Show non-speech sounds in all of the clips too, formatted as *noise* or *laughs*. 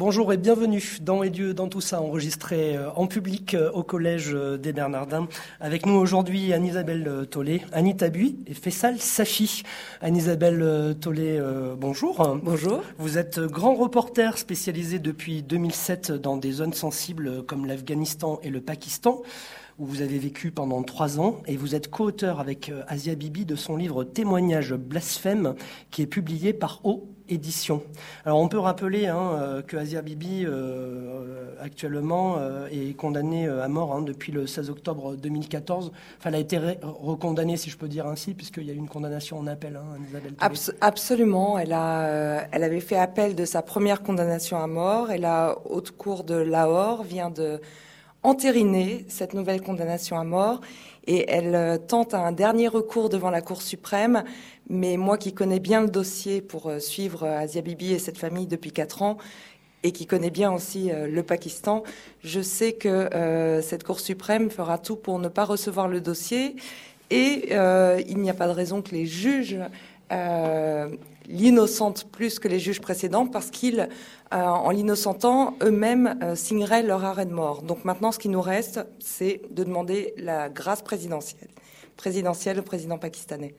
Bonjour et bienvenue dans Et Dieu dans tout ça, enregistré euh, en public euh, au Collège euh, des Bernardins. Avec nous aujourd'hui Anne-Isabelle Tollet, Anita Bui et Fessal Safi. Anne-Isabelle Tollet, bonjour. Bonjour. Vous êtes grand reporter spécialisé depuis 2007 dans des zones sensibles comme l'Afghanistan et le Pakistan où vous avez vécu pendant trois ans et vous êtes co-auteur avec Asia Bibi de son livre Témoignage blasphème qui est publié par O édition. Alors on peut rappeler hein, euh, que Asia Bibi euh, actuellement euh, est condamnée à mort hein, depuis le 16 octobre 2014. Enfin, elle a été recondamnée, si je peux dire ainsi, puisqu'il y a eu une condamnation en appel. Hein, absolument. Elle, a, elle avait fait appel de sa première condamnation à mort et la haute cour de Lahore vient de entériner cette nouvelle condamnation à mort et elle tente un dernier recours devant la Cour suprême, mais moi qui connais bien le dossier pour euh, suivre euh, Asia Bibi et cette famille depuis quatre ans, et qui connais bien aussi euh, le Pakistan, je sais que cette Cour suprême fera tout pour ne pas recevoir le dossier. Et il n'y a pas de raison que les juges l'innocentent plus que les juges précédents parce qu'ils, en l'innocentant, eux-mêmes signeraient leur arrêt de mort. Donc maintenant, ce qui nous reste, c'est de demander la grâce présidentielle, présidentielle au président pakistanais.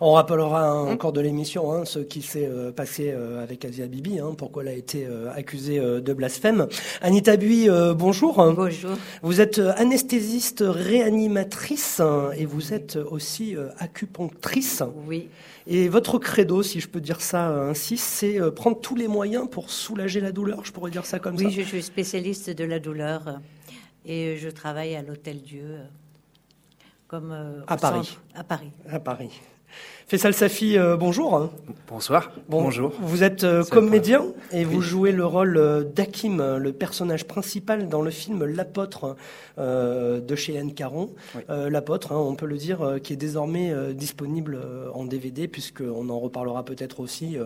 On rappellera hein, encore de l'émission hein, ce qui s'est euh, passé euh, avec Asia Bibi, hein, pourquoi elle a été euh, accusée de blasphème. Anita Bui, bonjour. Bonjour. Vous êtes anesthésiste réanimatrice et vous êtes aussi acupunctrice. Oui. Et votre credo, si je peux dire ça ainsi, c'est prendre tous les moyens pour soulager la douleur, je pourrais dire ça comme ça. Oui, je suis spécialiste de la douleur et je travaille à l'Hôtel Dieu. Comme, à Paris. à Paris. À Paris. Faisal Safi, euh, bonjour. Bonsoir. Bonjour. Vous êtes euh, comédien et vous jouez le rôle euh, d'Hakim, le personnage principal dans le film L'apôtre de chez Anne Caron. L'apôtre, hein, on peut le dire, qui est désormais disponible en DVD puisqu'on en reparlera peut-être aussi.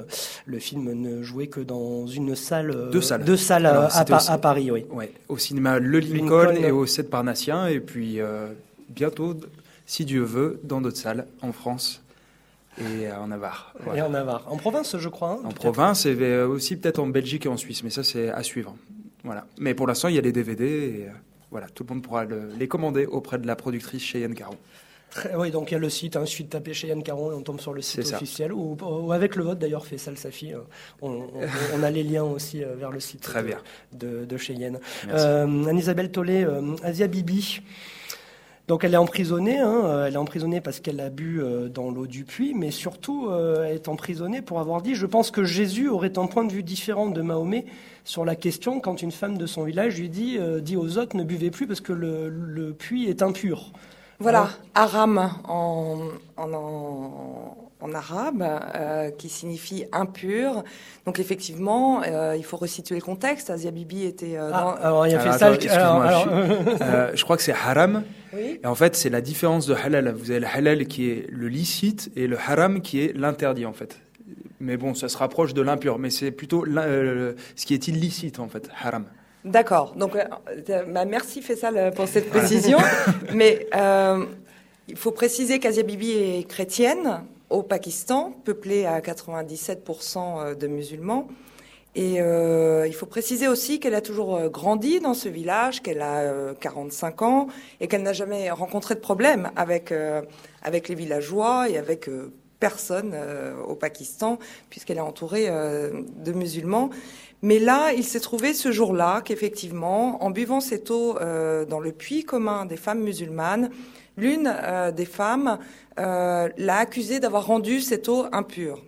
le film ne jouait que dans une salle. Deux salles. Deux salles à, Paris, oui. Ouais, au cinéma Le Lincoln, et au 7 Parnassien et puis bientôt, si Dieu veut, dans d'autres salles en France et euh, en Navarre. Et en Navarre. En province, je crois. Hein, en province et euh, aussi peut-être en Belgique et en Suisse, mais ça c'est à suivre. Voilà. Mais pour l'instant, il y a les DVD et euh, voilà, tout le monde pourra les commander auprès de la productrice Cheyenne Caron. oui, donc il y a le site, hein, il suffit de taper Cheyenne Caron et on tombe sur le site officiel, ou, avec le vote d'ailleurs fait Salsafi, on, on, a les liens aussi vers le site Très bien. de, de Cheyenne. Anne-Isabelle Tollet, Asia Bibi, donc elle est emprisonnée, hein, euh, elle est emprisonnée parce qu'elle a bu euh, dans l'eau du puits, mais surtout euh, elle est emprisonnée pour avoir dit, je pense que Jésus aurait un point de vue différent de Mahomet sur la question quand une femme de son village lui dit, dit aux autres ne buvez plus parce que le, puits est impur. Voilà, aram en, en, en arabe, euh, qui signifie impur. Donc effectivement, euh, il faut resituer le contexte. Asia Bibi était euh, ah, alors il a fait ça. je, je, crois que c'est haram. Et en fait, c'est la différence de halal. Vous avez le halal qui est le licite et le haram qui est l'interdit en fait. Mais bon, ça se rapproche de l'impur, mais c'est plutôt ce qui est illicite en fait, haram. D'accord. Donc, bah, merci Faisal pour cette précision. *laughs* mais il faut préciser qu'Asia Bibi est chrétienne, au Pakistan, peuplé à 97% euh, de musulmans. Et euh, il faut préciser aussi qu'elle a toujours euh, grandi dans ce village, qu'elle a 45 ans et qu'elle n'a jamais rencontré de problème avec avec les villageois et avec personne au Pakistan, puisqu'elle est entourée de musulmans. Mais là, il s'est trouvé ce jour-là qu'effectivement, en buvant cette eau dans le puits commun des femmes musulmanes, l'une des femmes euh, l'a accusée d'avoir rendu cette eau impure.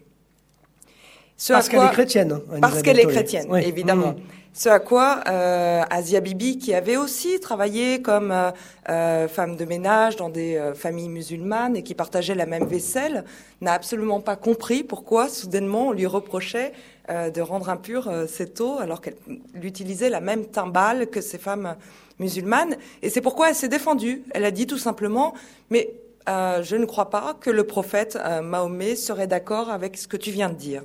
parce qu'elle est chrétienne. Hein, parce qu'elle est chrétienne, évidemment. Mmh. Ce à quoi euh, Asia Bibi, qui avait aussi travaillé comme euh, euh, femme de ménage dans des familles musulmanes et qui partageait la même vaisselle, n'a absolument pas compris pourquoi soudainement on lui reprochait de rendre impure cette eau alors qu'elle utilisait la même timbale que ces femmes musulmanes. Et c'est pourquoi elle s'est défendue. Elle a dit tout simplement, mais euh, je ne crois pas que le prophète euh, Mahomet serait d'accord avec ce que tu viens de dire.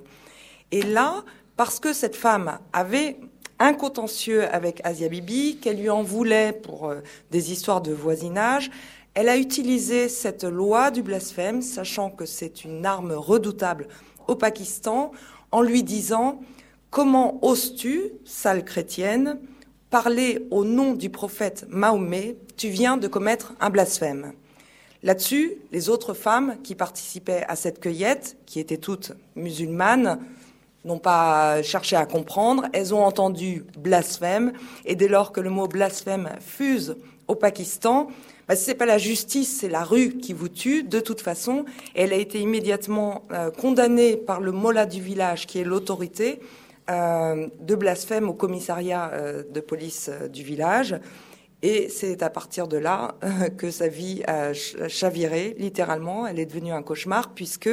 Et là, parce que cette femme avait un contentieux avec Asia Bibi, qu'elle lui en voulait pour euh, des histoires de voisinage, elle a utilisé cette loi du blasphème, sachant que c'est une arme redoutable au Pakistan, en lui disant Comment oses-tu, sale chrétienne, parler au nom du prophète Mahomet Tu viens de commettre un blasphème. Là-dessus, les autres femmes qui participaient à cette cueillette, qui étaient toutes musulmanes, n'ont pas cherché à comprendre, elles ont entendu blasphème, et dès lors que le mot blasphème fuse au Pakistan, bah, ce n'est pas la justice, c'est la rue qui vous tue, de toute façon. elle a été immédiatement euh, condamnée par le mollah du village, qui est l'autorité, euh, de blasphème au commissariat euh, de police du village. Et c'est à partir de là que sa vie a chaviré, littéralement. Elle est devenue un cauchemar, puisque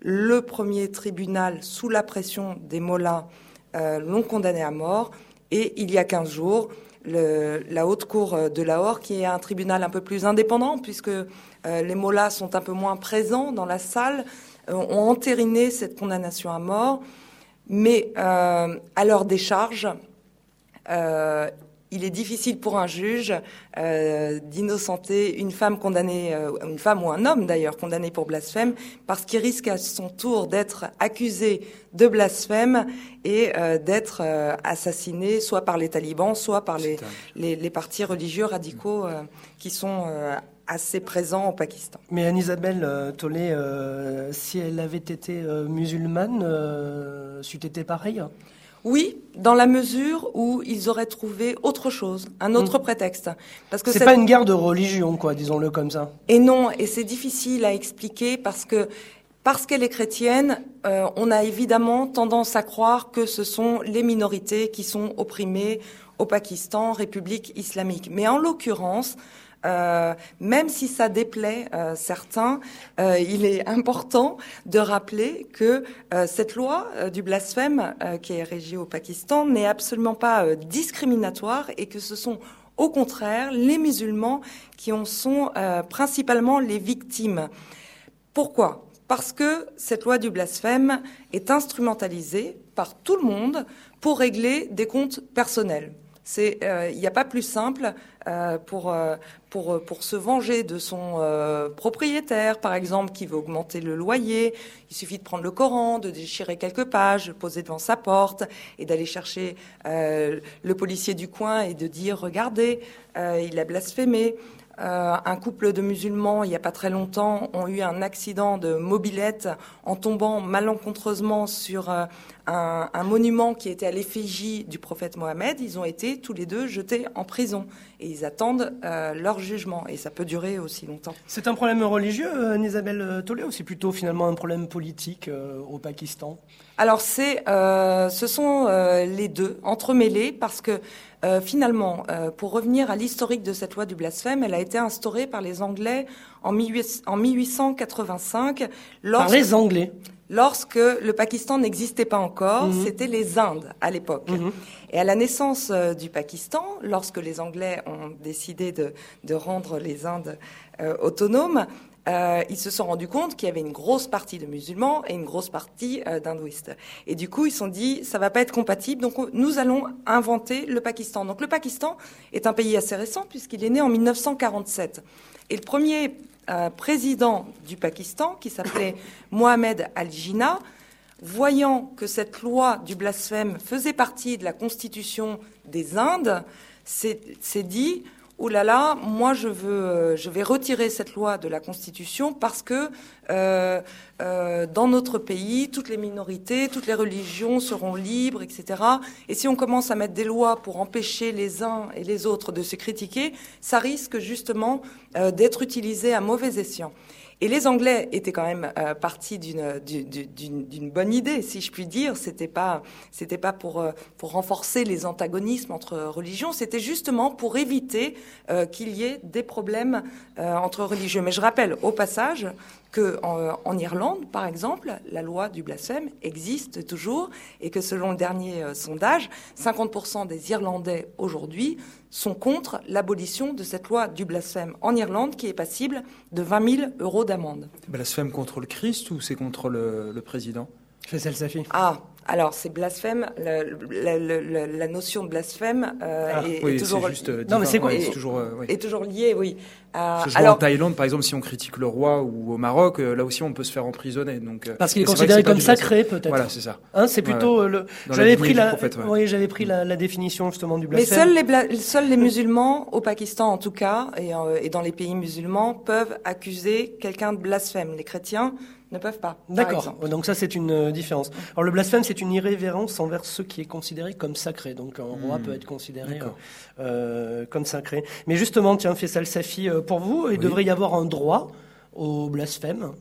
le premier tribunal, sous la pression des mollahs, l'ont condamné à mort. Et il y a 15 jours, la haute cour de Lahore, qui est un tribunal un peu plus indépendant, puisque euh, les mollahs sont un peu moins présents dans la salle, euh, ont entériné cette condamnation à mort. Mais euh, à leur décharge, il est difficile pour un juge euh, d'innocenter une femme condamnée, euh, une femme ou un homme d'ailleurs condamné pour blasphème, parce qu'il risque à son tour d'être accusé de blasphème et euh, d'être assassiné soit par les talibans, soit par les, les, partis religieux radicaux qui sont assez présents au Pakistan. Mais Anne-Isabelle Tollet, si elle avait été musulmane, c'eût été pareil oui, dans la mesure où ils auraient trouvé autre chose, un autre hmm. prétexte. Parce que c'est pas une guerre de religion, quoi, disons-le comme ça. Et non, et c'est difficile à expliquer parce que parce qu'elle est chrétienne, euh, on a évidemment tendance à croire que ce sont les minorités qui sont opprimées au Pakistan, République islamique. Mais en l'occurrence, euh, même si ça déplaît euh, certains, euh, il est important de rappeler que cette loi du blasphème qui est régie au Pakistan n'est absolument pas discriminatoire et que ce sont au contraire les musulmans qui en sont principalement les victimes. Pourquoi? Parce que cette loi du blasphème est instrumentalisée par tout le monde pour régler des comptes personnels. C'est, il n'y a pas plus simple euh, pour, euh, pour, pour se venger de son euh, propriétaire, par exemple, qui veut augmenter le loyer. Il suffit de prendre le Coran, de déchirer quelques pages, de poser devant sa porte et d'aller chercher le policier du coin et de dire regardez, il a blasphémé. Euh, un couple de musulmans, il n'y a pas très longtemps, ont eu un accident de mobilette en tombant malencontreusement sur euh, un, monument qui était à l'effigie du prophète Mohammed. Ils ont été tous les deux jetés en prison et ils attendent euh, leur jugement. Et ça peut durer aussi longtemps. C'est un problème religieux, Isabelle Tolé, ou c'est plutôt finalement un problème politique au Pakistan? Alors c'est, ce sont les deux entremêlés parce que euh, finalement, euh, pour revenir à l'historique de cette loi du blasphème, elle a été instaurée par les Anglais en, 1885. Par les Anglais Lorsque le Pakistan n'existait pas encore, mhm. c'était les Indes à l'époque. Mhm. Et à la naissance euh, du Pakistan, lorsque les Anglais ont décidé de, rendre les Indes autonomes, euh, ils se sont rendus compte qu'il y avait une grosse partie de musulmans et une grosse partie euh, d'hindouistes. Et du coup, ils se sont dit, ça va pas être compatible, donc nous allons inventer le Pakistan. Donc le Pakistan est un pays assez récent puisqu'il est né en 1947. Et le premier euh, président du Pakistan, qui s'appelait *coughs* Mohamed Al-Jinnah, voyant que cette loi du blasphème faisait partie de la constitution des Indes, s'est dit oh là là, moi je veux, euh, je vais retirer cette loi de la Constitution parce que euh, euh, dans notre pays, toutes les minorités, toutes les religions seront libres, etc. Et si on commence à mettre des lois pour empêcher les uns et les autres de se critiquer, ça risque justement d'être utilisé à mauvais escient. Et les Anglais étaient quand même euh, partis d'une bonne idée, si je puis dire. C'était pas c'était pas pour euh, pour renforcer les antagonismes entre religions. C'était justement pour éviter euh, qu'il y ait des problèmes entre religieux. Mais je rappelle au passage que en, Irlande, par exemple, la loi du blasphème existe toujours et que selon le dernier euh, sondage, 50% des Irlandais aujourd'hui sont contre l'abolition de cette loi du blasphème en Irlande qui est passible de 20 000 euros d'amende. Blasphème contre le Christ ou c'est contre le, président? Faisal Safi. Ah, Alors, c'est blasphème. La, notion de blasphème euh, ah, est, toujours. Juste, euh, non, mais c'est quoi est, toujours, euh, est toujours lié, oui. Alors, en Thaïlande, par exemple, si on critique le roi ou au Maroc, là aussi, on peut se faire emprisonner. Donc, parce qu'il est considéré comme sacré, peut-être. Voilà, c'est ça. Hein, c'est plutôt le. J'avais pris la. oui, j'avais pris la, définition justement du blasphème. Mais seuls les, seuls les musulmans, au Pakistan en tout cas, et, et dans les pays musulmans, peuvent accuser quelqu'un de blasphème. Les chrétiens ne peuvent pas. D'accord. Donc ça, c'est une euh, différence. Alors le blasphème, c'est une irrévérence envers ce qui est considéré comme sacré. Donc un roi hmm. peut être considéré euh, euh, comme sacré. Mais justement, tiens, Faisal Safi, pour vous, il devrait y avoir un droit au blasphème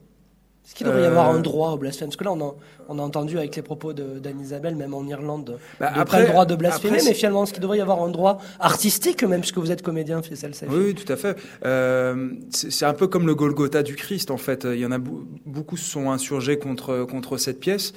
est-ce qu'il devrait y avoir un euh, droit au blasphème? Parce que là, on a, on a entendu avec les propos d'Anne-Isabelle, même en Irlande, bah après, pas le droit de blasphémer, mais finalement, est-ce qu'il devrait y avoir un droit artistique, même puisque vous êtes comédien, Faisal Safi Oui, tout à fait. Euh, c'est un peu comme le Golgotha du Christ, en fait. Il y en a beaucoup se sont insurgés contre, contre cette pièce.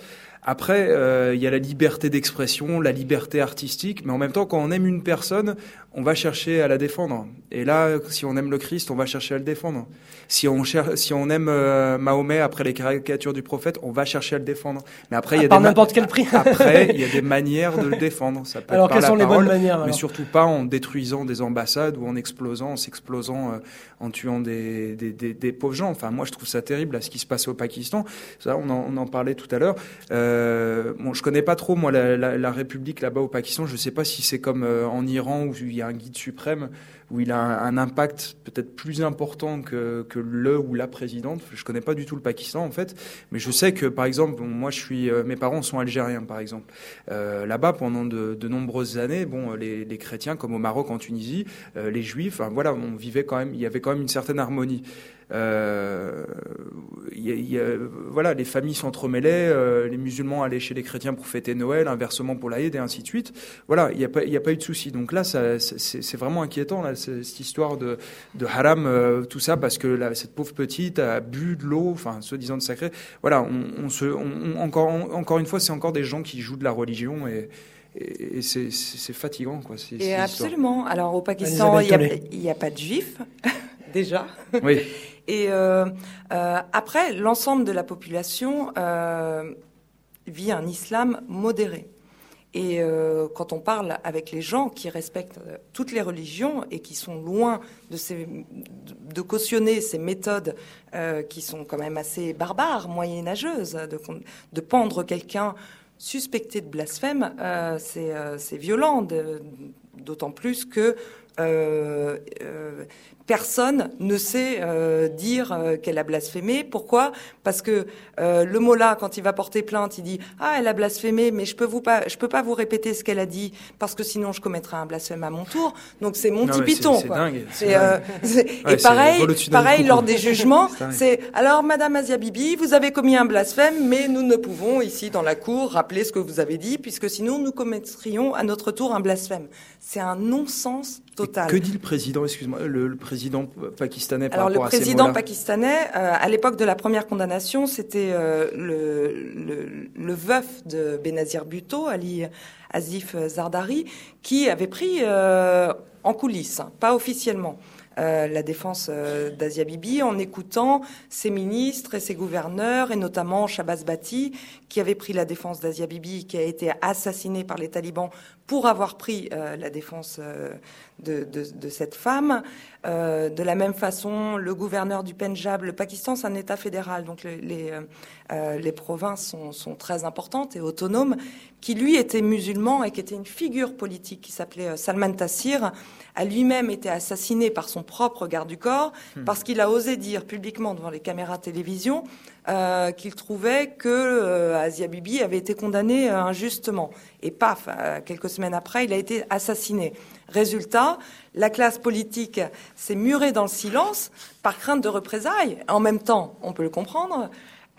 Après, euh, il y a la liberté d'expression, la liberté artistique, mais en même temps, quand on aime une personne, on va chercher à la défendre. Et là, si on aime le Christ, on va chercher à le défendre. Si on, cherche, si on aime euh, Mahomet après les caricatures du prophète, on va chercher à le défendre. Mais après, il y a des n'importe quel prix. *laughs* après, il y a des *laughs* manières de le défendre. Ça peut alors, quelles sont les bonnes manières Mais surtout pas en détruisant des ambassades ou en explosant, en s'explosant, euh, en tuant des, pauvres gens. Enfin, moi, je trouve ça terrible, ce qui se passe au Pakistan. Ça, on en, parlait tout à l'heure. Euh, bon, je connais pas trop moi la République là-bas au Pakistan. Je sais pas si c'est comme euh, en Iran où il y a un guide suprême où il a un, impact peut-être plus important que, le ou la présidente. Je connais pas du tout le Pakistan en fait, mais je sais que par exemple, moi je suis, euh, mes parents sont algériens par exemple. Euh, là-bas pendant de, nombreuses années, bon, les, les, chrétiens comme au Maroc, en Tunisie, euh, les juifs, voilà, on vivait quand même, il y avait quand même une certaine harmonie. Euh, y a, voilà, les familles s'entremêlaient, euh, les musulmans allaient chez les chrétiens pour fêter Noël, inversement pour l'Aïd et ainsi de suite. Voilà, il n'y a, pas, a pas eu de souci. Donc là, c'est vraiment inquiétant, là, cette histoire de, de haram, euh, tout ça, parce que là, cette pauvre petite a bu de l'eau, enfin, soi-disant de sacré. Voilà, on, on se, on, encore, encore une fois, c'est encore des gens qui jouent de la religion et et, c'est fatigant. Quoi, et absolument. Alors au Pakistan, il n'y a, a, pas de juifs, *laughs* déjà. Oui. Et euh, euh, après, l'ensemble de la population euh, vit un islam modéré. Et quand on parle avec les gens qui respectent toutes les religions et qui sont loin de, cautionner ces méthodes qui sont quand même assez barbares, moyenâgeuses, de, de pendre quelqu'un suspecté de blasphème, c'est violent, d'autant plus que personne ne sait euh, dire euh, qu'elle a blasphémé. Pourquoi? Parce que euh, le mot-là, quand il va porter plainte, il dit ah elle a blasphémé, mais je peux vous pas, je peux pas vous répéter ce qu'elle a dit parce que sinon je commettrai un blasphème à mon tour. Donc c'est mon petit piton. C'est dingue. et pareil, pareil lors des jugements, c'est alors Madame Asia Bibi, vous avez commis un blasphème, mais nous ne pouvons ici dans la cour rappeler ce que vous avez dit puisque sinon nous commettrions à notre tour un blasphème. C'est un non-sens total. que dit le président? Excuse-moi, le, le président pakistanais par Alors le président pakistanais, euh, à l'époque de la première condamnation, c'était euh, le, le, veuf de Benazir Bhutto, Ali Azif Zardari, qui avait pris euh, en coulisses, hein, pas officiellement. la défense d'Asia Bibi en écoutant ses ministres et ses gouverneurs, et notamment Shabazz Bati, qui avait pris la défense d'Asia Bibi, qui a été assassiné par les talibans pour avoir pris la défense de, de, cette femme. Euh, de la même façon, le gouverneur du Pendjab, le Pakistan, c'est un État fédéral, donc les, les, euh, euh, les provinces sont, sont, très importantes et autonomes, qui lui était musulman et qui était une figure politique qui s'appelait Salman Tassir, a lui-même été assassiné par son propre garde du corps hmm. parce qu'il a osé dire publiquement devant les caméras télévision euh, qu'il trouvait que euh, Asia Bibi avait été condamné injustement. Et paf, quelques semaines après, il a été assassiné. Résultat, la classe politique s'est murée dans le silence par crainte de représailles. En même temps, on peut le comprendre.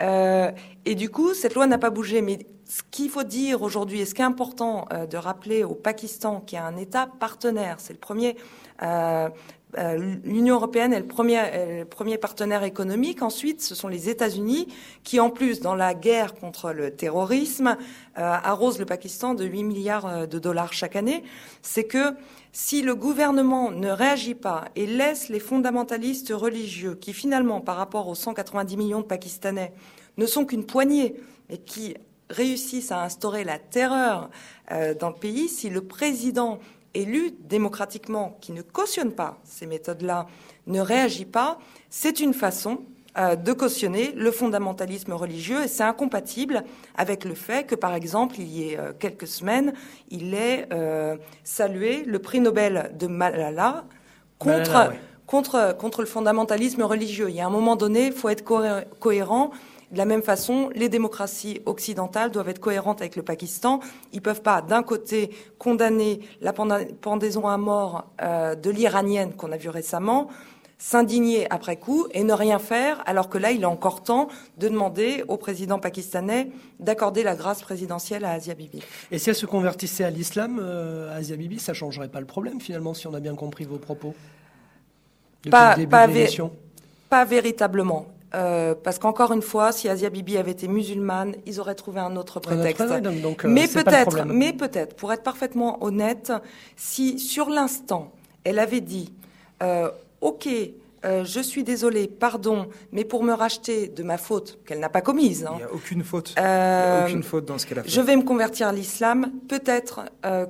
Euh, et du coup, cette loi n'a pas bougé. Mais ce qu'il faut dire aujourd'hui, et ce qui est important euh, de rappeler au Pakistan, qui est un État partenaire, c'est le premier euh, euh, l'Union européenne est le, premier, partenaire économique. Ensuite, ce sont les États-Unis qui, en plus, dans la guerre contre le terrorisme, euh, arrosent le Pakistan de 8 milliards euh, de dollars chaque année. C'est que si le gouvernement ne réagit pas et laisse les fondamentalistes religieux, qui finalement, par rapport aux 190 millions de Pakistanais, ne sont qu'une poignée, et qui réussissent à instaurer la terreur euh, dans le pays, si le président élu démocratiquement, qui ne cautionne pas ces méthodes-là, ne réagit pas, c'est une façon euh, de cautionner le fondamentalisme religieux et c'est incompatible avec le fait que, par exemple, il y a quelques semaines, il ait salué le prix Nobel de Malala contre, contre, contre le fondamentalisme religieux. Il y a un moment donné, il faut être cohérent. De la même façon, les démocraties occidentales doivent être cohérentes avec le Pakistan. Ils ne peuvent pas, d'un côté, condamner la pendaison à mort euh, de l'iranienne qu'on a vue récemment, s'indigner après coup et ne rien faire, alors que là, il est encore temps de demander au président pakistanais d'accorder la grâce présidentielle à Asia Bibi. Et si elle se convertissait à l'islam, euh, Asia Bibi, ça changerait pas le problème finalement, si on a bien compris vos propos? Pas, pas, véritablement. Euh, parce qu'encore une fois, si Asia Bibi avait été musulmane, ils auraient trouvé un autre prétexte. donc, euh, mais peut-être, mais peut-être, pour être parfaitement honnête, si sur l'instant elle avait dit, euh, ok, euh, je suis désolée, pardon, mais pour me racheter de ma faute qu'elle n'a pas commise. Hein, Il n'y a aucune faute. Il a aucune faute dans ce qu'elle a fait. Je vais me convertir à l'islam. Peut-être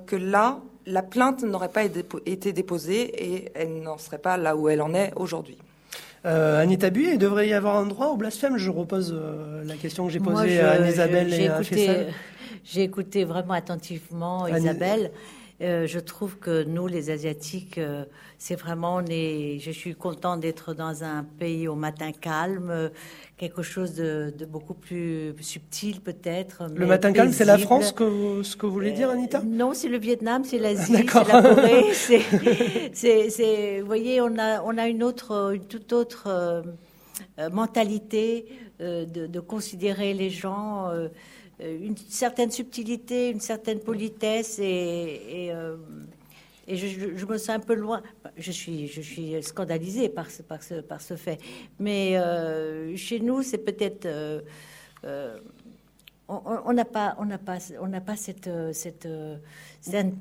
que là, la plainte n'aurait pas été déposée et elle n'en serait pas là où elle en est aujourd'hui. Euh, Anita Buy, il devrait y avoir un droit au blasphème Je repose euh, la question que j'ai posée à Isabelle et à. J'ai écouté vraiment attentivement Isabelle. Euh, je trouve que nous, les Asiatiques, euh, c'est vraiment, je suis contente d'être dans un pays au matin calme, quelque chose de, beaucoup plus subtil peut-être. Le matin calme, c'est la France, que, ce que vous voulez dire, Anita Non, c'est le Vietnam, c'est l'Asie, c'est la Corée. *laughs* c'est, vous voyez, on a, on a une autre, une toute autre euh, mentalité de, de, considérer les gens. Euh, une certaine subtilité, une certaine politesse et, et, euh, je, me sens un peu loin. Je suis, je suis scandalisée par ce, par ce, par ce fait. Mais euh, chez nous, c'est peut-être. on n'a pas, on n'a pas, on n'a pas cette, cette,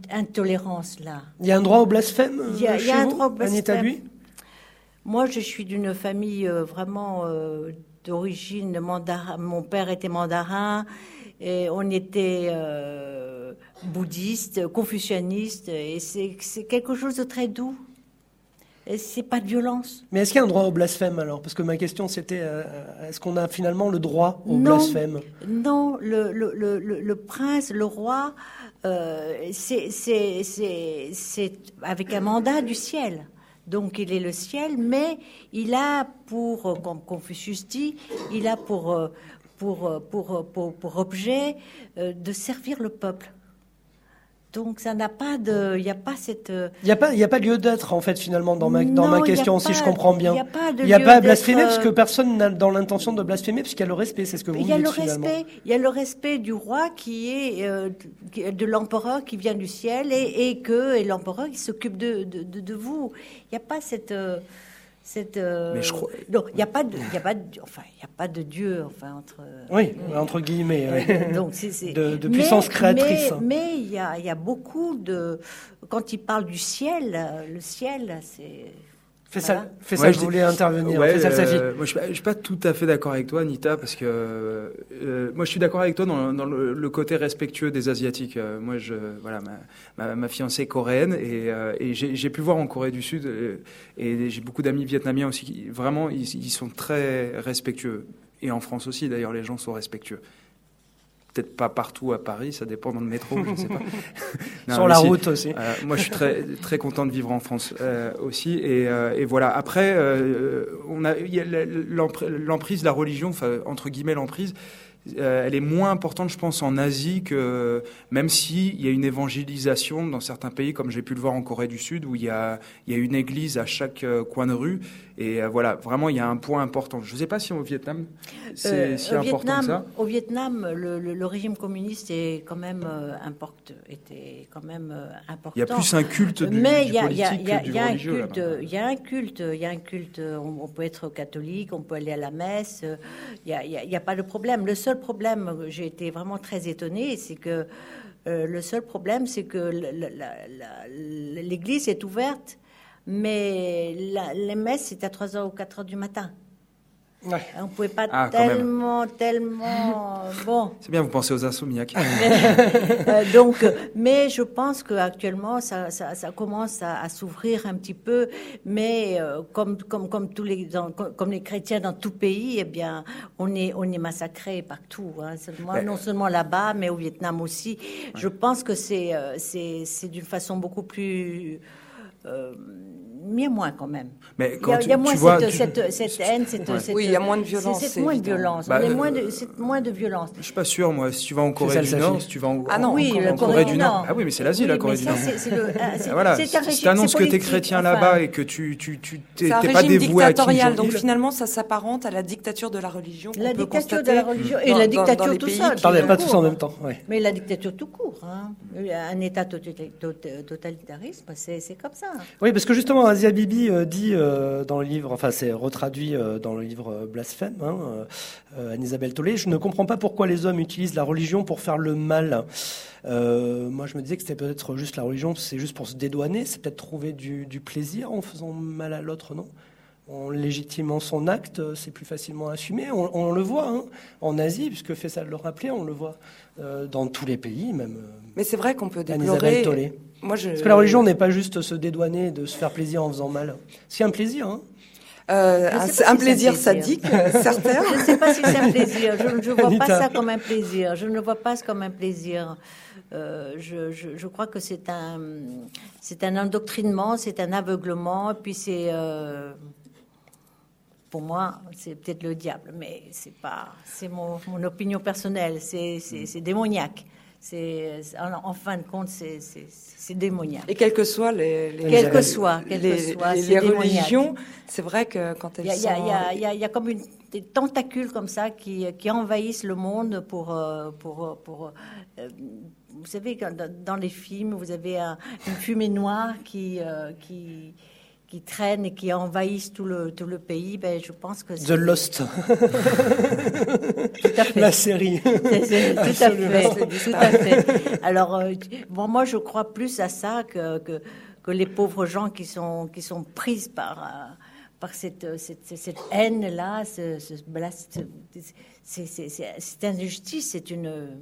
intolérance là. Il y a un droit au blasphème. Il y a, il y a un droit au blasphème. Moi, je suis d'une famille vraiment d'origine mandarin. Mon père était mandarin et on était euh, bouddhiste, confucianiste, et c'est quelque chose de très doux. C'est pas de violence. Mais est-ce qu'il y a un droit au blasphème alors? Parce que ma question c'était euh, est-ce qu'on a finalement le droit au blasphème? Non, le, le, le, le, prince, le roi, euh, c'est avec un mandat du ciel. Donc il est le ciel, mais il a pour, comme Confucius dit, il a pour, pour, euh, pour, pour, pour objet euh, de servir le peuple. Donc ça n'a pas de, il n'y a pas cette. Euh, il n'y a pas, il a pas lieu d'être en fait finalement dans ma dans ma question si je comprends bien. Il n'y a pas de. Il a pas à blasphémer parce que personne n'a dans l'intention de blasphémer puisqu'il y a le respect, c'est ce que vous dites Il y a le respect, il y a le respect du roi qui est de l'empereur qui vient du ciel et, et que et l'empereur qui s'occupe de, de, de, vous. Il n'y a pas cette cette, euh, mais je crois... Non, il n'y a pas de, y a pas de, enfin, il a pas de Dieu, enfin entre. Oui, entre guillemets. Euh, *laughs* donc c'est de, de, puissance créatrice. Mais il y a, y a beaucoup de, quand il parle du ciel, le ciel, c'est Fais ça, fais ça je voulais intervenir. Ouais, euh, moi, je, ne suis pas tout à fait d'accord avec toi, Anita, parce que euh, moi, je suis d'accord avec toi dans, dans le, côté respectueux des Asiatiques. Euh, moi, je, voilà, ma, ma, fiancée est coréenne et, euh, et j'ai pu voir en Corée du Sud et j'ai beaucoup d'amis vietnamiens aussi. Qui, vraiment, ils, ils sont très respectueux. Et en France aussi, d'ailleurs, les gens sont respectueux peut-être pas partout à Paris, ça dépend dans le métro, je ne sais pas. *laughs* Sur la route aussi. Euh, moi, je suis très très content de vivre en France euh, aussi, et, euh, et, voilà. Après, on a l'emprise, la religion, enfin, entre guillemets l'emprise. elle est moins importante, je pense, en Asie que même s'il y a une évangélisation dans certains pays, comme j'ai pu le voir en Corée du Sud, où il y a, il y a une église à chaque coin de rue, et euh, voilà, vraiment, il y a un point important. Je ne sais pas si au Vietnam, c'est euh, si important que ça. Au Vietnam, le, régime communiste est quand même euh, était quand même important. Il y a plus un culte du, Mais il y, a, y, a, y, a un culte, il y a un culte, il y a un culte. On, peut être catholique, on peut aller à la messe. Il n'y a, a, pas de problème. Le seul problème, j'ai été vraiment très étonnée, c'est que le seul problème, c'est que l'Église est ouverte mais la, les messes, c'est à 3h ou 4h du matin. On ne pouvait pas ah, tellement, tellement. *laughs* bon. C'est bien, vous pensez aux insomniaques. *laughs* Euh, donc, mais je pense qu'actuellement, ça, ça, ça, commence à, s'ouvrir un petit peu. Mais euh, comme, comme, comme, tous les, comme les chrétiens dans tout pays, eh bien, on est, on est massacré partout. Hein. non seulement là-bas, mais au Vietnam aussi. Je pense que c'est, euh, c'est, c'est d'une façon beaucoup plus Um. Mais moins quand même. Mais quand il y a, moins cette, haine, cette, oui, il y a moins de violence. C'est moins de violence. Bah, moins de, moins de violence. Je suis pas sûr, moi. Si tu vas en Corée du Nord, si tu vas en, ah non, oui, en, Corée, du Nord. Ah oui, mais c'est l'Asie, la Corée du Nord. *laughs* Ah, voilà. Si tu annonces que tu es chrétien là-bas et que tu tu tu t'es pas dévoué à Kim Jong-il. Donc finalement, ça s'apparente à la dictature de la religion. La dictature de la religion et la dictature tout ça. Pas tous en même temps. Mais la dictature tout court. Hein. Un État totalitarisme, c'est comme ça. Oui, parce que justement, Asia Bibi dit euh, dans le livre, enfin c'est retraduit euh, dans le livre Blasphème, hein, euh, Anne-Isabelle Tollet, je ne comprends pas pourquoi les hommes utilisent la religion pour faire le mal. moi, je me disais que c'était peut-être juste la religion, c'est juste pour se dédouaner, c'est peut-être trouver du, plaisir en faisant mal à l'autre, non? En légitimant son acte, c'est plus facilement assumé. On, le voit hein, en Asie, puisque fait ça de le rappeler, on le voit dans tous les pays, même. Mais c'est vrai qu'on peut déplorer. Parce que la religion n'est pas juste se dédouaner, de se faire plaisir en faisant mal. C'est un plaisir, hein euh, un, plaisir sadique, *laughs* certain. Je ne sais pas si c'est un plaisir. Je ne vois pas ça comme un plaisir. Je ne le vois pas comme un plaisir. Euh, je, je, crois que c'est un, c'est un endoctrinement, c'est un aveuglement, et puis c'est, euh, pour moi, c'est peut-être le diable, mais c'est pas, c'est mon, mon opinion personnelle. C'est, c'est démoniaque. C'est en, fin de compte, c'est démoniaque. Et quelles que soient les, les que soit, les, soit, les religions, c'est vrai que quand elles il y, sont... il y, y, a comme une, des tentacules comme ça qui, qui envahissent le monde pour euh, pour pour. Euh, vous savez, dans, les films, vous avez une fumée noire qui euh, qui qui traînent et qui envahissent tout le, tout le pays, ben, je pense que The Lost. *laughs* tout à *laughs* fait. La série. tout, à fait, tout à fait. Alors, euh, bon, moi, je crois plus à ça que, que, que, les pauvres gens qui sont, qui sont prises par, euh, par cette, cette, cette haine-là, ce, ce, cette injustice, c'est une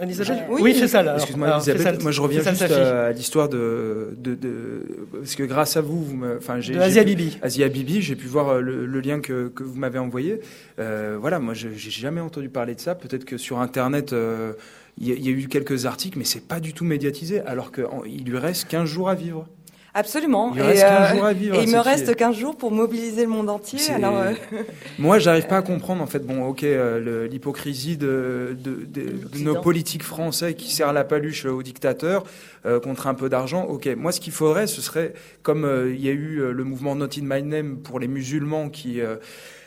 oui, c'est ça. Excuse-moi, Elisabeth. Moi, je reviens juste à l'histoire de, de, de, parce que grâce à vous, vous enfin, j'ai Asia Bibi. Asia Bibi, j'ai pu voir euh, le, le lien que, que vous m'avez envoyé. Euh, voilà, moi, j'ai jamais entendu parler de ça. Peut-être que sur Internet. Euh, il y, a eu quelques articles, mais c'est pas du tout médiatisé, alors qu'il lui reste 15 jours à vivre. Absolument. Il, et, euh, et il me reste 15 jours pour mobiliser le monde entier. Alors, euh... *laughs* Moi, j'arrive pas à comprendre, en fait, bon, ok, euh, l'hypocrisie de, de, de, nos politiques français qui serrent la paluche aux dictateurs euh, contre un peu d'argent. Ok, moi, ce qu'il faudrait, ce serait, comme il y a eu le mouvement Not in My Name pour les musulmans qui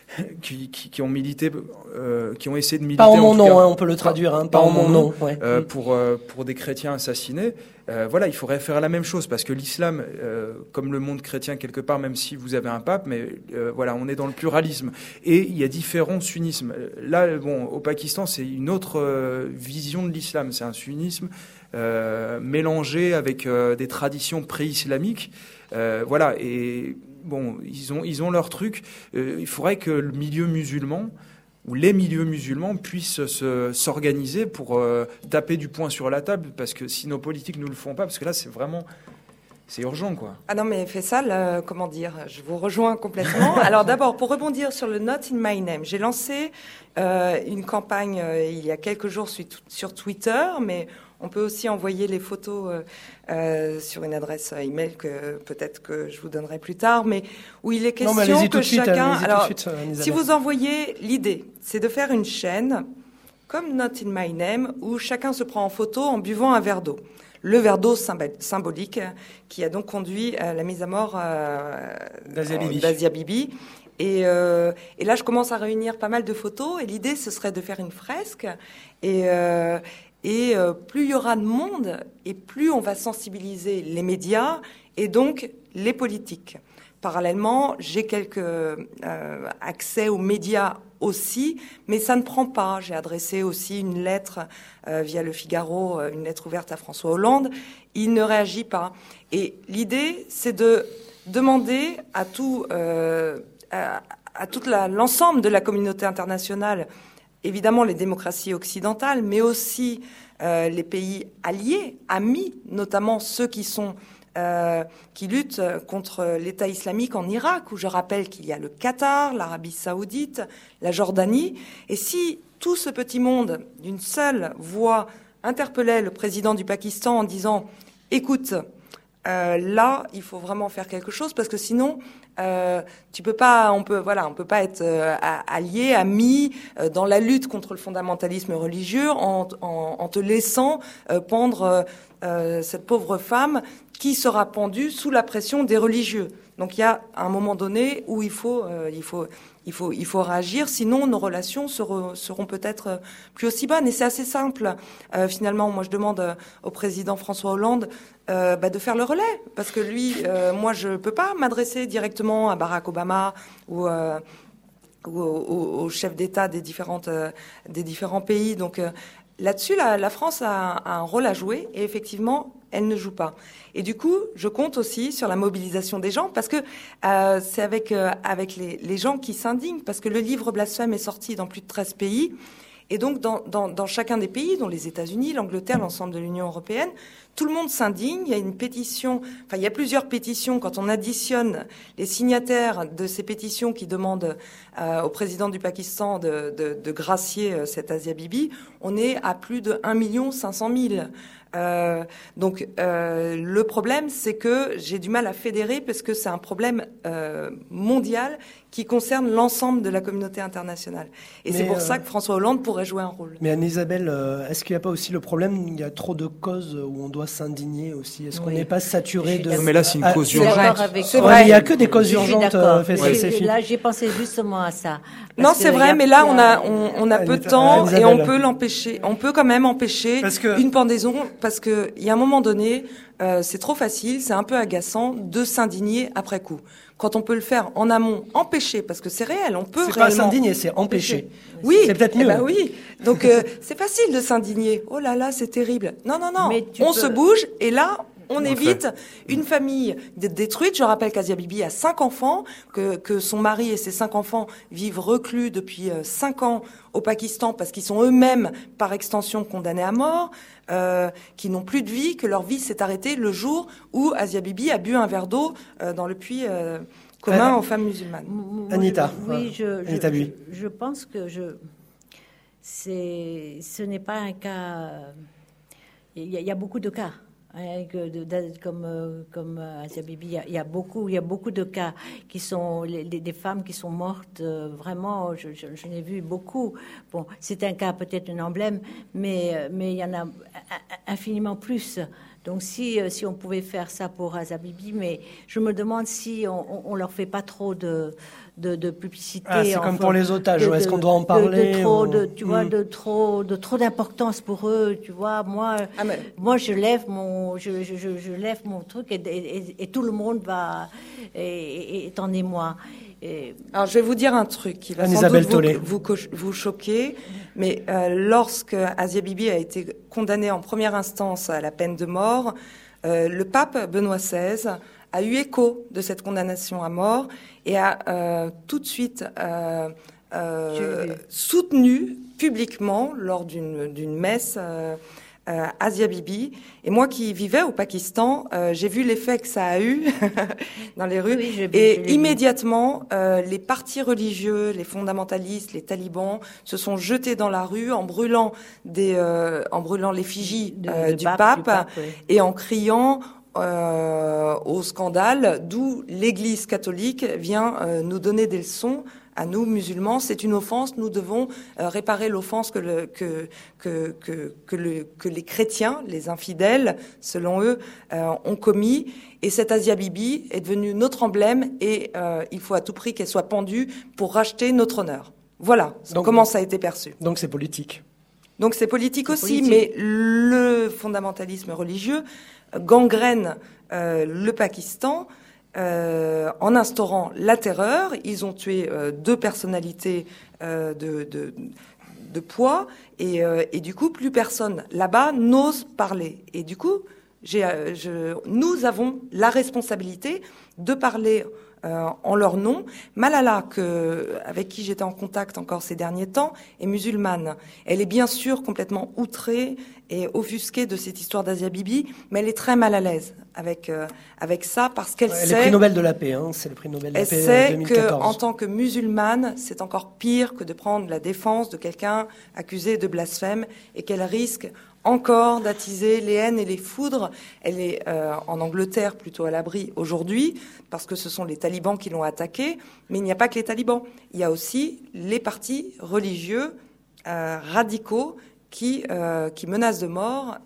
*laughs* qui, qui, qui, ont milité, euh, qui ont essayé de militer. Pas en mon nom, hein, on peut le traduire, hein, pas, en mon nom, euh, pour euh, pour des chrétiens assassinés. Euh, voilà, il faudrait faire la même chose parce que l'islam, euh, comme le monde chrétien quelque part, même si vous avez un pape, mais voilà, on est dans le pluralisme et il y a différents sunnismes. Là, bon, au Pakistan, c'est une autre vision de l'islam, c'est un sunnisme mélangé avec des traditions pré-islamiques. voilà et bon, ils ont, ils ont leur truc. Euh, il faudrait que le milieu musulman ou les milieux musulmans puissent s'organiser pour euh, taper du poing sur la table, parce que si nos politiques ne le font pas, parce que là, c'est vraiment c'est urgent, quoi. Ah non, mais fait ça, comment dire Je vous rejoins complètement. *laughs* Alors d'abord, pour rebondir sur le Not in My Name, j'ai lancé euh, une campagne il y a quelques jours sur Twitter, mais on peut aussi envoyer les photos euh, euh, sur une adresse email que peut-être que je vous donnerai plus tard, mais où il est question que chacun. alors, si vous envoyez l'idée, c'est de faire une chaîne comme Not in My Name où chacun se prend en photo en buvant un verre d'eau. Le verre d'eau symbolique qui a donc conduit à la mise à mort euh, d'Asia Bibi. Et, euh, et, là, je commence à réunir pas mal de photos. Et l'idée, ce serait de faire une fresque. Et, euh, et euh, plus il y aura de monde, et plus on va sensibiliser les médias et donc les politiques. Parallèlement, j'ai quelques euh, accès aux médias aussi, mais ça ne prend pas. J'ai adressé aussi une lettre euh, via le Figaro, une lettre ouverte à François Hollande. Il ne réagit pas. Et l'idée, c'est de demander à tout, à, l'ensemble de la communauté internationale, évidemment les démocraties occidentales, mais aussi euh, les pays alliés, amis, notamment ceux qui euh, qui luttent contre l'État islamique en Irak, où je rappelle qu'il y a le Qatar, l'Arabie saoudite, la Jordanie. Et si tout ce petit monde, d'une seule voix, interpellait le président du Pakistan en disant Écoute, euh, là, il faut vraiment faire quelque chose parce que sinon, euh, tu peux pas, on peut, voilà, on peut pas être euh, allié, ami dans la lutte contre le fondamentalisme religieux en, en, te laissant pendre cette pauvre femme qui sera pendue sous la pression des religieux. Donc il y a un moment donné où il faut, il faut, il faut, il faut réagir, sinon nos relations seront, peut-être euh, plus aussi bonnes. Et c'est assez simple. Euh, finalement, moi, je demande euh, au président François Hollande bah, de faire le relais, parce que lui, moi, je peux pas m'adresser directement à Barack Obama ou ou au, au chef d'État des différentes des différents pays. Donc là-dessus, la, la, France a, a, un rôle à jouer et effectivement, elle ne joue pas. Et du coup, je compte aussi sur la mobilisation des gens parce que euh, c'est avec, euh, avec les, gens qui s'indignent, parce que le livre Blasphème est sorti dans plus de 13 pays. Et donc, dans, dans, chacun des pays, dont les États-Unis, l'Angleterre, l'ensemble de l'Union européenne, tout le monde s'indigne. Il y a une pétition, enfin, il y a plusieurs pétitions. Quand on additionne les signataires de ces pétitions qui demandent euh, au président du Pakistan de, de, gracier cet Asia Bibi, on est à plus de 1 500 000. Euh, donc euh, le problème, c'est que j'ai du mal à fédérer parce que c'est un problème euh, mondial qui concerne l'ensemble de la communauté internationale. Et c'est pour euh, ça que François Hollande pourrait jouer un rôle. Mais Anne-Isabelle, euh, est-ce qu'il n'y a pas aussi le problème Il y a trop de causes où on doit s'indigner aussi? Est-ce qu'on n'est pas saturé de Mais là, c'est une ah, cause urgente. C'est vrai. Il n'y a que des causes urgentes. Euh, là, j'ai pensé justement à ça. Non, c'est vrai, mais là, on a on, on a peu de temps et on peut l'empêcher. On peut quand même empêcher une pendaison parce que il y a un moment donné, euh, c'est trop facile, c'est un peu agaçant de s'indigner après coup quand on peut le faire en amont, empêcher, parce que c'est réel, on peut réellement... C'est pas s'indigner, c'est empêcher. Oui, c'est peut-être eh mieux. Ben oui, donc euh, *laughs* c'est facile de s'indigner. Oh là là, c'est terrible. Non, non, non, on se bouge et là, on, évite une famille détruite. Je rappelle qu'Asia Bibi a cinq enfants, que, que, son mari et ses cinq enfants vivent reclus depuis euh, cinq ans au Pakistan parce qu'ils sont eux-mêmes, par extension, condamnés à mort, euh, qui n'ont plus de vie, que leur vie s'est arrêtée le jour où Asia Bibi a bu un verre d'eau euh, dans le puits euh, commun aux femmes musulmanes. Anita, oui, je, je, je, pense que je, ce n'est pas un cas. Il y, a, il y a beaucoup de cas. Hein, comme euh, comme euh, Asia Bibi, il y, a, beaucoup il y a beaucoup de cas qui sont des femmes qui sont mortes euh, vraiment. Je, je, je n'ai vu beaucoup. Bon, c'est un cas peut-être un emblème, mais mais il y en a infiniment plus. Donc si si on pouvait faire ça pour Asia Bibi, mais je me demande si on, on, leur fait pas trop de de, de publicité. Ah, c'est comme pour les otages. Est-ce qu'on doit en parler de, trop, de, tu vois, hmm. de trop, de trop d'importance pour eux. Tu vois, moi, ah, moi, je lève mon, je, je, je, lève mon truc et, et, et, tout le monde va et, est en émoi. Alors, je vais vous dire un truc qui va sans doute vous, vous, vous, choquer, mais euh, lorsque Asia Bibi a été condamné en première instance à la peine de mort, euh, le pape Benoît XVI a eu écho de cette condamnation à mort et a euh, tout de suite euh, euh, soutenu publiquement lors d'une messe euh, euh, Asia Bibi. Et moi qui vivais au Pakistan, euh, j'ai vu l'effet que ça a eu *laughs* dans les rues. Oui, et immédiatement, les partis religieux, les fondamentalistes, les talibans se sont jetés dans la rue en brûlant des, en brûlant l'effigie du, pape, du pape oui. et en criant euh, au scandale, d'où l'Église catholique vient euh, nous donner des leçons à nous musulmans. C'est une offense. Nous devons euh, réparer l'offense que, le, que, que, que, que, le, que les chrétiens, les infidèles, selon eux, euh, ont commis. Et cette Asia Bibi est devenue notre emblème et euh, il faut à tout prix qu'elle soit pendue pour racheter notre honneur. Voilà donc, comment ça a été perçu. Donc c'est politique. Donc c'est politique aussi, politique. mais le fondamentalisme religieux gangrène euh, le Pakistan euh, en instaurant la terreur. Ils ont tué euh, deux personnalités euh, de, poids et, du coup, plus personne là-bas n'ose parler. Et du coup, nous avons la responsabilité de parler en leur nom. Malala, que, avec qui j'étais en contact encore ces derniers temps, est musulmane. Elle est bien sûr complètement outrée et offusquée de cette histoire d'Asia Bibi, mais elle est très mal à l'aise avec avec ça parce qu'elle sait. Le prix Nobel de la paix, hein, c'est le prix Nobel de la paix. Elle sait que en tant que musulmane, c'est encore pire que de prendre la défense de quelqu'un accusé de blasphème et qu'elle risque encore d'attiser les haines et les foudres. Elle est euh, en Angleterre plutôt à l'abri aujourd'hui parce que ce sont les talibans qui l'ont attaquée. Mais il n'y a pas que les talibans. Il y a aussi les partis religieux euh, radicaux qui, euh, qui menacent de mort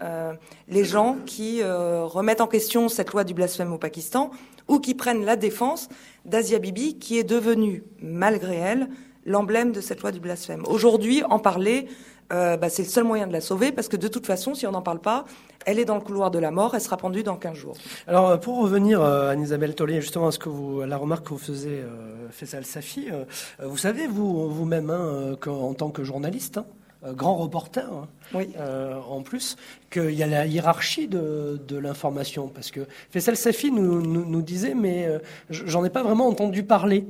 les gens qui remettent en question cette loi du blasphème au Pakistan ou qui prennent la défense d'Asia Bibi qui est devenue, malgré elle, l'emblème de cette loi du blasphème. Aujourd'hui, en parler, euh, bah, c'est le seul moyen de la sauver parce que de toute façon, si on n'en parle pas, elle est dans le couloir de la mort, elle sera pendue dans 15 jours. Alors, euh, pour revenir, euh, Anne-Isabelle Tollet, justement à, ce que vous, la remarque que vous faisiez, euh, Faisal Safi, vous savez, vous, vous-même, hein, en tant que journaliste, hein, grand reporter, hein, oui. en plus, qu'il y a la hiérarchie de, de l'information. Parce que Faisal Safi nous, nous, nous disait, mais j'en ai pas vraiment entendu parler.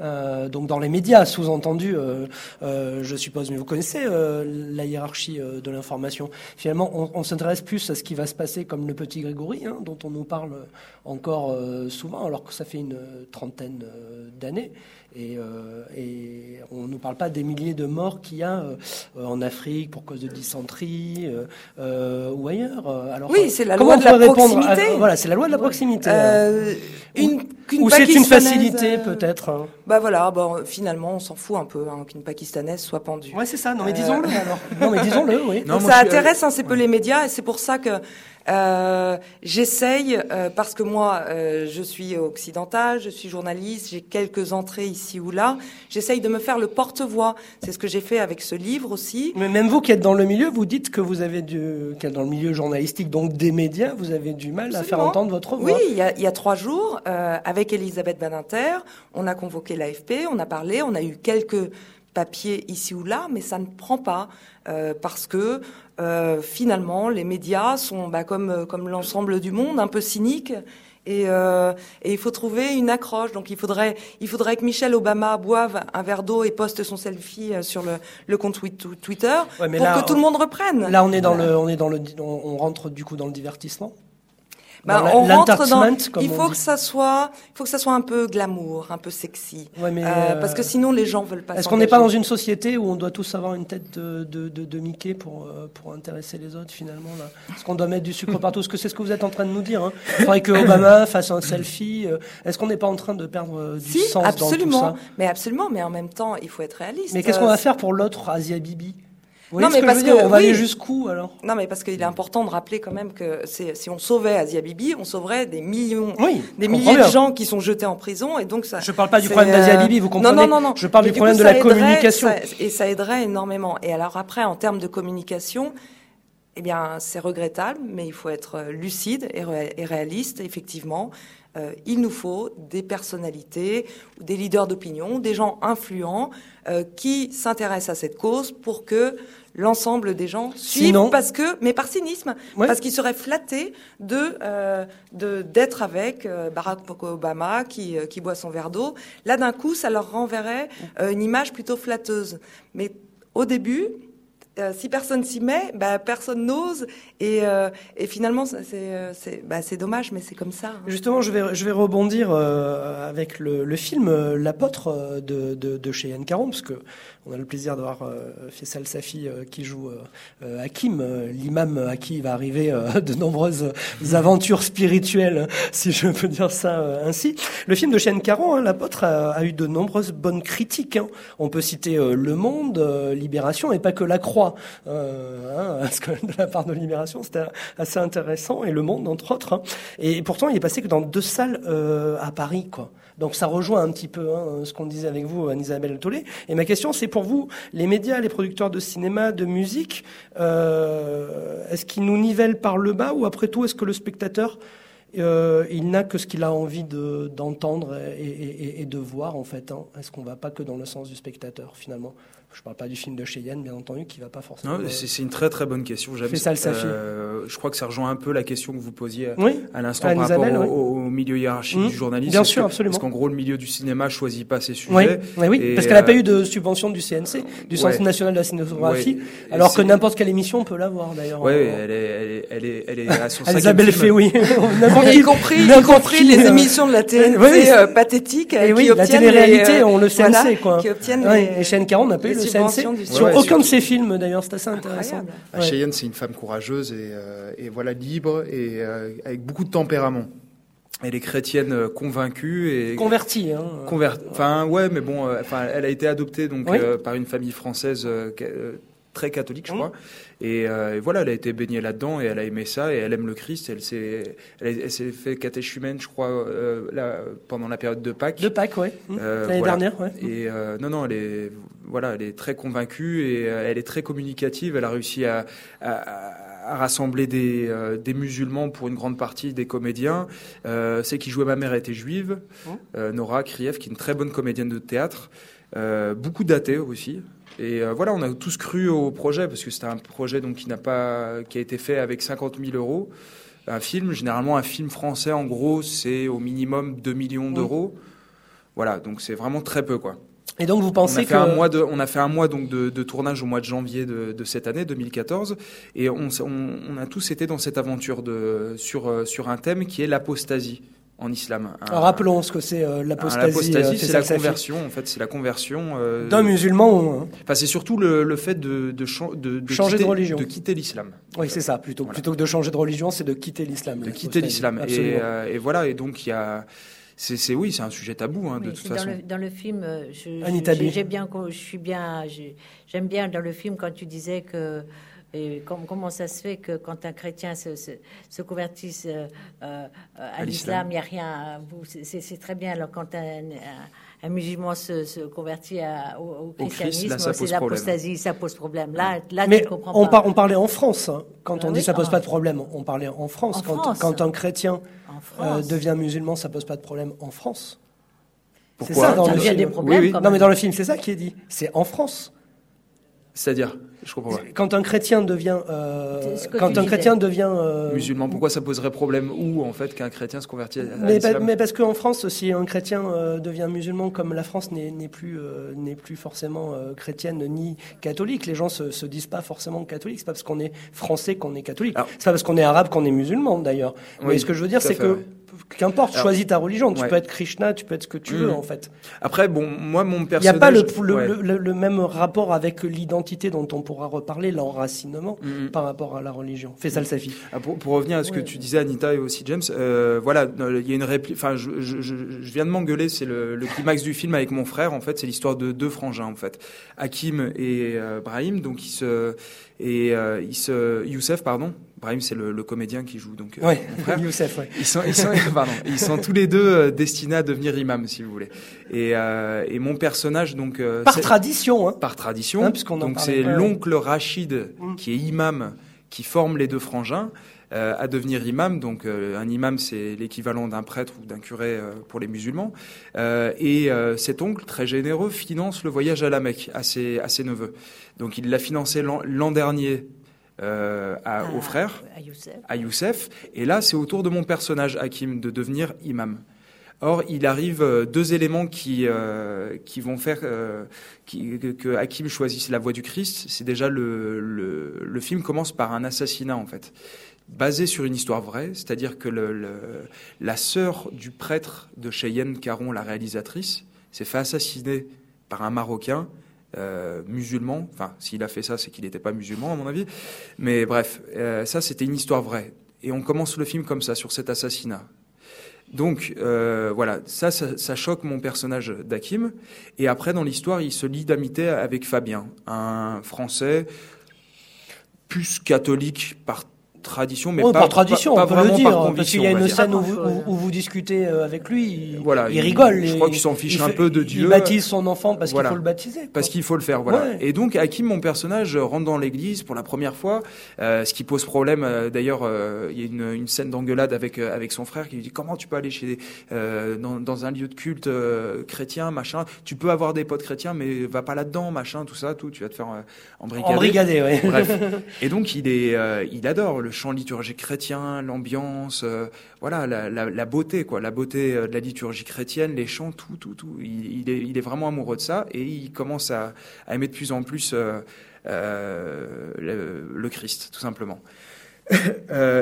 Euh, donc dans les médias, sous-entendu, euh, euh, je suppose. Mais vous connaissez la hiérarchie de l'information. Finalement, on, s'intéresse plus à ce qui va se passer comme le petit Grégory, hein, dont on nous parle encore souvent, alors que ça fait une trentaine d'années. Et, euh, et, on ne nous parle pas des milliers de morts qu'il y a euh, en Afrique pour cause de dysenterie euh, ou ailleurs. Alors, oui, c'est la loi de la proximité. voilà, c'est la loi de la proximité. une, ou c'est une facilité peut-être. Hein. Bah voilà, bon, finalement, on s'en fout un peu hein, qu'une pakistanaise soit pendue. Ouais, c'est ça. Non mais disons-le alors. *laughs* Non mais disons-le, oui. Non, ça intéresse un peu les médias et c'est pour ça que euh, J'essaye, euh, parce que moi, euh, je suis occidentale, je suis journaliste, j'ai quelques entrées ici ou là, j'essaye de me faire le porte-voix. C'est ce que j'ai fait avec ce livre aussi. Mais même vous qui êtes dans le milieu, vous dites que vous avez du, dans le milieu journalistique, donc des médias, vous avez du mal à faire entendre votre voix. Oui, il y a, il y a trois jours, avec Elisabeth Badinter, on a convoqué l'AFP, on a parlé, on a eu quelques papiers ici ou là, mais ça ne prend pas euh, parce que euh, finalement les médias sont bah, comme euh, comme l'ensemble du monde un peu cyniques et, euh, et, il faut trouver une accroche. Donc il faudrait, il faudrait que Michelle Obama boive un verre d'eau et poste son selfie sur le, le compte Twitter pour que tout le monde reprenne. Là, on est dans le, on est dans le, on rentre du coup dans le divertissement. Bah, on rentre dans. Il faut que ça soit, il faut que ça soit un peu glamour, un peu sexy, ouais, mais euh, parce que sinon les gens veulent pas. Est-ce qu'on n'est pas dans une société où on doit tous avoir une tête de, de, de, de Mickey pour euh, pour intéresser les autres finalement là? Est-ce qu'on doit mettre du sucre partout? Est-ce que c'est ce que vous êtes en train de nous dire hein? Il faudrait que Obama *laughs* fasse un selfie. Euh, est-ce qu'on n'est pas en train de perdre du sens absolument. dans tout ça? Mais absolument, mais en même temps, il faut être réaliste. Mais qu'est-ce qu'on va faire pour l'autre Asia Bibi? Non, mais parce que, on va aller jusqu'où alors? Non, mais parce qu'il est important de rappeler quand même que si on sauvait Asia Bibi, on sauverait des millions, des milliers de gens qui sont jetés en prison, et donc ça. Je parle pas du problème d'Asia Bibi, vous comprenez Non, non, non, Je parle du problème de la communication. et ça aiderait énormément. Et alors après, en termes de communication, eh bien, c'est regrettable, mais il faut être lucide et, réaliste, effectivement. Euh, il nous faut des personnalités, des leaders d'opinion, des gens influents euh, qui s'intéressent à cette cause pour que l'ensemble des gens suivent parce que mais par cynisme parce qu'ils seraient flattés de euh, d'être avec euh, Barack Obama qui euh, qui boit son verre d'eau là d'un coup ça leur renverrait une image plutôt flatteuse mais au début si personne s'y met, bah, personne n'ose. Et, euh, et, finalement, bah, c'est dommage, mais c'est comme ça. Hein. Justement, je vais, je vais rebondir avec le, le film L'apôtre de, de, de chez Yann Caron, parce que on a le plaisir d'avoir Faisal Safi qui joue Hakim, l'imam à qui va arriver *laughs* de nombreuses aventures spirituelles, si je peux dire ça ainsi. Le film de Yann Caron, hein, L'apôtre, a, eu de nombreuses bonnes critiques. Hein. On peut citer Le Monde, Libération, et pas que La Croix. Euh, hein, *laughs* parce que de la part de Libération, c'était assez intéressant, et Le Monde, entre autres. Hein. Et pourtant, il est passé que dans deux salles euh, à Paris, quoi. Donc ça rejoint un petit peu hein, ce qu'on disait avec vous, Anne-Isabelle Tollet. Et ma question, c'est pour vous, les médias, les producteurs de cinéma, de musique, euh, est-ce qu'ils nous nivellent par le bas ou après tout, est-ce que le spectateur, euh, il n'a que ce qu'il a envie d'entendre et, et, et, de voir en fait. Hein? Est-ce qu'on va pas que dans le sens du spectateur finalement? Je ne parle pas du film de Cheyenne, bien entendu, qui ne va pas forcément. Non, c'est une très très bonne question. J'aime ça, euh, Je crois que ça rejoint un peu la question que vous posiez à l'instant par rapport au, milieu hiérarchique mmh. du journalisme. Bien sûr, absolument. Parce qu'en gros, le milieu du cinéma choisit pas ses sujets. Oui, oui parce qu'elle n'a pas eu de subvention du CNC, du Centre national de la cinématographie, alors que n'importe quelle émission peut l'avoir d'ailleurs. Oui, elle est, elle est, elle est, à son *laughs* Isabelle fait, oui. *laughs* y compris, y compris les émissions de la *laughs* euh, pathétiques. Et oui, la télé-réalité, on le CNC, quoi. Qui obtiennent et chaîne 40 n'a pas eu le sur aucun de ses films d'ailleurs, c'est assez intéressant. Cheyenne, c'est une femme courageuse et, euh, voilà libre et euh, avec beaucoup de tempérament. Elle est chrétienne euh, convaincue et convertie. Hein. Enfin ouais, mais bon, enfin elle a été adoptée donc par une famille française très catholique, je mmh. crois. Et, voilà, elle a été baignée là-dedans et elle a aimé ça et elle aime le Christ. Elle s'est, elle, s'est fait catéchumène, je crois, pendant la période de Pâques. De Pâques, ouais. Mmh. L'année dernière, ouais. Et non, non, elle est voilà, elle est très convaincue et euh, elle est très communicative. Elle a réussi à, rassembler euh, des, musulmans pour une grande partie, des comédiens. Euh, celle qui jouait ma mère était juive, mmh. Nora Krief, qui est une très bonne comédienne de théâtre. beaucoup d'athées aussi. Et voilà, on a tous cru au projet parce que c'était un projet donc qui n'a pas, qui a été fait avec 50 000 euros. Un film, généralement un film français, en gros, c'est au minimum 2 millions d'euros. Voilà, donc c'est vraiment très peu quoi. Et donc vous pensez on a fait un mois de, on a fait un mois donc de, tournage au mois de janvier de, cette année 2014 et on, on, a tous été dans cette aventure de sur euh, sur un thème qui est l'apostasie en islam. Alors rappelons ce que c'est euh, l'apostasie. L'apostasie, euh, c'est la conversion. En fait, c'est la conversion d'un musulman. Enfin, c'est surtout le, fait de, de, changer quitter, de religion, de quitter l'islam. Oui, c'est ça. Plutôt plutôt que de changer de religion, c'est de quitter l'islam. De quitter l'islam. Et, et, voilà. Et donc il y a c'est oui, c'est un sujet tabou hein, de toute dans façon. Le, dans le film, euh, bien, je suis bien, j'aime bien dans le film quand tu disais que et comment ça se fait que quand un chrétien se, se, convertisse euh, euh, à, l'islam, il n'y a rien. C'est très bien. Alors quand un, un, musulman se, convertit au, christianisme, c'est l'apostasie, ça pose problème. Là, là Mais tu comprends on, pas. on parlait en France. Hein. Quand ah on dit ça pose pas de problème, on parlait en France. quand, quand un chrétien euh, devient musulman, ça pose pas de problème en France. C'est ça dans le film. Des problèmes, Non, mais dans le film, c'est ça qui est dit. C'est en France. C'est-à-dire je comprends pas. Quand un chrétien devient, euh, quand un chrétien devient euh, musulman, pourquoi ça poserait problème où en fait qu'un chrétien se convertit à, mais, mais, parce qu'en France, si un chrétien devient musulman, comme la France n'est plus n'est plus forcément chrétienne ni catholique, les gens se, se disent pas forcément catholiques. C'est pas parce qu'on est français qu'on est catholique. C'est pas parce qu'on est arabe qu'on est musulman d'ailleurs. mais ce que je veux dire, c'est que Qu'importe, choisis ta religion. Tu peux être Krishna, tu peux être ce que tu veux, mm. en fait. Après, bon, moi, mon personnage. Il n'y a pas le, le, même rapport avec l'identité dont on pourra reparler, l'enracinement, mm, mm. par rapport à la religion. Fais ça le Safi. Ah, pour, pour, revenir à ce que tu disais, Anita et aussi James, euh, voilà, il y a une réplique. Enfin, je, je, je, viens de m'engueuler, c'est le, climax du film avec mon frère, en fait. C'est l'histoire de deux frangins, en fait. Hakim et euh, Brahim, donc ils se. Et euh, se. Youssef, pardon Brahim, c'est le, comédien qui joue donc euh, mon frère. Youssef, ouais. Ils sont, ils sont, *laughs* pardon, ils sont tous les deux euh, destinés à devenir imam, si vous voulez. Et, euh, et mon personnage, donc par tradition, hein. par tradition, hein, donc c'est l'oncle Rachid mm. qui est imam, qui forme les deux frangins. à devenir imam. Donc un imam, c'est l'équivalent d'un prêtre ou d'un curé pour les musulmans. et cet oncle, très généreux, finance le voyage à la Mecque à ses, à ses neveux. Donc il l'a financé l'an dernier euh, à, au frère, à Youssef. Et là, c'est au tour de mon personnage, Hakim, de devenir imam. Or, il arrive euh, deux éléments qui, euh, qui vont faire qui, que, Hakim choisisse la voie du Christ. C'est déjà le, le, le, film commence par un assassinat, en fait, basé sur une histoire vraie, c'est-à-dire que le, la sœur du prêtre de Cheyenne Caron, la réalisatrice, s'est fait assassiner par un Marocain euh, musulman. Enfin, s'il a fait ça, c'est qu'il n'était pas musulman, à mon avis. Mais bref, euh, ça, c'était une histoire vraie. Et on commence le film comme ça, sur cet assassinat. Donc euh, voilà, ça, ça, choque mon personnage d'Hakim. Et après, dans l'histoire, il se lie d'amitié avec Fabien, un Français plus catholique par tradition, mais pas, par tradition, pas, on peut le dire, parce qu'il y a une scène où vous, discutez euh, avec lui, il, voilà, il, rigole. Je crois qu'il s'en fiche un peu de Dieu. Il baptise son enfant parce qu'il faut le baptiser. Parce qu'il faut le faire, voilà. Et donc Hakim, mon personnage, rentre dans l'église pour la première fois, euh, ce qui pose problème. Euh, d'ailleurs, il y a une, une scène d'engueulade avec avec son frère qui lui dit comment tu peux aller chez dans, dans, un lieu de culte chrétien, machin? Tu peux avoir des potes chrétiens, mais va pas là-dedans, machin, tout ça, tout. Tu vas te faire embrigader. Embrigader, ouais. Bref. *laughs* Et donc il est, il adore le chant liturgique chrétien, l'ambiance, euh, voilà, la, beauté, quoi, la beauté euh, de la liturgie chrétienne, les chants, tout, tout, tout. Il, est, vraiment amoureux de ça et il commence à, aimer de plus en plus euh, le, Christ, tout simplement. *laughs*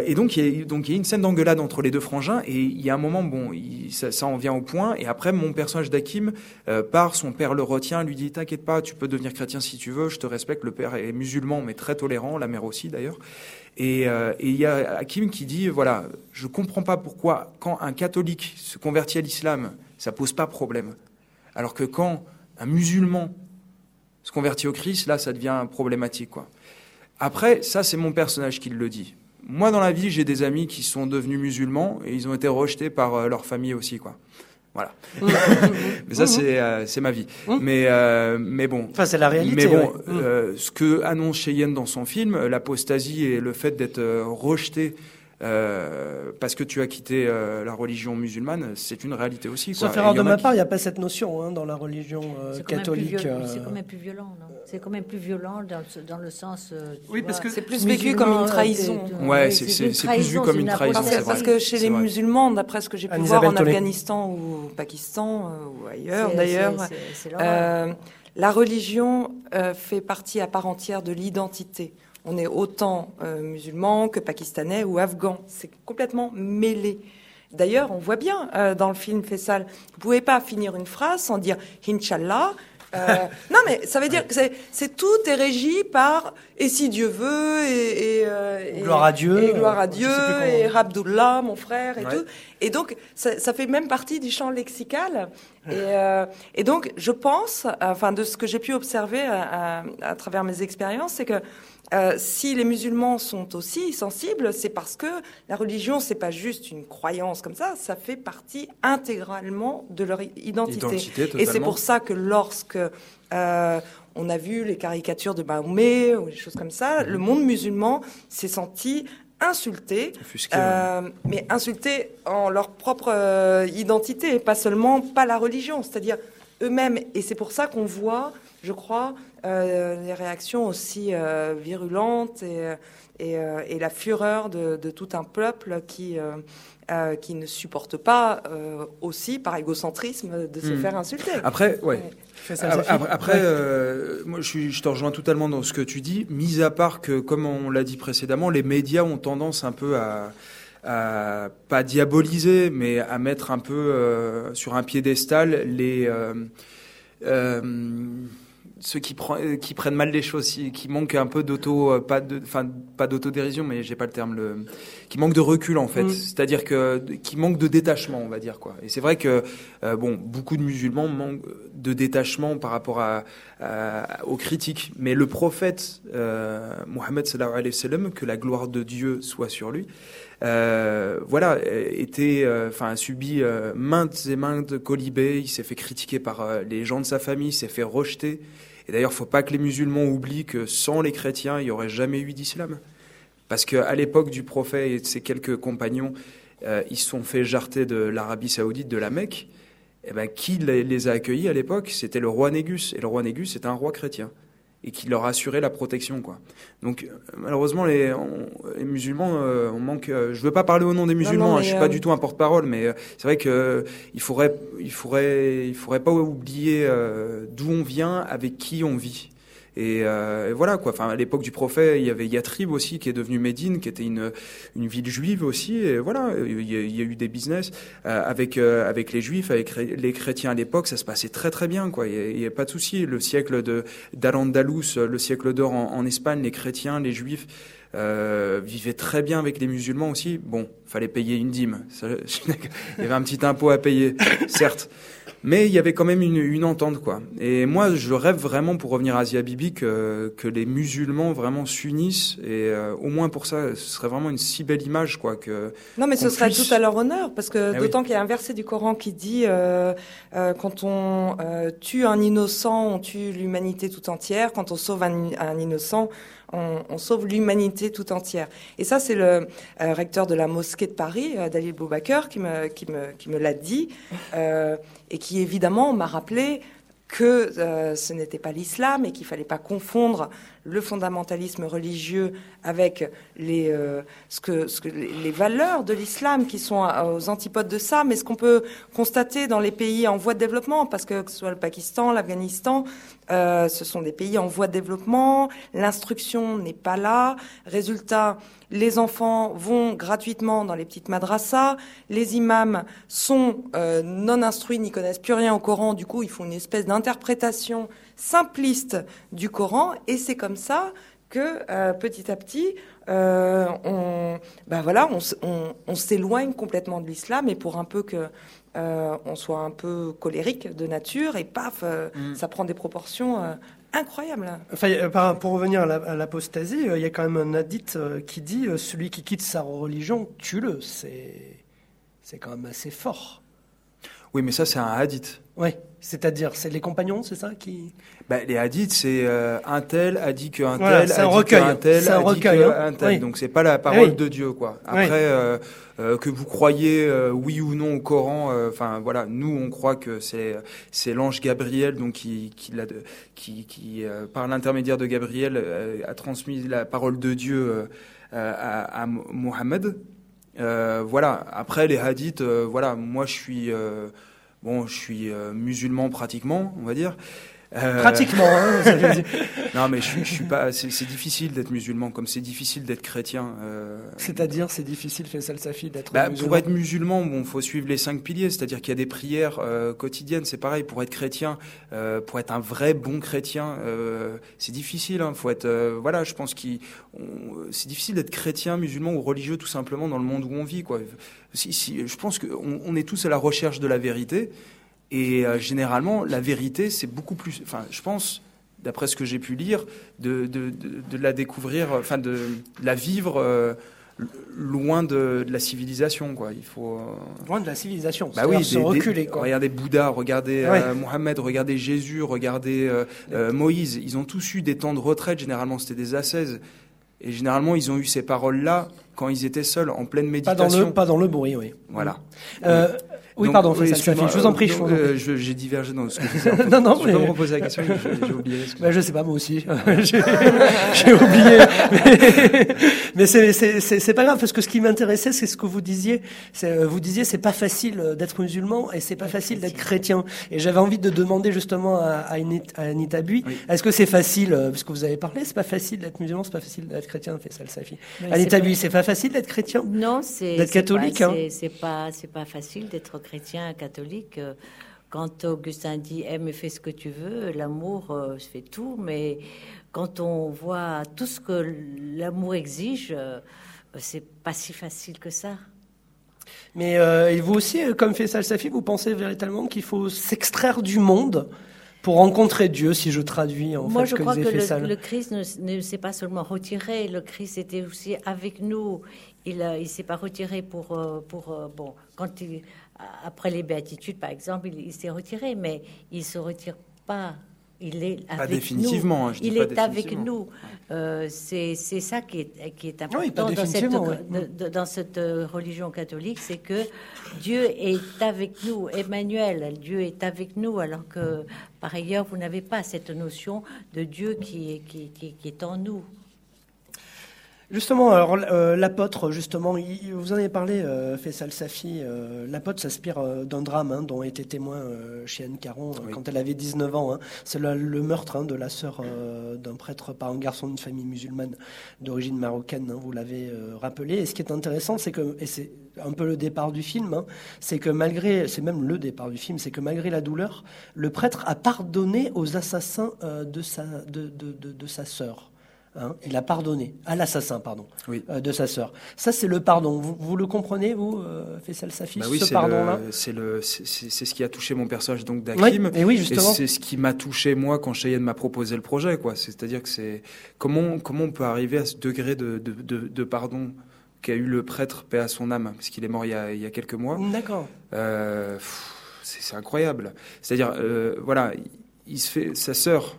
et donc il, y a, donc il y a une scène d'engueulade entre les deux frangins et il y a un moment bon ça, en vient au point et après mon personnage d'Akim part son père le retient lui dit t'inquiète pas tu peux devenir chrétien si tu veux je te respecte le père est musulman mais très tolérant la mère aussi d'ailleurs et il y a Hakim qui dit, voilà, je ne comprends pas pourquoi quand un catholique se convertit à l'islam, ça pose pas problème. Alors que quand un musulman se convertit au Christ, là, ça devient problématique. Quoi. Après, ça, c'est mon personnage qui le dit. Moi, dans la vie, j'ai des amis qui sont devenus musulmans et ils ont été rejetés par euh, leur famille aussi. Quoi. Voilà. mais ça, c'est euh, c'est ma vie. Mais euh, mais bon. Enfin, c'est la réalité. Mais bon, euh, ce que annonce Cheyenne dans son film, l'apostasie et le fait d'être rejeté euh, parce que tu as quitté euh, la religion musulmane, c'est une réalité aussi. Sauf erreur de ma part, il n'y a pas cette notion hein, dans la religion euh, catholique. C'est quand même plus violent, non? C'est quand même plus violent dans, dans le sens. oui, parce que c'est plus vécu comme une trahison. ouais, c'est plus vu comme une trahison. Parce, parce que chez les musulmans, d'après ce que j'ai pu voir en Afghanistan ou au Pakistan ou ailleurs d'ailleurs, la religion fait partie à part entière de l'identité. On est autant euh, musulmans que pakistanais ou afghans. C'est complètement mêlé. D'ailleurs, on voit bien euh, dans le film Fessal, vous pouvez pas finir une phrase sans dire Inch'Allah. Euh, *laughs* non, mais ça veut dire que c'est tout est régi par et si Dieu veut et, gloire à Dieu, et gloire à Dieu et Rabdullah, mon frère et tout. Et donc ça, fait même partie du champ lexical. Et, donc je pense, enfin de ce que j'ai pu observer à travers mes expériences, c'est que euh, si les musulmans sont aussi sensibles, c'est parce que la religion, c'est pas juste une croyance comme ça, ça fait partie intégralement de leur identité. Et c'est pour ça que lorsque euh, on a vu les caricatures de Mahomet ou des choses comme ça, mhm. le monde musulman s'est senti insulté, euh, mais insulté en leur propre identité, et pas seulement pas la religion, c'est-à-dire eux-mêmes. Et c'est pour ça qu'on voit, je crois, euh, les réactions aussi euh, virulentes et, euh, et, la fureur de, tout un peuple qui, qui ne supporte pas aussi, par égocentrisme, de se hmm. faire insulter. Après, ouais. Après, moi, je, je, te rejoins totalement dans ce que tu dis, mis à part que, comme on l'a dit précédemment, les médias ont tendance un peu à, à pas diaboliser, mais à mettre un peu sur un piédestal les ceux qui, euh, qui prennent mal les choses, qui manquent un peu d'auto, euh, pas de, enfin pas d'autodérision, mais j'ai pas le terme, le, qui manquent de recul en fait. Mm. C'est-à-dire que qui manquent de détachement, on va dire quoi. Et c'est vrai que euh, bon, beaucoup de musulmans manquent de détachement par rapport à, aux critiques. Mais le prophète euh, Mohammed sallallahu alayhi wa sallam, que la gloire de Dieu soit sur lui, euh, voilà, était, enfin, a subi maintes et maintes colibés. Il s'est fait critiquer par les gens de sa famille, il s'est fait rejeter. Et d'ailleurs, faut pas que les musulmans oublient que sans les chrétiens, il n'y aurait jamais eu d'islam. Parce qu'à l'époque du prophète et de ses quelques compagnons, euh, ils se sont fait jarter de l'Arabie saoudite, de la Mecque. Et eh ben, qui les a accueillis à l'époque? C'était le roi Négus. Et le roi Négus, c'était un roi chrétien et qui leur assurait la protection. Quoi. Donc euh, malheureusement, les, les musulmans, euh, on manque. Euh, je veux pas parler au nom des musulmans. je hein, je suis pas du tout un porte-parole, mais c'est vrai que il faudrait, il faudrait, il faudrait pas oublier d'où on vient, avec qui on vit. Et, euh, et, voilà quoi. Enfin, à l'époque du prophète, il y avait Yatrib aussi qui est devenu Médine, qui était une une ville juive aussi. Et voilà, il y a, eu des business euh, avec euh, avec les juifs, avec les chrétiens à l'époque, ça se passait très très bien quoi. Il n'y a, pas de souci. Le siècle de d'Al-Andalus, le siècle d'or en, Espagne, les chrétiens, les juifs. Euh, vivaient très bien avec les musulmans aussi. Bon, fallait payer une dîme. *laughs* il y avait un petit impôt à payer, certes. Mais il y avait quand même une, une, entente, quoi. Et moi, je rêve vraiment, pour revenir à Asia Bibi, que, que les musulmans vraiment s'unissent. Et euh, au moins pour ça, ce serait vraiment une si belle image, quoi. Que, non, mais ce serait tout à leur honneur, parce que eh d'autant qu'il y a un verset du Coran qui dit euh, euh, quand on euh, tue un innocent, on tue l'humanité tout entière. Quand on sauve un, un innocent, on, on sauve l'humanité tout entière. Et ça, c'est le euh, recteur de la mosquée de Paris, euh, Dalil Boubaker, qui me, qui me, qui me l'a dit, euh, et qui évidemment m'a rappelé que euh, ce n'était pas l'islam et qu'il fallait pas confondre le fondamentalisme religieux avec les, euh, ce que, ce que, les valeurs de l'islam qui sont aux antipodes de ça, mais ce qu'on peut constater dans les pays en voie de développement, parce que, que ce soit le Pakistan, l'Afghanistan, euh, ce sont des pays en voie de développement, l'instruction n'est pas là, résultat, les enfants vont gratuitement dans les petites madrassas, les imams sont euh, non instruits, n'y connaissent plus rien au Coran, du coup ils font une espèce d'interprétation simpliste du Coran, et c'est comme ça que euh, petit à petit, euh, on, ben voilà, on, on, on s'éloigne complètement de l'islam, et pour un peu que euh, on soit un peu colérique de nature, et paf, euh, mm. ça prend des proportions euh, incroyables. Enfin, euh, pour revenir à l'apostasie, il y a quand même un hadith qui dit celui qui quitte sa religion, tue-le. C'est c'est quand même assez fort. Oui, mais ça, c'est un hadith. Oui, c'est-à-dire, c'est les compagnons, c'est ça qui. Bah, les hadiths, c'est euh, un tel a dit qu'un voilà, tel a dit qu'un tel a dit qu'un tel. Oui. Donc c'est pas la parole oui. de Dieu, quoi. Après, oui. euh, euh, que vous croyez oui ou non au Coran, enfin voilà, nous on croit que c'est c'est l'ange Gabriel, donc qui qui, la, qui, qui par l'intermédiaire de Gabriel a transmis la parole de Dieu à, à Mohammed. voilà. Après les hadiths, voilà, moi je suis bon, je suis musulman pratiquement, on va dire. Euh... Pratiquement. Hein, *laughs* non, mais je, je suis pas. C'est difficile d'être musulman, comme c'est difficile d'être chrétien. Euh... C'est-à-dire, c'est difficile, Faisal Safi, d'être bah, musulman. Pour être musulman, bon, faut suivre les cinq piliers, c'est-à-dire qu'il y a des prières euh, quotidiennes. C'est pareil pour être chrétien, pour être un vrai bon chrétien, c'est difficile. Hein, faut être. voilà, je pense qu'il. C'est difficile d'être chrétien, musulman ou religieux tout simplement dans le monde où on vit. Quoi. Si, si, je pense qu'on on est tous à la recherche de la vérité. Et euh, généralement, la vérité, c'est beaucoup plus. Enfin, je pense, d'après ce que j'ai pu lire, de, de, de, de, la découvrir, enfin, de, la vivre euh, loin de, la civilisation, quoi. Il faut. Euh... Loin de la civilisation. Bah oui, se des, reculer. Quoi. Regardez Bouddha, regardez ouais. euh, Mohamed, regardez Jésus, regardez euh, Moïse. Ils ont tous eu des temps de retraite. Généralement, c'était des ascèses. Et généralement, ils ont eu ces paroles-là quand ils étaient seuls, en pleine méditation. Pas dans le, pas dans le bruit, oui. Voilà. Euh, oui, donc, pardon, oui, je vous en prie. Euh, j'ai divergé dans ce que je disais. En *laughs* fait, non, non, je mais... peux me reposer la question, j'ai oublié. Bah, je sais pas, moi aussi. *laughs* j'ai oublié. *laughs* Mais, mais c'est pas grave, parce que ce qui m'intéressait, c'est ce que vous disiez. Vous disiez, c'est pas facile d'être musulman et c'est pas facile d'être chrétien. Et j'avais envie de demander justement à, à, Anita Bui, oui. est-ce que c'est facile, parce que vous avez parlé, c'est pas facile d'être musulman, c'est pas facile d'être chrétien, fait ça le Safi. Anita Bui, c'est pas facile d'être chrétien? Non, c'est. D'être catholique, pas, hein? C'est pas, c'est pas facile d'être chrétien, catholique. Quand Augustin dit aime et fais ce que tu veux, l'amour euh, fait tout, mais quand on voit tout ce que l'amour exige, euh, c'est pas si facile que ça. Mais euh, et vous aussi, comme fait Safi, vous pensez véritablement qu'il faut s'extraire du monde pour rencontrer Dieu, si je traduis en Moi, fait, je que crois que le, le, Christ ne, ne s'est pas seulement retiré, le Christ était aussi avec nous. Il ne s'est pas retiré pour, euh, pour bon, quand il, après les béatitudes, par exemple, il, il s'est retiré, mais il se retire pas. Il est pas avec définitivement, nous. Je il est avec nous. Euh, c'est ça qui est, qui est important oui, dans, cette, ouais. de, dans cette religion catholique, c'est que Dieu est avec nous. Emmanuel, Dieu est avec nous, alors que par ailleurs, vous n'avez pas cette notion de Dieu qui, qui, qui est en nous. Justement, alors euh, l'apôtre, justement, il, vous en avez parlé, euh, Faisal Safi. Euh, l'apôtre s'inspire d'un drame hein, dont était témoin chez Anne Caron oui. quand elle avait 19 ans. Hein. C'est le, le, meurtre hein, de la sœur d'un prêtre par un garçon d'une famille musulmane d'origine marocaine. Vous l'avez rappelé. Et ce qui est intéressant, c'est que, et c'est un peu le départ du film, c'est que malgré, c'est même le départ du film, c'est que malgré la douleur, le prêtre a pardonné aux assassins de sa de, de, de, de sa sœur. Hein, il a pardonné à l'assassin, pardon, euh, de sa sœur. Ça, c'est le pardon. Vous, le comprenez, vous, euh, Faisal Safi, bah oui, ce pardon-là C'est le, c'est ce qui a touché mon personnage donc d'Akim. et oui, justement. c'est ce qui m'a touché moi quand Cheyenne m'a proposé le projet, quoi. C'est-à-dire que c'est comment comment on peut arriver à ce degré de, de, de, pardon qu'a eu le prêtre paix à son âme, parce qu'il est mort il y a, il y a quelques mois. D'accord. Euh, c'est incroyable. C'est-à-dire, euh, voilà, il se fait sa sœur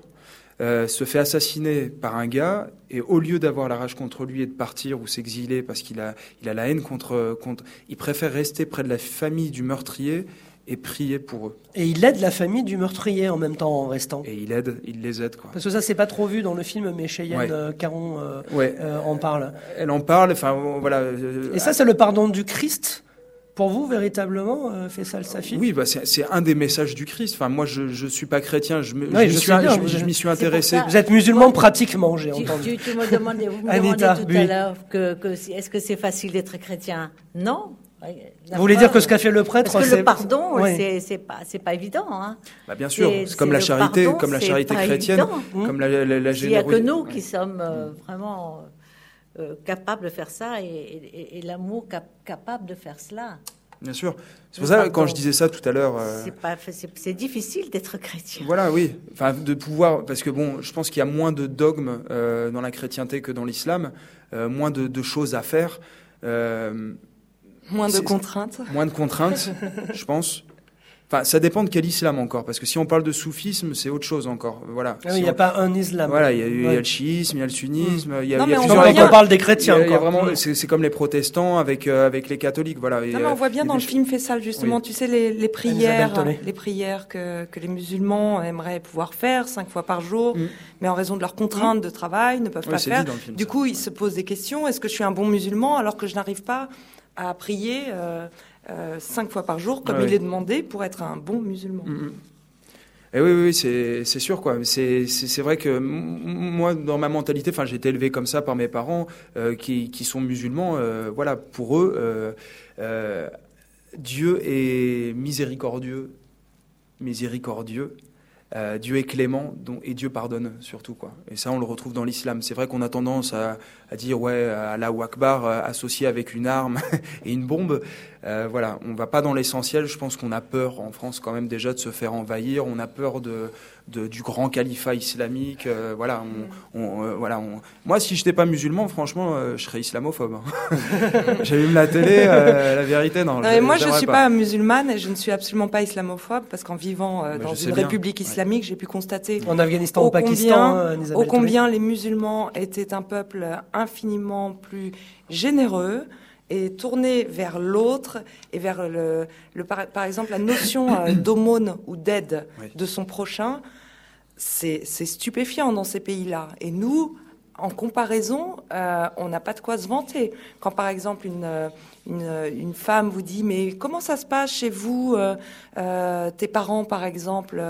euh, se fait assassiner par un gars et au lieu d'avoir la rage contre lui et de partir ou s'exiler parce qu'il a, il a la haine contre, contre, il préfère rester près de la famille du meurtrier et prier pour eux. Et il aide la famille du meurtrier en même temps en restant. Et il aide, il les aide quoi. Parce que ça c'est pas trop vu dans le film, mais Cheyenne euh, Caron euh, en parle. Elle en parle, enfin voilà. Et ça c'est le pardon du Christ pour vous, véritablement, euh, Faisal Safi Oui, bah c'est un des messages du Christ. Enfin, moi, je ne suis pas chrétien, je m'y suis, intéressé. Vous êtes musulman pratiquement, j'ai entendu. Tu, me demandais, vous me *laughs* demandez tout à l'heure que, que est-ce que c'est facile d'être chrétien? Non. Vous voulez dire que ce qu'a fait le prêtre, c'est le pardon, c'est pas c'est pas évident. Hein. Bah bien sûr, c'est comme la charité, comme la charité chrétienne, comme la, la, la, Il n'y a que nous qui sommes euh, vraiment euh, capable de faire ça et, l'amour capable de faire cela. Bien sûr. C'est pour ça que quand je disais ça tout à l'heure. Euh, c'est difficile d'être chrétien. Voilà, oui. Enfin, de pouvoir, parce que bon, je pense qu'il y a moins de dogmes euh, dans la chrétienté que dans l'islam, moins de, choses à faire. moins de contraintes. Moins de contraintes, *laughs* je pense. Enfin, ça dépend de quel islam encore, parce que si on parle de soufisme, c'est autre chose encore. Voilà. Ah il n'y a pas un islam. Voilà, il y, a, le chiisme, il y a le sunnisme, il y a, non, y a on, on parle des chrétiens. Il y a, vraiment, c'est comme les protestants avec euh, avec les catholiques, voilà. non, mais on voit bien dans le film Fessal justement, tu sais les, les prières, les prières que que les musulmans aimeraient pouvoir faire cinq fois par jour, mm. mais en raison de leurs contraintes de travail ne peuvent pas faire. du coup, ils se posent des questions. Est-ce que je suis un bon musulman alors que je n'arrive pas à prier? Euh, euh, cinq fois par jour, comme il est demandé pour être un bon musulman. Mm, mm. Et eh oui, oui, c'est sûr quoi. C'est vrai que moi, dans ma mentalité, enfin, j'ai été élevé comme ça par mes parents euh, qui, qui, sont musulmans. Euh, voilà, pour eux, Dieu est miséricordieux, miséricordieux. Dieu est clément et Dieu pardonne surtout quoi. Et ça on le retrouve dans l'islam. C'est vrai qu'on a tendance à, à dire ouais Allah Akbar associé avec une arme *laughs* et une bombe, euh, voilà, on va pas dans l'essentiel. Je pense qu'on a peur en France quand même déjà de se faire envahir. On a peur de, du grand califat islamique. Euh, voilà, on, euh, voilà. Moi, si je n'étais pas musulman, franchement, je serais islamophobe. Hein. *laughs* J'allume la télé, la vérité, non. non moi, je ne suis pas. musulmane et je ne suis absolument pas islamophobe parce qu'en vivant dans une république islamique, j'ai pu constater en Afghanistan, au Pakistan, au combien les musulmans étaient un peuple infiniment plus généreux et tourner vers l'autre et vers le, le par, exemple la notion euh, *coughs* d'aumône ou d'aide de son prochain, c'est stupéfiant dans ces pays-là. Et nous, en comparaison, euh, on n'a pas de quoi se vanter. Quand par exemple une, une, une, femme vous dit mais comment ça se passe chez vous euh, Tes parents par exemple,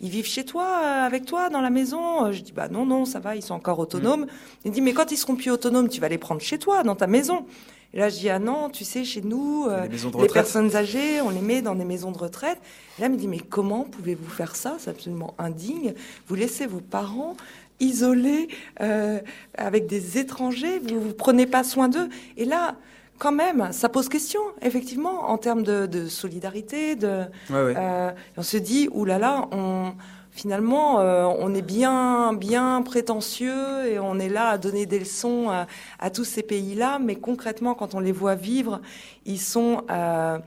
ils vivent chez toi, avec toi, dans la maison? Je dis bah non non ça va, ils sont encore autonomes. Mm. Il dit mais quand ils seront plus autonomes, tu vas les prendre chez toi, dans ta maison. Et là, je dis, ah non, tu sais, chez nous, euh, les, personnes âgées, on les met dans des maisons de retraite. Et là, il me dit, mais comment pouvez-vous faire ça? C'est absolument indigne. Vous laissez vos parents isolés euh, avec des étrangers, vous ne prenez pas soin d'eux. Et là, quand même, ça pose question, effectivement, en termes de, de solidarité. De, Euh, on se dit, oulala, là là, on finalement, euh, on est bien, bien prétentieux et on est là à donner des leçons à, tous ces pays-là, mais concrètement, quand on les voit vivre, ils sont euh,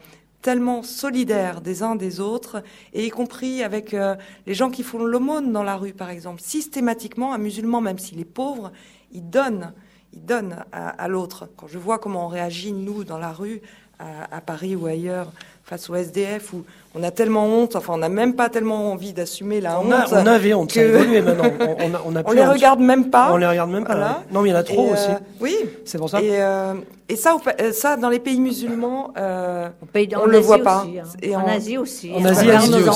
tellement solidaires des uns des autres, et y compris avec euh, les gens qui font l'aumône dans la rue, par exemple. Systématiquement, un musulman, même s'il est pauvre, il donne, il donne à, l'autre. Quand je vois comment on réagit, nous, dans la rue, à, à Paris ou ailleurs, face au SDF, où on a tellement honte, enfin on n'a même pas tellement envie d'assumer la on honte. on avait honte, que... maintenant. On, on, *laughs* les regarde même pas. On les regarde même pas. Non, mais il y en a trop aussi. Euh, oui. C'est pour ça. Et, euh, et ça, euh, ça, dans les pays musulmans, euh, on ne le voit pas. Hein. Et en, Asie aussi. En Asie,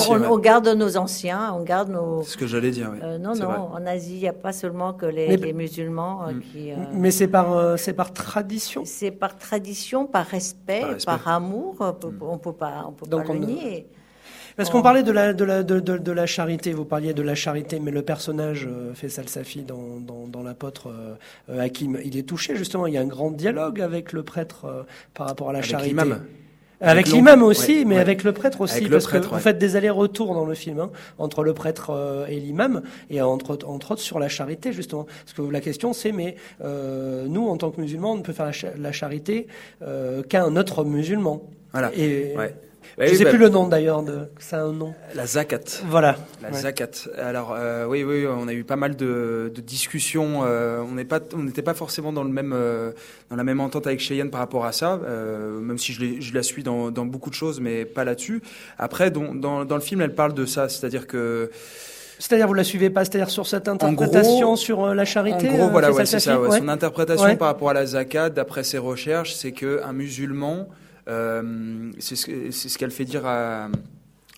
on, on, garde nos anciens, on garde nos. C'est ce que j'allais dire. Oui. non, non. En Asie, il n'y a pas seulement que les, les musulmans mm. qui. mais c'est par, c'est par tradition. C'est par tradition, par respect, par, amour. On peut pas, on peut pas le nier. Parce qu'on parlait de la, de, la, de, de, la charité, vous parliez de la charité, mais le personnage euh, Faisal Safi dans, dans, dans l'apôtre euh, Hakim, il est touché justement, il y a un grand dialogue avec le prêtre euh, par rapport à la avec charité. L'imam. Avec, l'imam aussi, mais avec le prêtre aussi, Avec parce prêtre, que ouais. vous faites des allers-retours dans le film hein, entre le prêtre euh, et l'imam, et entre, entre autres sur la charité justement. Parce que la question c'est, mais euh, nous en tant que musulmans, on ne peut faire la, cha- la charité euh, qu'un autre musulman. Voilà. Et Ouais. je Ouais, sais bah, plus le nom d'ailleurs, de, ça a un nom. La zakat. Voilà. La Ouais. zakat. Alors euh, oui, oui, on a eu pas mal de, de discussions. euh, on pas, n'était pas forcément dans le même, euh, dans la même entente avec Cheyenne par rapport à ça. euh, même si je, je la suis dans, dans beaucoup de choses, mais pas là-dessus. Après, dans, dans, dans le film, elle parle de ça, c'est-à-dire que C'est-à-dire vous la suivez pas, c'est-à-dire sur cette interprétation gros- sur euh, la En charité. gros, euh, voilà, ouais, c'est ça. ouais. Ouais. Son interprétation par rapport à la zakat, d'après ses recherches, c'est que un musulman, c'est ce, que- c'est ce qu'elle fait dire à,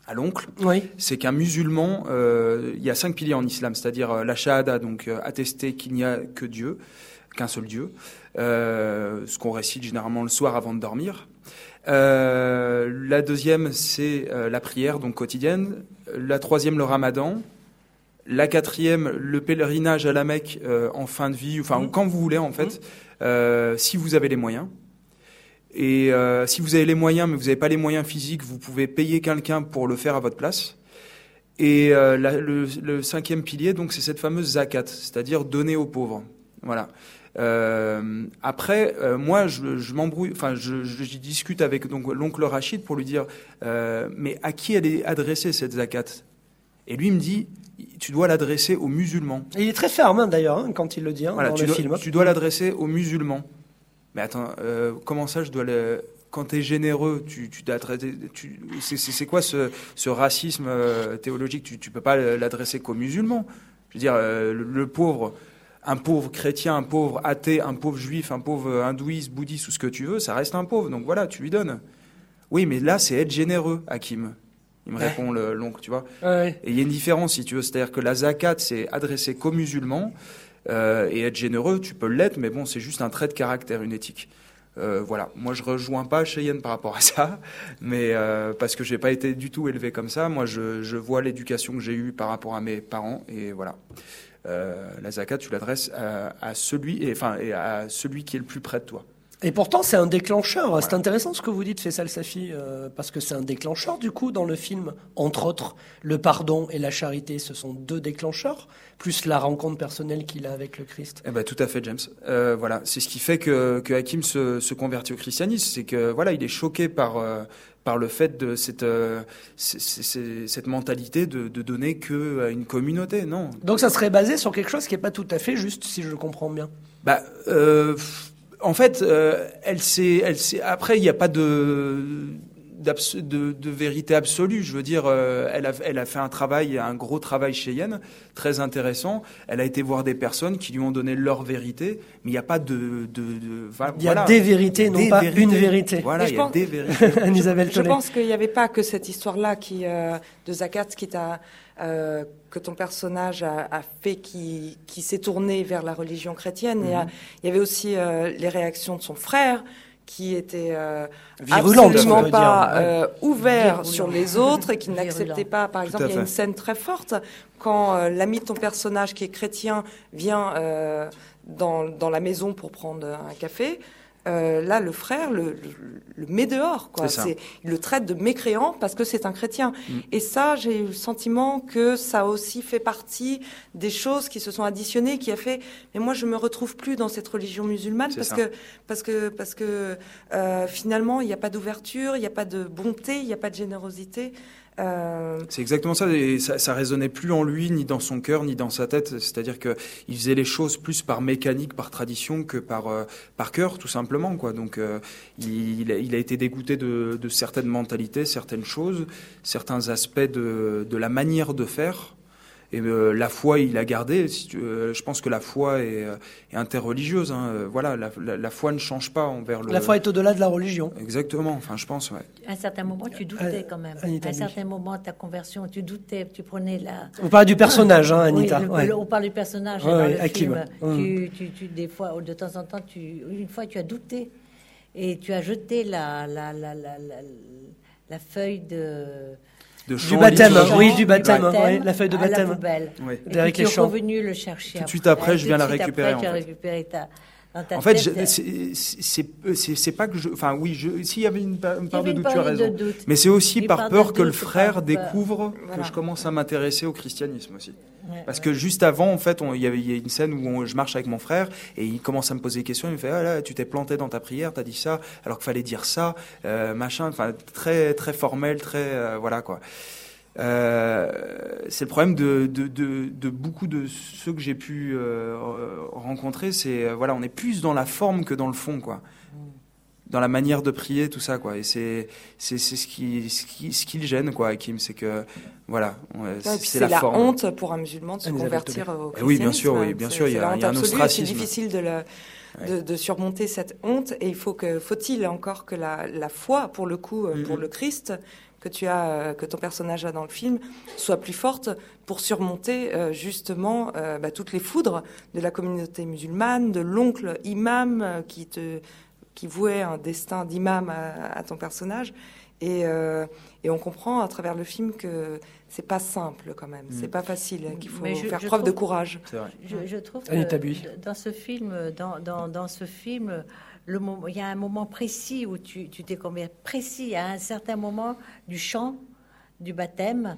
à l'oncle, Oui. c'est qu'un musulman, euh, il y a cinq piliers en islam, c'est-à-dire euh, la shahada, donc euh, attester qu'il n'y a que Dieu, qu'un seul Dieu, euh, ce qu'on récite généralement le soir avant de dormir. Euh, la deuxième, c'est euh, la prière, donc quotidienne. La troisième, le ramadan. La quatrième, le pèlerinage à la Mecque euh, en fin de vie, enfin Mhm. quand vous voulez en fait, euh, si vous avez les moyens. Et euh, si vous avez les moyens, mais vous n'avez pas les moyens physiques, vous pouvez payer quelqu'un pour le faire à votre place. Et euh, la- le, le cinquième pilier, donc, c'est cette fameuse zakat, c'est-à-dire donner aux pauvres. Voilà. Euh, après, euh, moi, je, je m'embrouille, enfin, je, discute avec donc l'oncle Rachid pour lui dire, mais à qui elle est adressée cette zakat? Et lui il me dit, tu dois l'adresser aux musulmans. Et il est très ferme hein, d'ailleurs hein, quand il le dit hein, Voilà, dans tu le dois, film. tu dois l'adresser aux musulmans. Mais attends, euh, comment ça, je dois le. Quand tu es généreux, tu, tu. Tu, c'est, quoi ce, ce racisme euh, théologique? Tu tu peux pas l'adresser qu'aux musulmans. Je veux dire, euh, le, le pauvre, un pauvre chrétien, un pauvre athée, un pauvre juif, un pauvre hindouiste, bouddhiste ou ce que tu veux, ça reste un pauvre. Donc voilà, tu lui donnes. Oui, mais là, c'est être généreux, Hakim. Il me Ouais. répond le- l'oncle, tu vois. Ouais. Et il y a une différence, si tu veux. C'est-à-dire que la zakat, c'est adressé qu'aux musulmans. Euh, et être généreux, tu peux l'être, mais bon, c'est juste un trait de caractère, une éthique. Euh, voilà. Moi, je rejoins pas Cheyenne par rapport à ça, *laughs* mais euh, parce que j'ai pas été du tout élevé comme ça. Moi, je, vois l'éducation que j'ai eue par rapport à mes parents, et voilà. La tu l'adresses à, celui, enfin, à celui qui est le plus près de toi. Et pourtant, c'est un déclencheur. C'est intéressant ce que vous dites, Faisal Safi, euh, parce que c'est un déclencheur, du coup, dans le film. Entre autres, le pardon et la charité, ce sont deux déclencheurs, plus la rencontre personnelle qu'il a avec le Christ. Eh ben, tout à fait, James. Euh, voilà, c'est ce qui fait que, que Hakim se, se convertit au christianisme, c'est que voilà, il est choqué par euh, par le fait de cette euh, cette mentalité de, de donner que à une communauté. Non? Donc ça serait basé sur quelque chose qui n'est pas tout à fait juste, si je comprends bien. Bah, euh, en fait, euh, elle s'est, elle s'est. Après, il n'y a pas de, d'abs- de de vérité absolue. Je veux dire, euh, elle a, elle a fait un travail, un gros travail chez Yen, très intéressant. Elle a été voir des personnes qui lui ont donné leur vérité, mais il n'y a pas de, de, de- va- Il y a des vérités, non Des pas vérités. une vérité. Voilà, il je y a pense- des vérités. *laughs* Je pense qu'il n'y avait pas que cette histoire-là qui, euh, de Zakat qui t'a, euh, que ton personnage a, a fait qui, qui s'est tourné vers la religion chrétienne. Et, euh, il y avait aussi euh, les réactions de son frère qui étaient euh, absolument pas euh, Virulent. sur les autres et qui *laughs* Virulent. n'acceptaient pas. Par exemple, il y a une scène très forte quand euh, l'ami de ton personnage qui est chrétien vient euh, dans, dans la maison pour prendre un café. Euh, là, le frère le, le, le met dehors. Quoi. C'est il le traite de mécréant parce que c'est un chrétien. Mm. Et ça, j'ai eu le sentiment que ça a aussi fait partie des choses qui se sont additionnées, qui a fait. Mais moi, je me retrouve plus dans cette religion musulmane parce ça. que parce que parce que euh, finalement, il n'y a pas d'ouverture, il n'y a pas de bonté, il n'y a pas de générosité. Euh, C'est exactement ça, et ça, ça résonnait plus en lui, ni dans son cœur, ni dans sa tête. C'est-à-dire que il faisait les choses plus par mécanique, par tradition, que par euh, par cœur, tout simplement, quoi. Donc, euh, il, il a, il a été dégoûté de, de certaines mentalités, certaines choses, certains aspects de, de la manière de faire. Et euh, la foi, il a gardé. Si tu- euh, je pense que la foi est, euh, est interreligieuse. Hein. Voilà, la, la, la foi ne change pas envers le. La foi est au-delà de la religion. Exactement. Enfin, je pense, ouais. À un certain moment, tu doutais quand même. Anita, à un oui. certain moment, ta conversion, tu doutais, tu prenais la. Vous parlez du personnage, hein, Oui, Anita. le- Ouais. le- on parle du personnage Ouais, dans ouais, le film. Mm. Tu, tu, tu- des fois, de temps en temps, tu, une fois, tu as douté et tu as jeté la, la, la, la, la, la feuille de du baptême, oui, du baptême, la feuille de baptême. À la poubelle. Oui. Et tu es revenu le chercher. Tout de suite après, je viens la récupérer. Après, tu as récupéré ta, en fait, c'est pas que je. Enfin, oui, s'il y avait une, part de doute, tu as raison. Mais c'est aussi par peur que le frère découvre que je commence à m'intéresser au christianisme aussi. Parce que juste avant, en fait, il y avait une scène où je marche avec mon frère et il commence à me poser des questions. Il me fait Ah là, tu t'es planté dans ta prière, t'as dit ça, alors qu'il fallait dire ça, euh, machin. Enfin, très, très formel, très. Euh, voilà, quoi. Euh, c'est le problème de, de, beaucoup de ceux que j'ai pu rencontrer. C'est voilà, on est plus dans la forme que dans le fond, quoi. Dans la manière de prier, tout ça, quoi. Et c'est c'est ce qui ce qui ce qui le gêne, quoi, Kim, c'est que voilà, c'est la, la honte pour un musulman de se convertir au christianisme. Eh oui, bien sûr, oui, bien sûr, il y a, y a un ostracisme. C'est difficile de le de, de, surmonter cette honte et il faut que faut-il encore que la, la foi pour le coup pour le Christ que tu as, euh, que ton personnage a dans le film, soit plus forte pour surmonter euh, justement euh, bah, toutes les foudres de la communauté musulmane, de l'oncle imam qui te qui vouait un destin d'imam à, ton personnage. Et, et, on comprend à travers le film que c'est pas simple quand même, c'est mm. pas facile, qu'il faut faire preuve de courage. Je, je, trouve que dans ce film, dans, dans, dans ce film, il y a un moment précis où tu t'es combien précis, à un certain moment du chant, du baptême.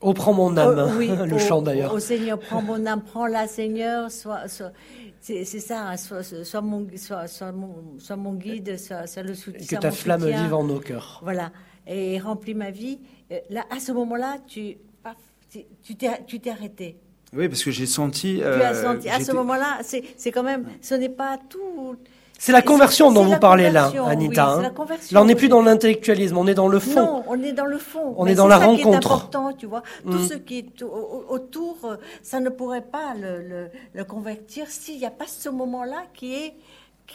Oh, prends mon âme, oh, oui, *laughs* le chant d'ailleurs. Au Seigneur, prends mon âme, prends-la, Seigneur, soit, c'est ça, hein, soit, mon, soit, mon, guide, soit, le soutien. que ta flamme vive en nos cœurs. Voilà, et remplis ma vie. Euh, là, à ce moment-là, tu tu t'es arrêté. Oui, parce que j'ai senti. tu as euh, senti. À ce moment-là, c'est quand même. Ce n'est pas tout. C'est la conversion dont vous parlez là, Anita. Hein. là, on n'est plus dans l'intellectualisme, on est dans le fond. Non, on est dans le fond. On est dans la ça rencontre. Qui est important, tu vois. Tout mm. ce qui est autour, ça ne pourrait pas le, le, convertir s'il n'y a pas ce moment-là qui est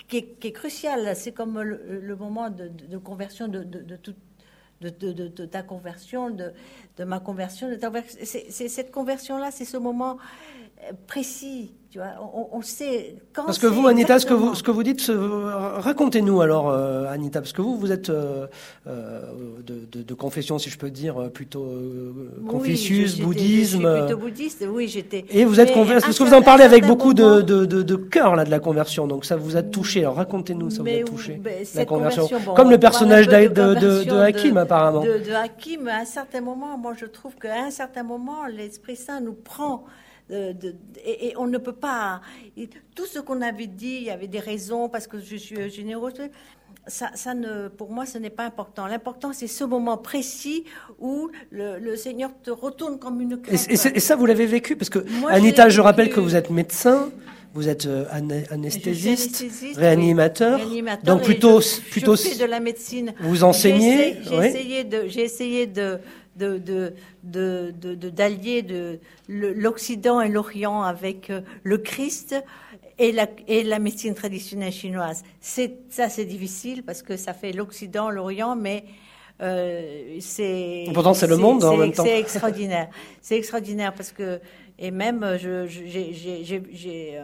qui est, crucial. C'est comme le, moment de, de, conversion de, de, de, de, ta conversion, de, de ma conversion. C'est cette conversion-là, c'est ce moment précis on, sait quand. Parce que vous, Anita, ce que vous, ce que vous dites, racontez-nous alors, euh, Anita, parce que vous, vous êtes euh, euh, de, confession, si je peux dire, plutôt Confucius, bouddhisme. plutôt bouddhiste, oui, j'étais. Et vous êtes converti, parce que vous en parlez avec beaucoup de, de, cœur là de la conversion, donc ça vous a touché. Alors racontez-nous, ça vous a touché ben, la conversion, comme le personnage de, de, Hakim apparemment. De, Hakim, à un certain moment, moi je trouve qu'à un certain moment, l'Esprit Saint nous prend et, on ne peut pas. tout ce qu'on avait dit, il y avait des raisons parce que je suis généreux. Ça, ça ne, pour moi, ce n'est pas important. L'important, c'est ce moment précis où le, Seigneur te retourne comme une crêpe. Et, ça, vous l'avez vécu Parce que, Anita, je rappelle que vous êtes médecin. Vous êtes euh, anesthésiste, réanimateur, donc plutôt, plutôt. de la médecine. Vous enseignez. J'ai essayé de, j'ai essayé de, de, d'allier de, l'Occident et l'Orient avec euh, le Christ et la, et la médecine traditionnelle chinoise. C'est, ça, c'est difficile parce que ça fait l'Occident, l'Orient, mais euh, c'est. Pourtant, c'est le monde en même temps. C'est extraordinaire. c'est extraordinaire parce que, et même, je, j'ai.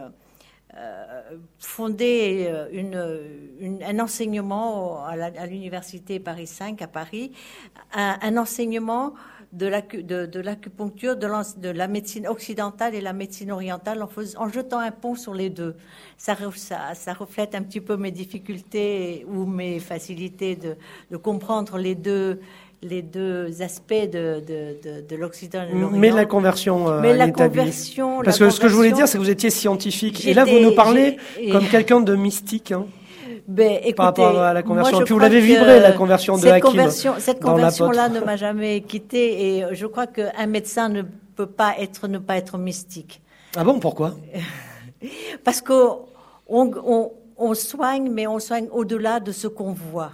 Euh, fondé euh, un enseignement à l'université Paris 5 à Paris, un, enseignement de l'acupuncture, de, la médecine occidentale et la médecine orientale en, en jetant un pont sur les deux. Ça, reflète un petit peu mes difficultés ou mes facilités de comprendre les deux les deux aspects de, de, de, l'Occident et de l'Orient. Mais la conversion. Euh, Mais la conversion. Parce que ce que je voulais dire, c'est que vous étiez scientifique. Et là, vous nous parlez comme quelqu'un de mystique. Hein. Ben, écoutez, par rapport à la conversion. Puis vous l'avez vibré, la conversion de cette Conversion, cette conversion-là ne m'a jamais quitté et je crois qu'un médecin ne peut pas être, ne pas être mystique. Ah bon, pourquoi? *laughs* Parce qu'on on, on soigne, mais on soigne au-delà de ce qu'on voit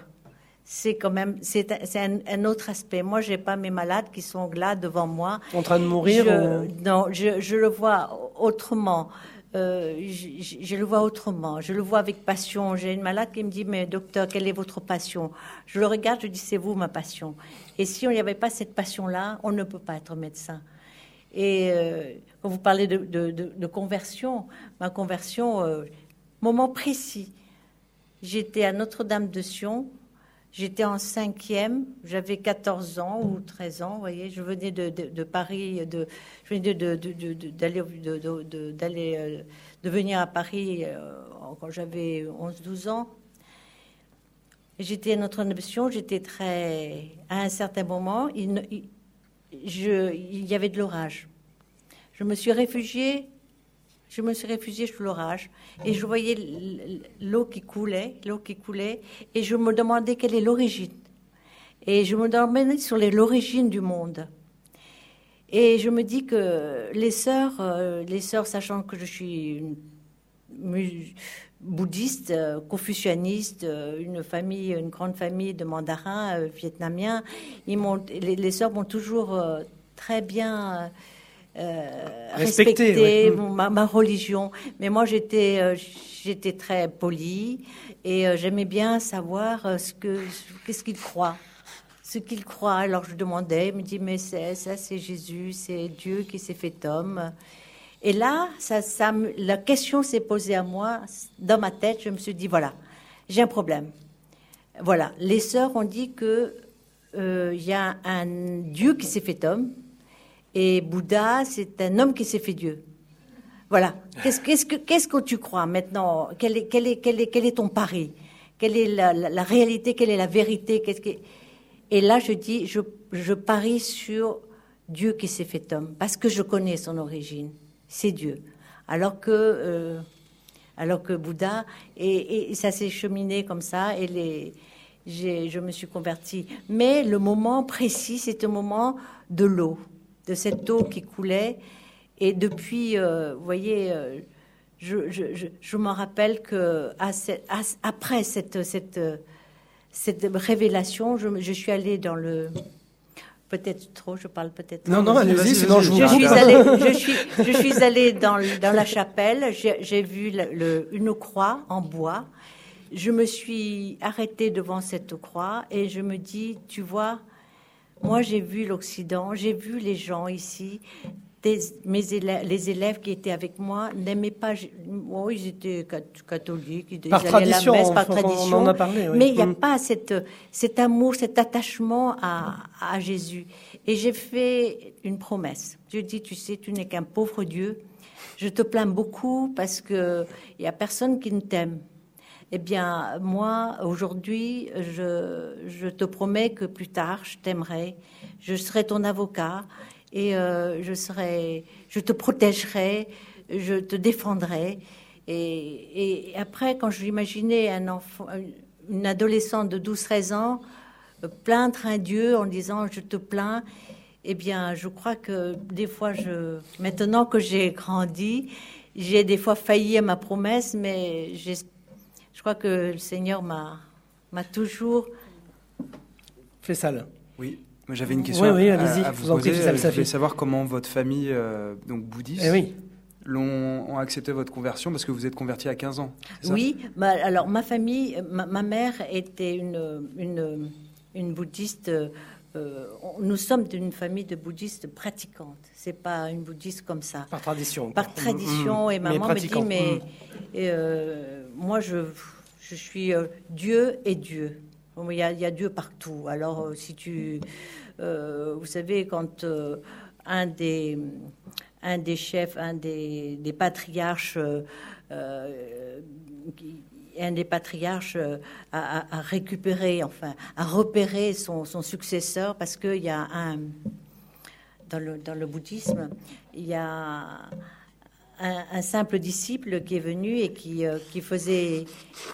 c'est quand même c'est un, autre aspect. Moi, j'ai pas mes malades qui sont là devant moi. En train de mourir Non, je, je, le vois autrement. Euh, je, le vois autrement. Je le vois avec passion. J'ai une malade qui me dit mais docteur, quelle est votre passion? Je le regarde, je dis c'est vous ma passion. Et si on n'y avait pas cette passion-là, on ne peut pas être médecin. Et euh, quand vous parlez de, de, de, conversion, ma conversion, euh, moment précis. J'étais à Notre-Dame de Sion J'étais en cinquième, j'avais 14 ans ou 13 ans, vous voyez, je venais de, Paris, de, je venais d'aller de venir à Paris euh, quand j'avais 11-12 ans. J'étais à notre nation, j'étais très. À un certain moment, il, il y avait de l'orage. Je me suis réfugiée je me suis réfugiée sous l'orage et je voyais l'eau qui coulait, l'eau qui coulait, et je me demandais quelle est l'origine. Et je me demandais sur l'origine du monde. Et je me dis que les sœurs, euh, les sœurs, sachant que je suis bouddhiste, euh, confucianiste, euh, une famille, une grande famille de mandarins vietnamiens, les, les sœurs m'ont toujours très bien euh, respecter ma, religion. Mais moi, j'étais euh, j'étais très polie et euh, j'aimais bien savoir ce que qu'est-ce qu'il croit. Ce qu'il croit. Alors je demandais, il me dit mais c'est ça, c'est Jésus, c'est Dieu qui s'est fait homme. Et là, ça, ça, la question s'est posée à moi dans ma tête. Je me suis dit voilà, j'ai un problème. Voilà, les sœurs ont dit que il y a un Dieu qui s'est fait homme et Bouddha, c'est un homme qui s'est fait Dieu. Voilà. *laughs* Qu'est-ce, que, qu'est-ce que tu crois maintenant? Quel est, quel, est, quel, est, quel est ton pari? Quelle est la, réalité? Quelle est la vérité? Qu'est-ce que... Et là, je dis, je, je parie sur Dieu qui s'est fait homme, parce que je connais son origine. C'est Dieu. Alors que, euh, alors que Bouddha, et, et, ça s'est cheminé comme ça, et les, je me suis convertie. Mais le moment précis, c'est le moment de l'eau de cette eau qui coulait. Et depuis, euh, vous voyez, euh, je, je, je, m'en rappelle que après cette, cette, cette révélation, je, suis allée dans le. Peut-être trop, je parle peut-être. Non, non, allez-y, sinon je vous je suis, allée, *laughs* je, suis, je suis allée dans, dans la chapelle, j'ai vu le, une croix en bois. Je me suis arrêtée devant cette croix et je me dis, tu vois, moi, j'ai vu l'Occident, j'ai vu les gens ici. mes élèves, les élèves qui étaient avec moi n'aimaient pas. Oh, ils étaient catholiques, ils par tradition, la messe, par tradition. On en a parlé, Mais il n'y a mm. pas cette, cet amour, cet attachement à, à Jésus. Et j'ai fait une promesse. Je dis, tu sais, tu n'es qu'un pauvre Dieu. Je te plains beaucoup parce que il y a personne qui ne t'aime. Eh bien, moi, aujourd'hui, je, te promets que plus tard, je t'aimerai, je serai ton avocat et euh, je serai, je te protégerai, je te défendrai. Et, après, quand je m'imaginais un enfant, une adolescente de 12-13 ans euh, plaindre un Dieu en disant je te plains, eh bien, je crois que des fois, maintenant que j'ai grandi, j'ai des fois failli à ma promesse, mais j'espère je crois que le Seigneur m'a, m'a toujours fait ça. Oui. Moi, j'avais une question oui, oui, à, vous, poser. Je voulais savoir comment votre famille, euh, donc bouddhiste, eh oui. l'ont ont accepté votre conversion parce que vous êtes converti à 15 ans. Oui, bah, alors ma famille, ma, mère était une, une, une bouddhiste. Euh, nous sommes d'une famille de bouddhistes pratiquantes. C'est pas une bouddhiste comme ça. Par tradition. Par tradition. et maman me dit, mais mm. euh, moi, je, je suis euh, Dieu et Dieu. Il y, a, Dieu partout. Alors, euh, si tu. Euh, vous savez, quand un, des, un des chefs, un des, des patriarches. un des patriarches a, a, récupéré, enfin, a repéré son, son successeur parce qu'il y a un. Dans le, dans le bouddhisme, il y a un, simple disciple qui est venu et qui, euh, qui faisait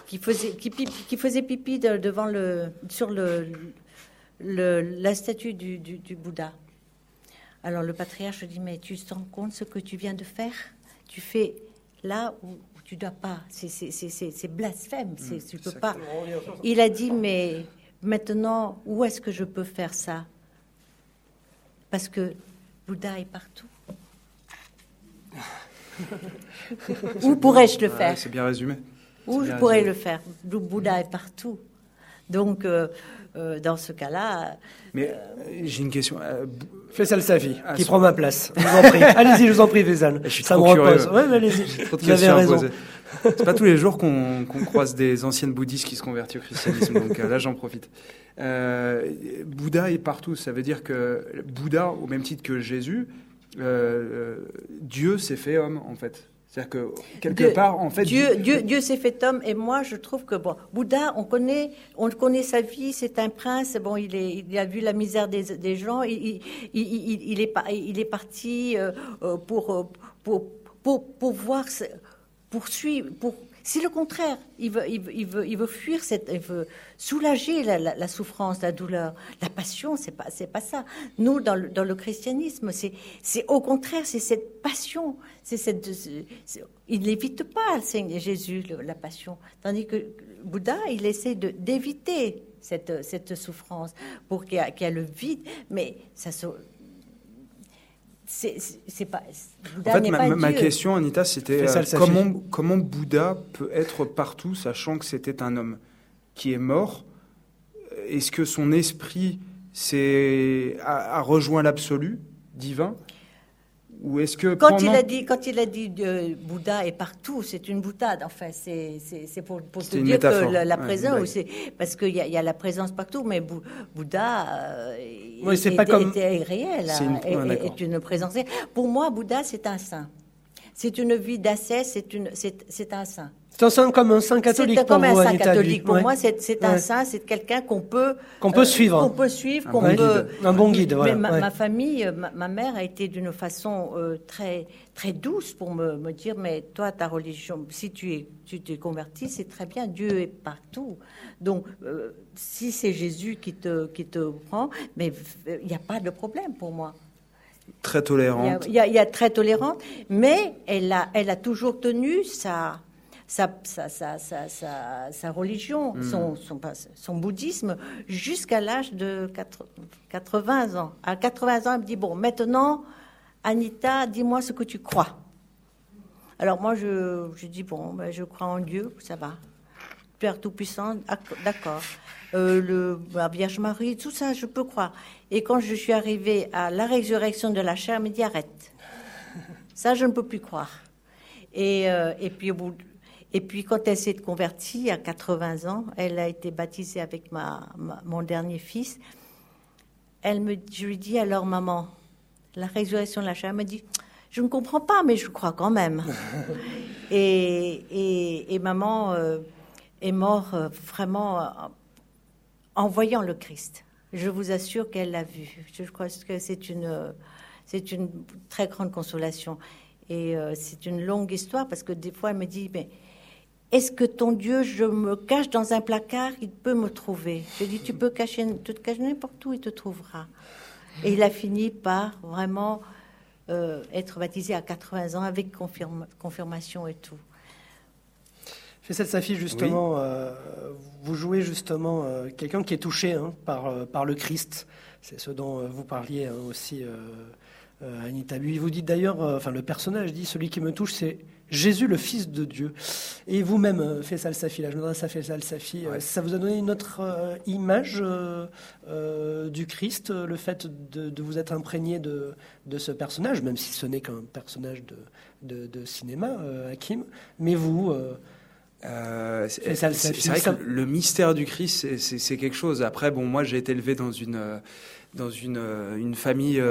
qui faisait qui, qui faisait pipi devant le sur le, le la statue du, du, Bouddha. Alors le patriarche dit mais tu te rends compte ce que tu viens de faire? Tu fais là où, tu dois pas. C'est blasphème. Mmh, tu peux pas. Il a dit mais maintenant où est-ce que je peux faire ça? Parce que Bouddha est partout. *laughs* Où pourrais-je le faire C'est bien résumé. Où je pourrais le faire Le Bouddha est partout. Donc, euh, euh, dans ce cas-là. Mais euh, j'ai une question. Faisal Safi, qui prend ma place. *laughs* Je vous en prie. allez-y, je vous en prie, Faisal. Je suis Ça me repose. Ouais, allez-y. Vous avez raison. C'est pas tous les jours qu'on croise des anciennes bouddhistes qui se convertissent au christianisme, donc là j'en profite. Bouddha est partout, ça veut dire que Bouddha, au même titre que Jésus, Dieu s'est fait homme en fait. C'est-à-dire que quelque part, en fait, Dieu, Dieu, Dieu s'est fait homme, et moi, je trouve que bon, Bouddha, on connaît, on connaît sa vie, c'est un prince. Bon, il est, il a vu la misère des, des gens. Il, il, il, il, est, il est parti euh, euh, pour, pour, pour, pour voir, pour suivre, pour si le contraire, il veut, il veut, il veut, fuir, cette, il veut soulager la, souffrance, la douleur, la passion, c'est pas, c'est pas ça. Nous, dans le, dans le christianisme, c'est, c'est au contraire, c'est cette passion, c'est cette, il n'évite pas, Seigneur Jésus, la passion, tandis que Bouddha, il essaie de d'éviter cette, cette souffrance pour qu'il y, ait le vide, mais ça c'est pas. en fait, ma, question, Anita, c'était euh, comment, comment Bouddha peut être partout, sachant que c'était un homme qui est mort? Est-ce que son esprit a, a rejoint l'absolu divin? Ou est-ce que quand il a dit quand il a dit euh, Bouddha est partout, c'est une boutade. Enfin, c'est c'est pour, pour te dire que la, présence, parce qu'il y, y, a la présence partout, mais Bouddha euh, oui, c'est pas comme réel, hein, est, une présence. Pour moi, Bouddha, c'est un saint. C'est une vie d'ascèse, c'est une c'est un saint. C'est un saint comme un saint catholique. Comme un saint catholique. Pour moi, c'est un saint, c'est quelqu'un qu'on peut qu'on peut suivre, qu'on peut suivre, qu'on peut un bon guide. Voilà. Mais ma, famille, euh, ma, mère a été d'une façon euh, très très douce pour me, me, dire mais toi ta religion, si tu es tu t'es converti, c'est très bien. Dieu est partout. Donc euh, si c'est Jésus qui te qui te prend, mais il n'y a pas de problème pour moi très tolérante. Il y, a, il y, a, très tolérante, mais elle a, elle a toujours tenu sa, sa, sa, sa, sa, sa religion, hmm. son, son, son, bouddhisme, jusqu'à l'âge de 80 ans. À 80 ans, elle me dit, bon, maintenant, Anita, dis-moi ce que tu crois. Alors moi, je, je dis, bon, ben, je crois en Dieu, ça va. Père Tout-Puissant, d'accord. Euh, le, la Vierge Marie, tout ça, je peux croire. Et quand je suis arrivée à la résurrection de la chair, elle me dit, arrête. Ça, je ne peux plus croire. Et, euh, et puis au bout, et puis quand elle s'est convertie à 80 ans, elle a été baptisée avec ma, mon dernier fils. Elle me, je lui dis alors maman, la résurrection de la chair, elle me dit, je ne comprends pas, mais je crois quand même. *laughs* et, et, maman euh, est morte euh, vraiment euh, en voyant le Christ. Je vous assure qu'elle l'a vu. Je crois que c'est une, c'est une très grande consolation. Et c'est une longue histoire parce que des fois elle me dit, mais est-ce que ton Dieu, je me cache dans un placard, il peut me trouver? Je dis, tu peux cacher, te cacher n'importe où, il te trouvera. Et il a fini par vraiment euh, être baptisé à 80 ans avec confirmation et tout. Faisal Safi, justement, euh, vous jouez justement euh, quelqu'un qui est touché hein, par, par le Christ. C'est ce dont vous parliez hein, aussi, Anita Bui. Vous dites d'ailleurs, enfin le personnage dit, celui qui me touche, c'est Jésus, le Fils de Dieu. Et vous-même, euh, Faisal Safi, là, je m'adresse à Faisal Safi, euh, ça vous a donné une autre euh, image du Christ, le fait de, vous être imprégné de, ce personnage, même si ce n'est qu'un personnage de, cinéma, Hakim. Mais vous. c'est vrai que le mystère du Christ, c'est quelque chose. Après, bon, moi, j'ai été élevé dans une dans une, une famille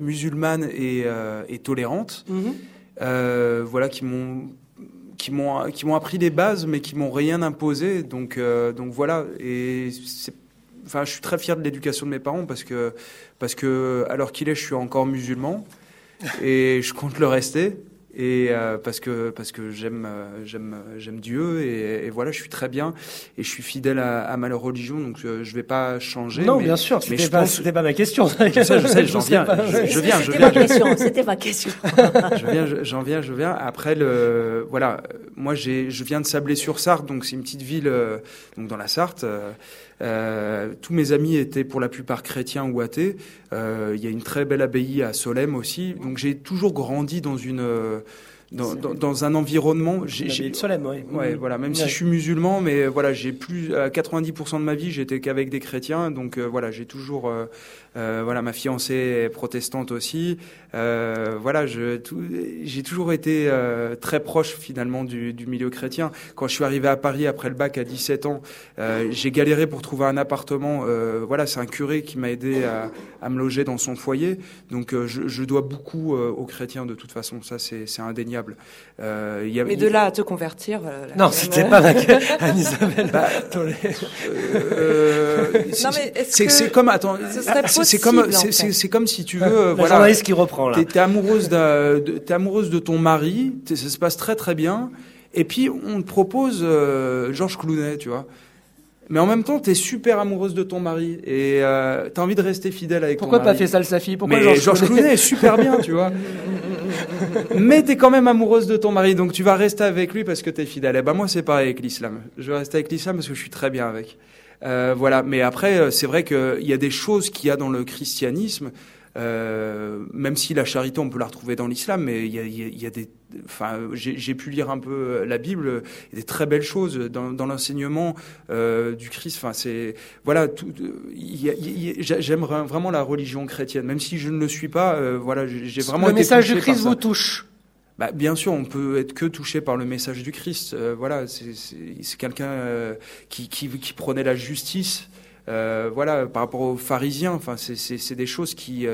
musulmane et, tolérante. Mm-hmm. Euh, voilà, qui m'ont qui m'ont qui m'ont appris les bases, mais qui m'ont rien imposé. Donc euh, donc voilà. Et enfin, je suis très fier de l'éducation de mes parents parce que parce que alors qu'il est, je suis encore musulman et je compte le rester et euh, parce que parce que j'aime euh, j'aime j'aime Dieu et, et, voilà je suis très bien et je suis fidèle à, à ma religion donc euh, je vais pas changer non bien sûr c'était pas c'était pas ma question. *laughs* Je sais je sais j'en *laughs* viens je, je, viens je viens. C'était ma question *laughs* je viens j'en viens je viens. Après le voilà moi j'ai je viens de Sablé-sur-Sarthe donc c'est une petite ville donc dans la Sarthe euh, tous mes amis étaient pour la plupart chrétiens ou athées. Euh, il y a une très belle abbaye à Solem aussi. Donc j'ai toujours grandi dans une euh, dans, dans, un environnement. J'ai Solem, oui. Ouais, voilà. Même si je suis musulman, mais voilà, j'ai plus à 90% de ma vie, j'étais qu'avec des chrétiens. Donc voilà, j'ai toujours Euh, voilà, ma fiancée est protestante aussi. Euh, voilà, je, j'ai toujours été euh, très proche finalement du, du, milieu chrétien. Quand je suis arrivé à Paris après le bac à 17 ans, euh, j'ai galéré pour trouver un appartement. Euh, voilà, c'est un curé qui m'a aidé à, à, me loger dans son foyer. Donc je, je, dois beaucoup aux chrétiens de toute façon. Ça, c'est, c'est indéniable. Y a, Mais de là à te convertir. non, c'était pas Anne-Isabelle. *laughs* Bah, c'est, comme attends, c'est comme c'est, comme si tu veux. voilà, journaliste qui reprend T'es es amoureuse, de, es amoureuse de ton mari, ça se passe très très bien, et puis on te propose euh, Georges Clounet, tu vois. Mais en même temps, tu es super amoureuse de ton mari et euh, tu as envie de rester fidèle avec Pourquoi ton mari. Pourquoi pas fait ça sa Pourquoi Mais Georges Clounet est super bien, tu vois. *laughs* Mais tu es quand même amoureuse de ton mari, donc tu vas rester avec lui parce que tu es fidèle. Et eh ben moi, c'est pareil avec l'islam. Je vais rester avec l'islam parce que je suis très bien avec. Euh, voilà. Mais après, euh, c'est vrai qu'il y a des choses qu'il y a dans le christianisme euh, même si la charité, on peut la retrouver dans l'islam, mais il y a, y a, des, enfin, j'ai pu lire un peu la Bible, il y a des très belles choses dans, dans l'enseignement euh, du Christ. Enfin, c'est voilà, j'aime vraiment la religion chrétienne, même si je ne le suis pas. Euh, voilà, j'ai vraiment. Le message du Christ vous touche. Bah, bien sûr, on peut être que touché par le message du Christ. Euh, voilà, c'est quelqu'un euh, qui, prenait la justice euh, voilà, par rapport aux pharisiens, enfin, c'est des choses qui,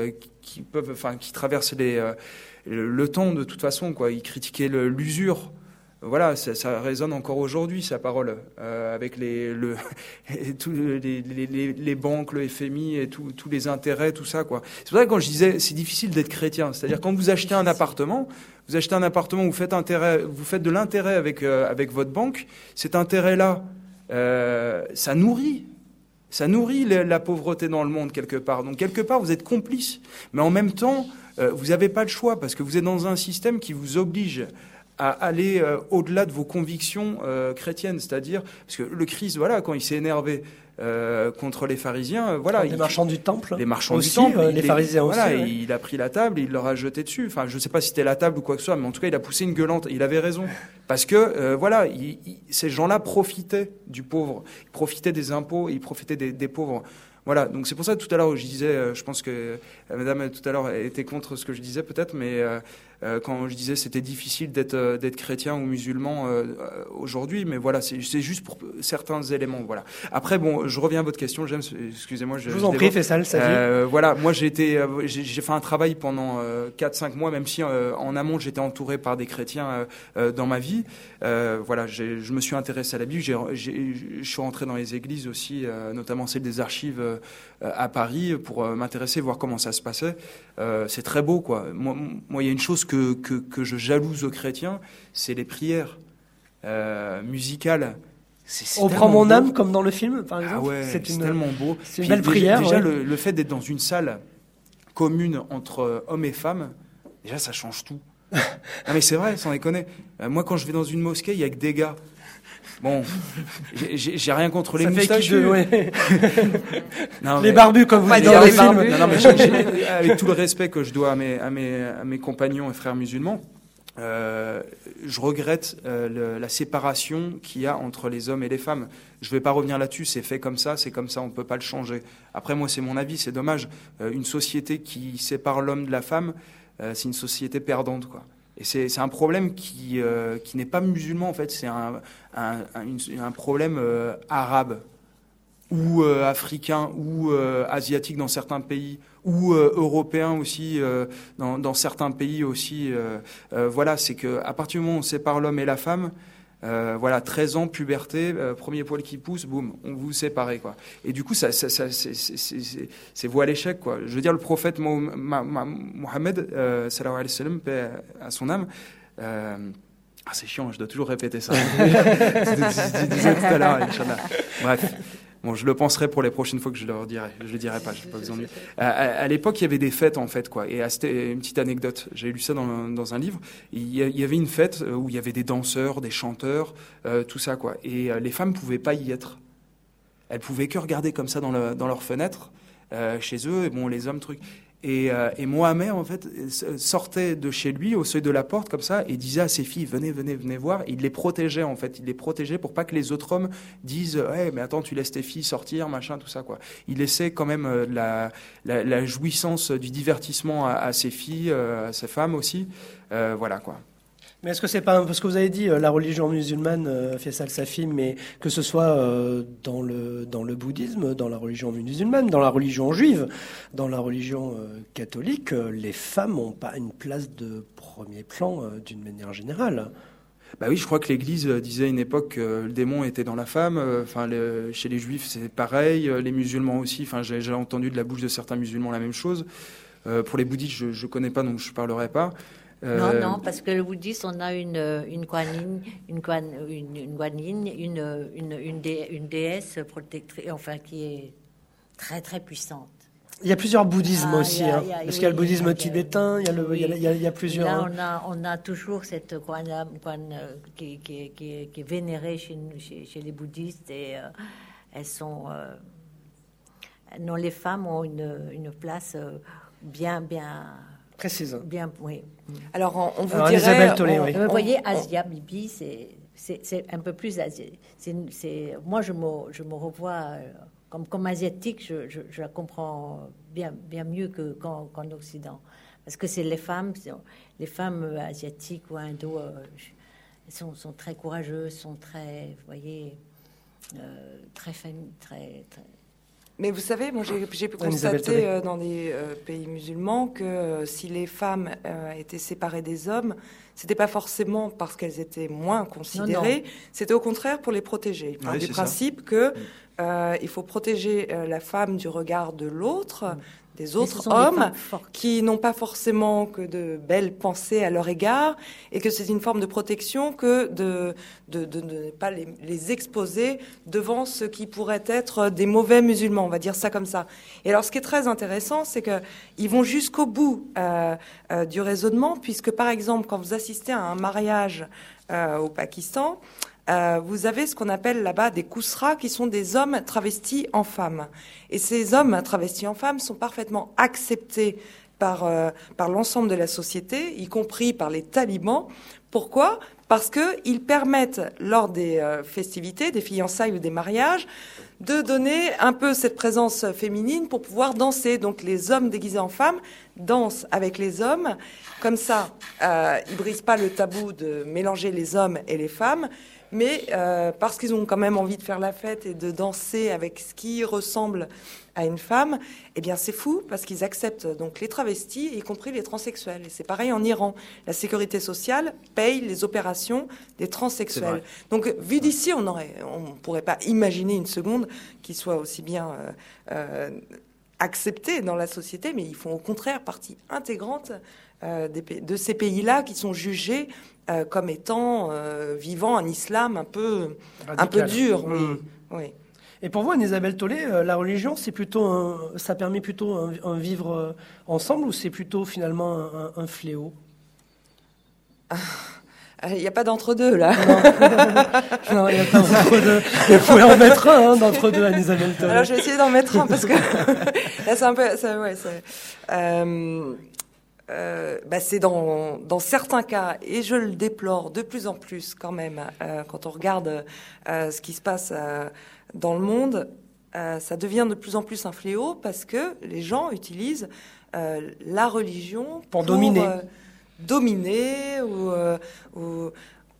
peuvent, enfin, qui traversent le temps de toute façon, quoi. Ils critiquaient l'usure. Voilà, ça, ça, résonne encore aujourd'hui, sa parole, euh, avec les, le, *laughs* tous les, les, les, banques, le FMI et tous les intérêts, tout ça. quoi. C'est pour ça que quand je disais, c'est difficile d'être chrétien. C'est-à-dire quand vous achetez un appartement, vous achetez un appartement, vous faites, intérêt, vous faites de l'intérêt avec, avec votre banque, cet intérêt-là, euh, ça nourrit ça nourrit la pauvreté dans le monde quelque part. Donc quelque part, vous êtes complice. Mais en même temps, euh, vous n'avez pas le choix parce que vous êtes dans un système qui vous oblige à aller euh, au-delà de vos convictions euh, chrétiennes. C'est-à-dire, parce que le Christ, voilà, quand il s'est énervé, euh, contre les pharisiens. Euh, voilà, les marchands du temple. Les marchands aussi, du temple. Euh, les pharisiens voilà, aussi. Il a pris la table, et il leur a jeté dessus. Enfin, je ne sais pas si c'était la table ou quoi que ce soit, mais en tout cas, il a poussé une gueulante. Il avait raison, parce que voilà, ces gens-là profitaient du pauvre, ils profitaient des impôts, ils profitaient des, des pauvres. Voilà, donc c'est pour ça que tout à l'heure je disais, je pense que Madame tout à l'heure était contre ce que je disais peut-être, mais euh, quand je disais c'était difficile d'être euh, d'être chrétien ou musulman euh, aujourd'hui, mais voilà, c'est juste pour certains éléments. Voilà. Après, bon, je reviens à votre question, James. Excusez-moi. Je, je, vous en prie, fais ça, euh, Voilà, moi j'ai été, j'ai fait un travail pendant 4-5 mois, même si en amont j'étais entouré par des chrétiens dans ma vie. voilà, je me suis intéressé à la Bible. Je suis rentré dans les églises aussi, notamment celle des archives à Paris, pour m'intéresser, voir comment ça se passait. c'est très beau, quoi. Moi, il y a une chose que, que, je jalouse aux chrétiens, c'est les prières euh, musicales. On prend mon âme comme dans le film, par ah exemple. c'est tellement beau. C'est une belle prière. Déjà, le, fait d'être dans une salle commune entre hommes et femmes, déjà, ça change tout. non, *laughs* mais c'est vrai, sans déconner. Euh, moi, quand je vais dans une mosquée, il y a que des gars. Bon, j'ai rien contre les moustachus. *laughs* les barbus, comme vous dites dans les. Non, mais avec tout le respect que je dois à mes, à mes, à mes compagnons et frères musulmans, euh, je regrette euh, la séparation qu'il y a entre les hommes et les femmes. Je ne vais pas revenir là-dessus, c'est fait comme ça, c'est comme ça, on ne peut pas le changer. Après, moi, c'est mon avis, c'est dommage. Euh, une société qui sépare l'homme de la femme, euh, c'est une société perdante, quoi. Et c'est un problème qui, euh, qui n'est pas musulman, en fait, c'est un, un, problème euh, arabe ou euh, africain ou asiatique dans certains pays ou européen aussi dans, dans, certains pays aussi. voilà, c'est qu'à partir du moment où on sépare l'homme et la femme, euh, voilà, 13 ans, puberté, euh, premier poil qui pousse, boum, on vous sépare. Quoi. Et du coup, ça, ça, ça c'est vous à l'échec. Quoi. Je veux dire, le prophète Mohammed, euh, alayhi sallam, paix à son âme, euh, ah, c'est chiant, je dois toujours répéter ça. *laughs* *laughs* je disais tout à l'heure, Bref. Bon, je le penserai pour les prochaines fois que je le dirai. Je le dirai pas, je pas besoin de... À, à, l'époque, il y avait des fêtes en fait, quoi. Et c'était une petite anecdote. J'ai lu ça dans, dans un livre. Il y avait une fête où il y avait des danseurs, des chanteurs, euh, tout ça, quoi. Et euh, les femmes pouvaient pas y être. Elles pouvaient que regarder comme ça dans, le, dans leur fenêtre, euh, chez eux. Et bon, les hommes, trucs. Et, euh, et, Mohamed, en fait, sortait de chez lui au seuil de la porte comme ça et disait à ses filles venez, venez, venez voir. il les protégeait en fait. Il les protégeait pour pas que les autres hommes disent ouais, mais attends, tu laisses tes filles sortir, machin, tout ça quoi. Il laissait quand même euh, la, la, la, jouissance du divertissement à, à ses filles, euh, à ses femmes aussi. Euh, voilà quoi. Mais est-ce que c'est pas parce que vous avez dit euh, la religion musulmane euh, fait ça sa fille, mais que ce soit euh, dans le dans le bouddhisme, dans la religion musulmane, dans la religion juive, dans la religion catholique, les femmes n'ont pas une place de premier plan d'une manière générale. Bah oui, je crois que l'Église disait à une époque que le démon était dans la femme. Enfin, chez les Juifs, c'est pareil. Les musulmans aussi. Enfin, j'ai entendu de la bouche de certains musulmans la même chose. pour les bouddhistes, je ne connais pas, donc je ne parlerai pas. Non, euh, non, parce que le bouddhiste, on a une, une guanine, une, une, une, une, une, une, déesse protectrice, enfin, qui est très, très puissante. Il y a plusieurs bouddhismes ah, aussi, hein. parce qu'il y a le bouddhisme tibétain, il y a, le, il, y a, il, y a, plusieurs. Là, on a, on a toujours cette guan, qui, qui, qui, qui, est vénérée chez, chez, les bouddhistes et euh, elles sont. Euh, non, les femmes ont une, une place bien, bien précise. Bien, oui. Alors, on, vous dirait... oui. Vous voyez, Asia Bibi, c'est un peu plus... C'est moi, je me, je me revois euh, comme, comme asiatique, je, je, la comprends bien, bien mieux qu'en Occident. Parce que c'est les femmes, les femmes asiatiques ou indo, euh, sont, sont, très courageuses, sont très, vous voyez, euh, très, très, très mais vous savez, moi j'ai pu constater euh, dans des euh, pays musulmans que euh, si les femmes étaient séparées des hommes, c'était pas forcément parce qu'elles étaient moins considérées, c'était au contraire pour les protéger. Il du principe que mm. il faut protéger la femme du regard de l'autre, mm des autres hommes qui n'ont pas forcément que de belles pensées à leur égard et que c'est une forme de protection que de, de, de, ne pas les, les, exposer devant ce qui pourrait être des mauvais musulmans, on va dire ça comme ça. Et alors ce qui est très intéressant, c'est qu'ils vont jusqu'au bout euh, euh, du raisonnement, puisque par exemple quand vous assistez à un mariage euh, au Pakistan, euh, vous avez ce qu'on appelle là-bas des kousras, qui sont des hommes travestis en femmes. Et ces hommes travestis en femmes sont parfaitement acceptés par, euh, par l'ensemble de la société, y compris par les talibans. Pourquoi? Parce qu'ils permettent, lors des euh, festivités, des fiançailles ou des mariages, de donner un peu cette présence féminine pour pouvoir danser. Donc les hommes déguisés en femmes dansent avec les hommes. Comme ça, euh, ils brisent pas le tabou de mélanger les hommes et les femmes mais euh, parce qu'ils ont quand même envie de faire la fête et de danser avec ce qui ressemble à une femme, eh bien c'est fou parce qu'ils acceptent donc les travestis, y compris les transsexuels. Et c'est pareil en Iran. La sécurité sociale paye les opérations des transsexuels. Donc vu d'ici, on aurait, on pourrait pas imaginer une seconde qu'ils soient aussi bien euh, euh, acceptés dans la société, mais ils font au contraire partie intégrante euh, de ces pays-là qui sont jugés euh, comme étant euh, vivant un islam un peu, un peu dur. Oui, mm. oui. Et pour vous, Anne-Isabelle Tollet, la religion, c'est plutôt ça permet plutôt un, vivre ensemble ou c'est plutôt finalement un, fléau? Il n'y a pas d'entre-deux, là. Non, *laughs* il n'y a pas d'entre-deux. Vous pouvez en mettre un hein, d'entre-deux, Anne-Isabelle Tollet. Alors, je vais essayer d'en mettre un parce que *laughs* là, c'est un peu. Ça, ouais, euh, bah c'est dans, dans, certains cas, et je le déplore de plus en plus quand même, euh, quand on regarde euh, ce qui se passe euh, dans le monde, euh, ça devient de plus en plus un fléau parce que les gens utilisent la religion pour, pour dominer. dominer ou, ou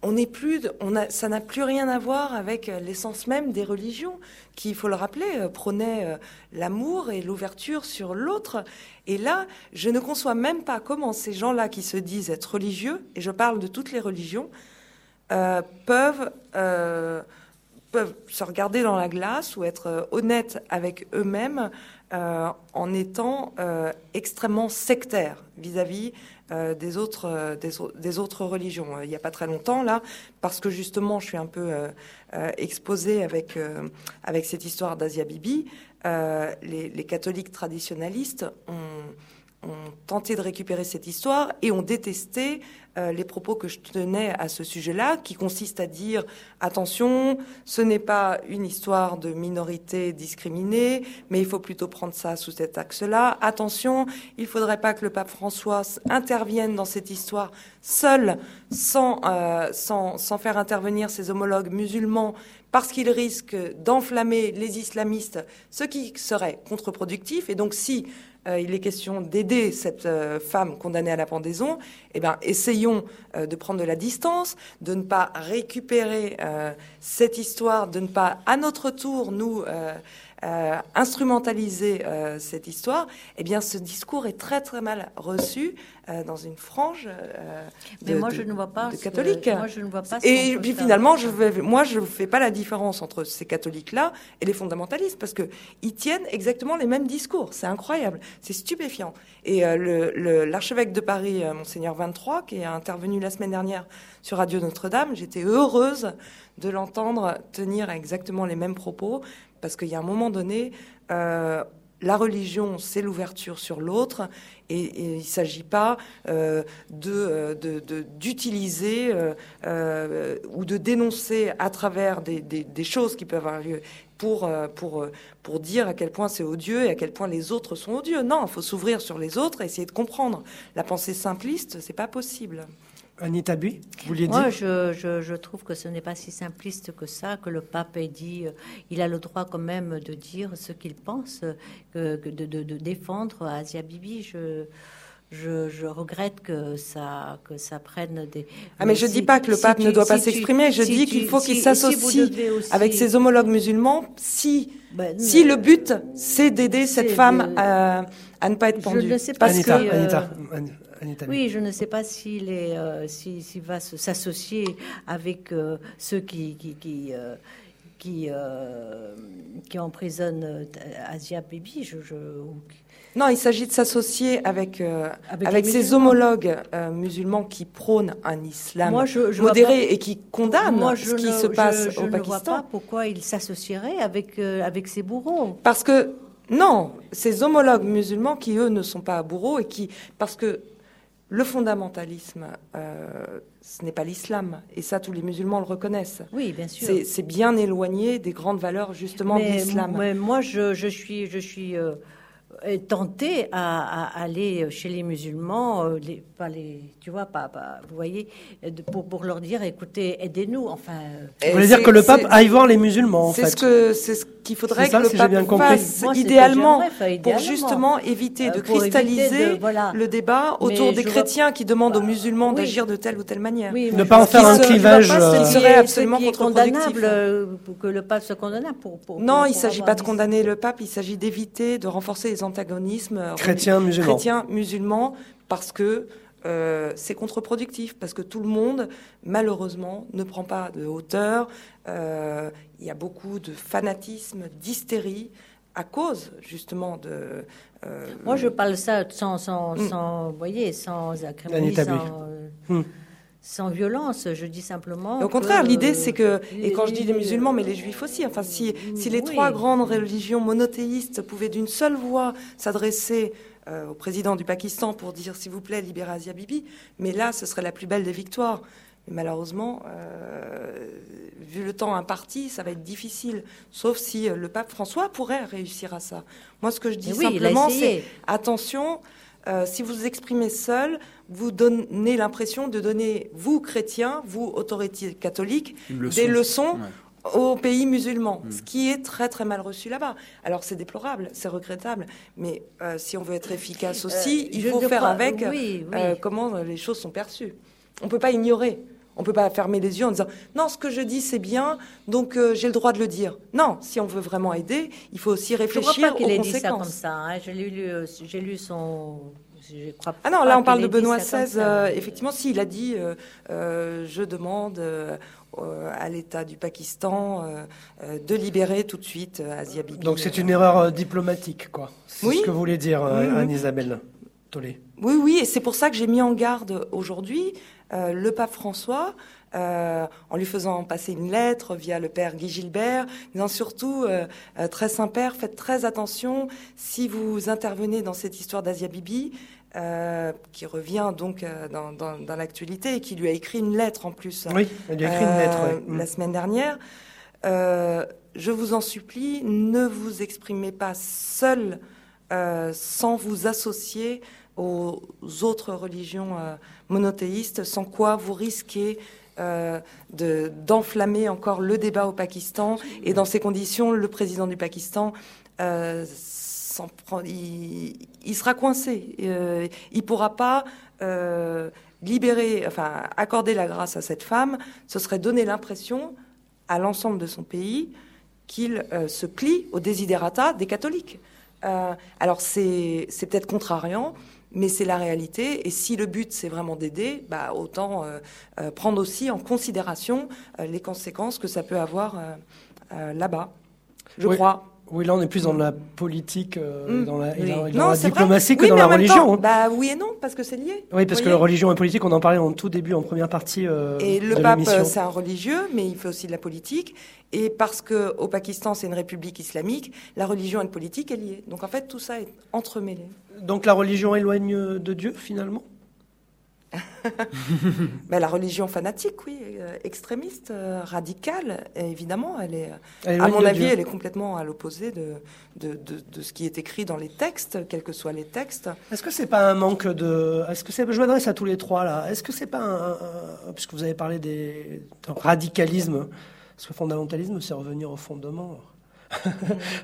on n'est plus, ça n'a plus rien à voir avec euh, l'essence même des religions, qui, il faut le rappeler, euh, prônaient euh, l'amour et l'ouverture sur l'autre. Et là, je ne conçois même pas comment ces gens-là qui se disent être religieux, et je parle de toutes les religions, peuvent, peuvent se regarder dans la glace ou être honnêtes avec eux-mêmes en étant extrêmement sectaires vis-à-vis euh, des, autres, euh, des, autres religions. Euh, il n'y a pas très longtemps, là, parce que justement, je suis un peu exposée avec, avec cette histoire d'Asia Bibi, les, catholiques traditionnalistes ont, tenté de récupérer cette histoire et ont détesté euh, les propos que je tenais à ce sujet-là, qui consistent à dire attention, ce n'est pas une histoire de minorité discriminée, mais il faut plutôt prendre ça sous cet axe-là. Attention, il ne faudrait pas que le pape François intervienne dans cette histoire seul, sans, euh, sans, sans faire intervenir ses homologues musulmans, parce qu'il risque d'enflammer les islamistes, ce qui serait contre-productif. Et donc, si euh, il est question d'aider cette euh, femme condamnée à la pendaison, eh bien, essayons euh, de prendre de la distance, de ne pas récupérer cette histoire, de ne pas, à notre tour, nous instrumentaliser cette histoire. Eh bien, ce discours est très très mal reçu euh, dans une frange euh, de, moi, je ne vois pas catholiques. moi, je ne vois pas. et puis finalement, je vais, moi, je ne fais pas la différence entre ces catholiques-là et les fondamentalistes parce que ils tiennent exactement les mêmes discours. C'est incroyable, c'est stupéfiant. Et euh, l'archevêque de Paris, monseigneur 23, qui est intervenu la semaine dernière sur Radio Notre-Dame, j'étais heureuse de l'entendre tenir exactement les mêmes propos parce qu'il y a un moment donné, la religion, c'est l'ouverture sur l'autre, et, il ne s'agit pas euh, euh, d'utiliser euh, ou de dénoncer à travers des, choses qui peuvent avoir lieu pour, pour, pour dire à quel point c'est odieux et à quel point les autres sont odieux. Non, il faut s'ouvrir sur les autres et essayer de comprendre. La pensée simpliste, c'est pas possible. Anita Bui, vous vouliez dire Moi, je, je, je, trouve que ce n'est pas si simpliste que ça, que le pape ait dit, euh, il a le droit quand même de dire ce qu'il pense, que, de, de, de, défendre Asia Bibi. Je, je, je, regrette que ça, que ça prenne des. Ah, mais, je ne dis pas que le pape ne doit pas s'exprimer. Je dis qu'il faut qu'il s'associe avec ses homologues musulmans si, ben, si le but c'est d'aider cette femme à, à, ne pas être pendue. Je ne sais pas Anita, Anita, oui, je ne sais pas s'il est, euh, s'il va s'associer avec euh, ceux qui qui qui, euh, qui, emprisonnent Asia Bibi. Je, Non, il s'agit de s'associer avec, avec, ses homologues musulmans qui prônent un islam modéré et qui condamnent ce qui se passe au Pakistan. Je ne vois pas pourquoi il s'associerait avec, avec ses bourreaux. Parce que, non, ces homologues musulmans qui, eux, ne sont pas bourreaux et qui, parce que le fondamentalisme, euh, ce n'est pas l'islam, et ça tous les musulmans le reconnaissent. Oui, bien sûr. C'est bien éloigné des grandes valeurs justement de l'islam. Moi, je, je, suis, je suis euh, tenté à, aller chez les musulmans, euh, les, pas les, tu vois, pas, vous voyez, pour, pour leur dire, écoutez, aidez-nous. Enfin, vous voulez dire que le pape aille voir les musulmans, en fait. Ce que, c'est ce qu'il faudrait que le pape fasse, idéalement, pour justement éviter de euh, cristalliser le débat autour des chrétiens qui demandent aux musulmans d'agir de telle ou telle manière. ne pas en faire un clivage. Ce euh, serait absolument condamnable pour que le pape soit condamné. Pour, non, il ne s'agit pas de condamner le pape, il s'agit d'éviter de renforcer les antagonismes euh, chrétiens musulmans. Chrétiens musulmans parce que euh, c'est contre-productif parce que tout le monde, malheureusement, ne prend pas de hauteur. Euh, il y a beaucoup de fanatisme, d'hystérie à cause justement de. Moi, je parle ça sans, sans, mm. sans voyez, sans acrimonie, sans, mm. Sans, violence. Je dis simplement. au contraire, l'idée, c'est que, et quand je dis les musulmans, mais les juifs aussi. Enfin, si, si les trois grandes religions monothéistes pouvaient d'une seule voix s'adresser euh, au président du Pakistan pour dire s'il vous plaît, libérez Asia Bibi. Mais là, ce serait la plus belle des victoires. Mais malheureusement, euh, vu le temps imparti, ça va être difficile. Sauf si euh, le pape François pourrait réussir à ça. Moi, ce que je dis simplement, c'est attention. si vous vous exprimez seul, vous donnez l'impression de donner, vous chrétiens, vous autorités catholiques, des leçons aux pays musulmans, hmm. ce qui est très très mal reçu là-bas. Alors c'est déplorable, c'est regrettable, mais euh, si on veut être efficace aussi, euh, il faut faire avec euh, comment les choses sont perçues. On ne peut pas ignorer. On ne peut pas fermer les yeux en disant non, ce que je dis c'est bien, donc j'ai le droit de le dire. Non, si on veut vraiment aider, il faut aussi réfléchir je crois pas qu'il ait Dit ça comme ça. Hein. J'ai lu, j'ai lu son ah non, là on parle de Benoît XVI. effectivement, si il a dit, je demande euh, à l'État du Pakistan euh, euh, de libérer tout de suite Asia Bibi. Donc c'est une erreur diplomatique, quoi. C'est ce que voulait dire Anne-Isabelle Tollet. Oui, oui, et c'est pour ça que j'ai mis en garde aujourd'hui le pape François. en lui faisant passer une lettre via le père Guy Gilbert, disant surtout, très Saint-Père, faites très attention si vous intervenez dans cette histoire d'Asia Bibi, qui revient donc dans, dans, l'actualité et qui lui a écrit une lettre en plus. Oui, lui a écrit une lettre la semaine dernière. je vous en supplie, ne vous exprimez pas seul sans vous associer aux autres religions monothéistes, sans quoi vous risquez euh, d'enflammer encore le débat au Pakistan. Et dans ces conditions, le président du Pakistan euh, il, sera coincé. Euh, il ne pourra pas libérer, enfin accorder la grâce à cette femme. Ce serait donner l'impression à l'ensemble de son pays qu'il se plie aux désiderata des catholiques. alors c'est peut-être contrariant, mais c'est la réalité. Et si le but c'est vraiment d'aider, bah, autant euh, euh, prendre aussi en considération euh, les conséquences que ça peut avoir là-bas. Je crois. Oui, là on est plus dans la politique, mm. dans la, dans la diplomatie que dans la religion. Hein. bah oui et non, parce que c'est lié. Oui, parce que la religion et politique, on en parlait en tout début, en première partie. et le pape, c'est un religieux, mais il fait aussi de la politique. Et parce que au Pakistan c'est une république islamique, la religion et la politique est liée. Donc en fait tout ça est entremêlé. Donc la religion éloigne de Dieu finalement? *laughs* Mais la religion fanatique, oui, euh, extrémiste, euh, radicale, évidemment, elle est, à mon avis, elle est complètement à l'opposé de de, de, ce qui est écrit dans les textes, quels que soient les textes. Est-ce que c'est pas un manque de, est-ce que c'est, je m'adresse à tous les trois là, est-ce que c'est pas un, puisque vous avez parlé des radicalisme, parce que fondamentalisme, c'est revenir au fondement? *laughs*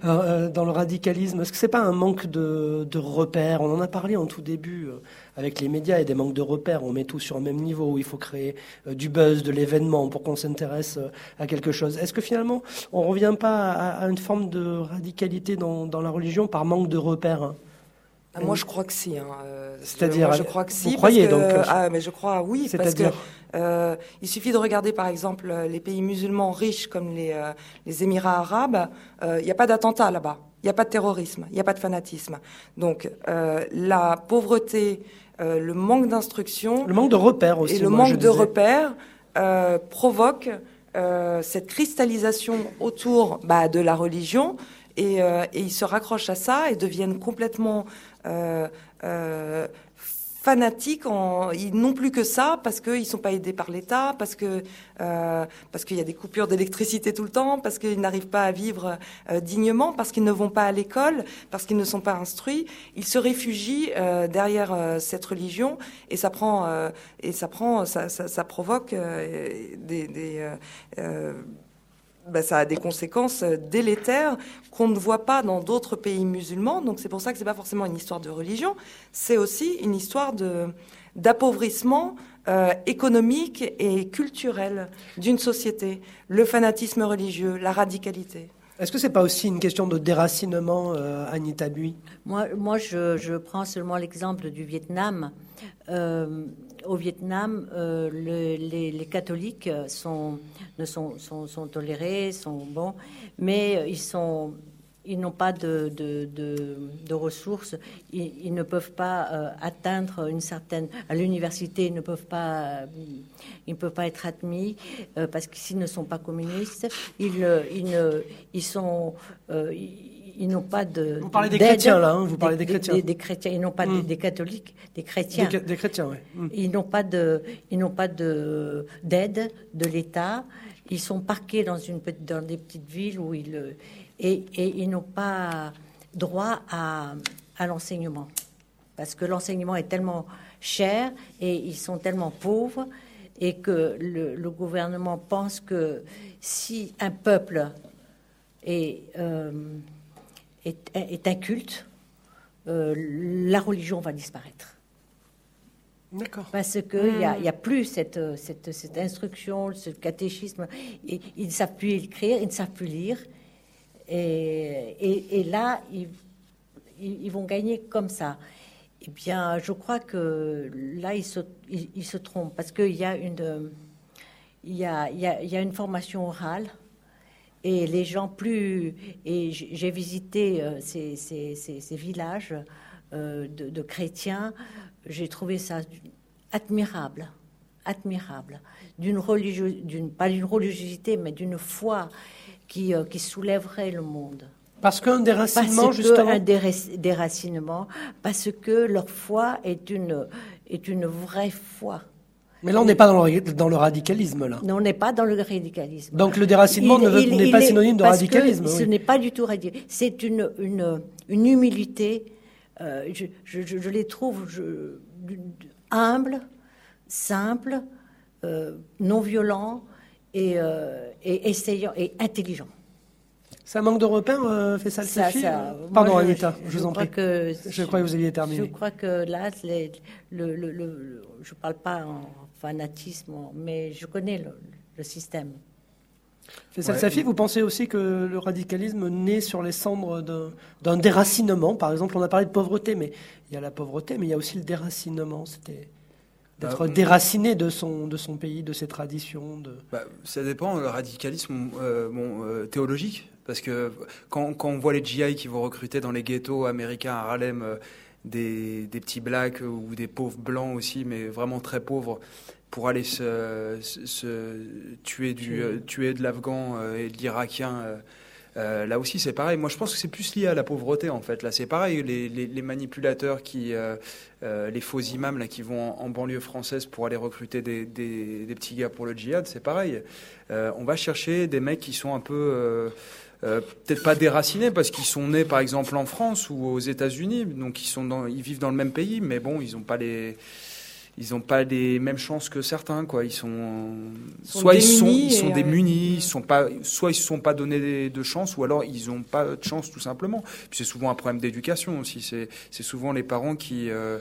Euh, dans le radicalisme, est-ce que c'est pas un manque de, repères? On en a parlé en tout début avec les médias et des manques de repères. On met tout sur le même niveau où il faut créer euh, du buzz, de l'événement pour qu'on s'intéresse à quelque chose. Est-ce que finalement on revient pas à, une forme de radicalité dans, la religion par manque de repères hein? Ah, moi, je crois que si. Hein. C'est-à-dire, je crois que si. Vous croyez donc Ah, mais je crois oui, parce que euh, il suffit de regarder par exemple les pays musulmans riches comme les, euh, les Émirats arabes. Euh, il n'y a pas d'attentat là-bas. Il n'y a pas de terrorisme. Il n'y a pas de fanatisme. Donc la pauvreté, le manque d'instruction, le manque de repères aussi, et le manque de repères provoque cette cristallisation autour bah, de la religion et, et, ils se raccrochent à ça et deviennent complètement euh, fanatiques, en, ils n'ont plus que ça parce qu'ils ne sont pas aidés par l'État, parce que euh, parce qu'il y a des coupures d'électricité tout le temps, parce qu'ils n'arrivent pas à vivre euh, dignement, parce qu'ils ne vont pas à l'école, parce qu'ils ne sont pas instruits. Ils se réfugient euh, derrière cette religion et ça prend et ça prend ça, ça, provoque des ben, ça a des conséquences délétères qu'on ne voit pas dans d'autres pays musulmans. Donc c'est pour ça que c'est pas forcément une histoire de religion, c'est aussi une histoire de d'appauvrissement euh, économique et culturel d'une société, le fanatisme religieux, la radicalité. Est-ce que c'est pas aussi une question de déracinement, euh, Anita Bui? Moi, moi je, je prends seulement l'exemple du Vietnam. Euh, au Vietnam, euh, les, catholiques sont, ne sont, sont, tolérés, sont bons, mais ils sont ils n'ont pas de, ressources, ils, ne peuvent pas euh, atteindre une certaine. À l'université, ils ne peuvent pas, ils peuvent pas être admis euh, parce qu'ils ne sont pas communistes. Ils, ne, ils sont ils n'ont pas de. Vous parlez des chrétiens là, hein, vous parlez des, chrétiens. Des, chrétiens, ils n'ont pas hmm. des, catholiques, des chrétiens. Des, chrétiens, oui. Hmm. Ils n'ont pas de, ils n'ont pas de d'aide de l'État. Ils sont parqués dans une dans des petites villes où ils et, et ils n'ont pas droit à, à l'enseignement parce que l'enseignement est tellement cher et ils sont tellement pauvres et que le, le gouvernement pense que si un peuple est euh, est, un culte, euh, la religion va disparaître. D'accord. Parce qu'il n'y a, y a, plus cette, cette, cette, instruction, ce catéchisme. Et, ils ne savent plus écrire, ils ne savent plus lire. Et, et, là, ils, ils, vont gagner comme ça. Eh bien, je crois que là, ils se, ils, se trompent parce qu'il y a une, il y a, il y a, il y a une formation orale et les gens plus. Et j'ai visité euh, ces, ces, ces, villages euh, de, de, chrétiens. J'ai trouvé ça admirable, admirable. D'une religiosité, pas d'une religiosité, mais d'une foi qui, euh, qui soulèverait le monde. Parce qu'un déracinement, justement. un déracinement, parce que leur foi est une, est une vraie foi. Mais là, on n'est pas dans le, dans le, radicalisme, là. Non, on n'est pas dans le radicalisme. Donc le déracinement n'est pas synonyme de radicalisme. Ce n'est pas du tout radical. C'est une, une, une, humilité. Euh, je, je, je, les trouve je, humbles, simples, euh, non violents et, euh, et essayants et intelligents. Ça manque de repères, euh, fait ça ça, Pardon, Anita, je, vous en prie. Que, je crois que vous aviez terminé. Je crois que là, le, le, je ne parle pas en fanatisme, mais je connais le, système. Faisal ouais. Safi, vous pensez aussi que le radicalisme naît sur les cendres d'un déracinement? Par exemple, on a parlé de pauvreté, mais il y a la pauvreté, mais il y a aussi le déracinement. C'était d'être bah, déraciné de son, de son pays, de ses traditions de... Bah, Ça dépend, le radicalisme euh, bon, euh, théologique, parce que quand, quand, on voit les GI qui vont recruter dans les ghettos américains à Harlem euh, des, des, petits blacks ou des pauvres blancs aussi, mais vraiment très pauvres, pour aller se, se, tuer, du, tuer de l'Afghan et de l'Irakien euh, là aussi, c'est pareil. Moi, je pense que c'est plus lié à la pauvreté, en fait. Là, c'est pareil. Les, les, les, manipulateurs, qui, euh, euh, les faux imams là, qui vont en, banlieue française pour aller recruter des, des, des petits gars pour le djihad, c'est pareil. on va chercher des mecs qui sont un peu... peut-être pas déracinés parce qu'ils sont nés par exemple en France ou aux États-Unis, donc ils sont dans, ils vivent dans le même pays, mais bon, ils n'ont pas les ils n'ont pas les mêmes chances que certains quoi. Ils sont, soit ils sont ils sont démunis ils sont pas soit ils se sont pas donné de chance ou alors ils n'ont pas de chance tout simplement. Puis c'est souvent un problème d'éducation aussi. C'est souvent les parents qui euh,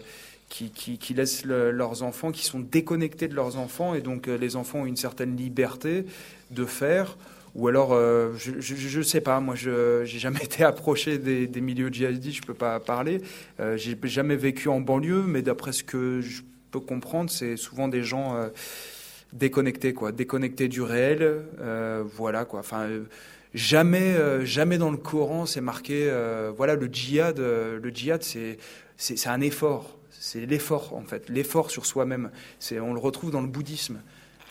qui, qui, qui, laissent leurs enfants, qui sont déconnectés de leurs enfants, et donc euh, les enfants ont une certaine liberté de faire. Ou alors, euh, je ne sais pas, moi, je n'ai jamais *laughs* été approché des, des milieux djihadistes, je peux pas parler. Euh, j'ai jamais vécu en banlieue, mais d'après ce que je comprendre, c'est souvent des gens euh, déconnectés, quoi, déconnectés du réel, euh, voilà, quoi. Enfin, euh, jamais, jamais dans le Coran c'est marqué, voilà, le djihad, le djihad, c'est, c'est, un effort, c'est l'effort en fait, l'effort sur soi-même. C'est, on le retrouve dans le bouddhisme.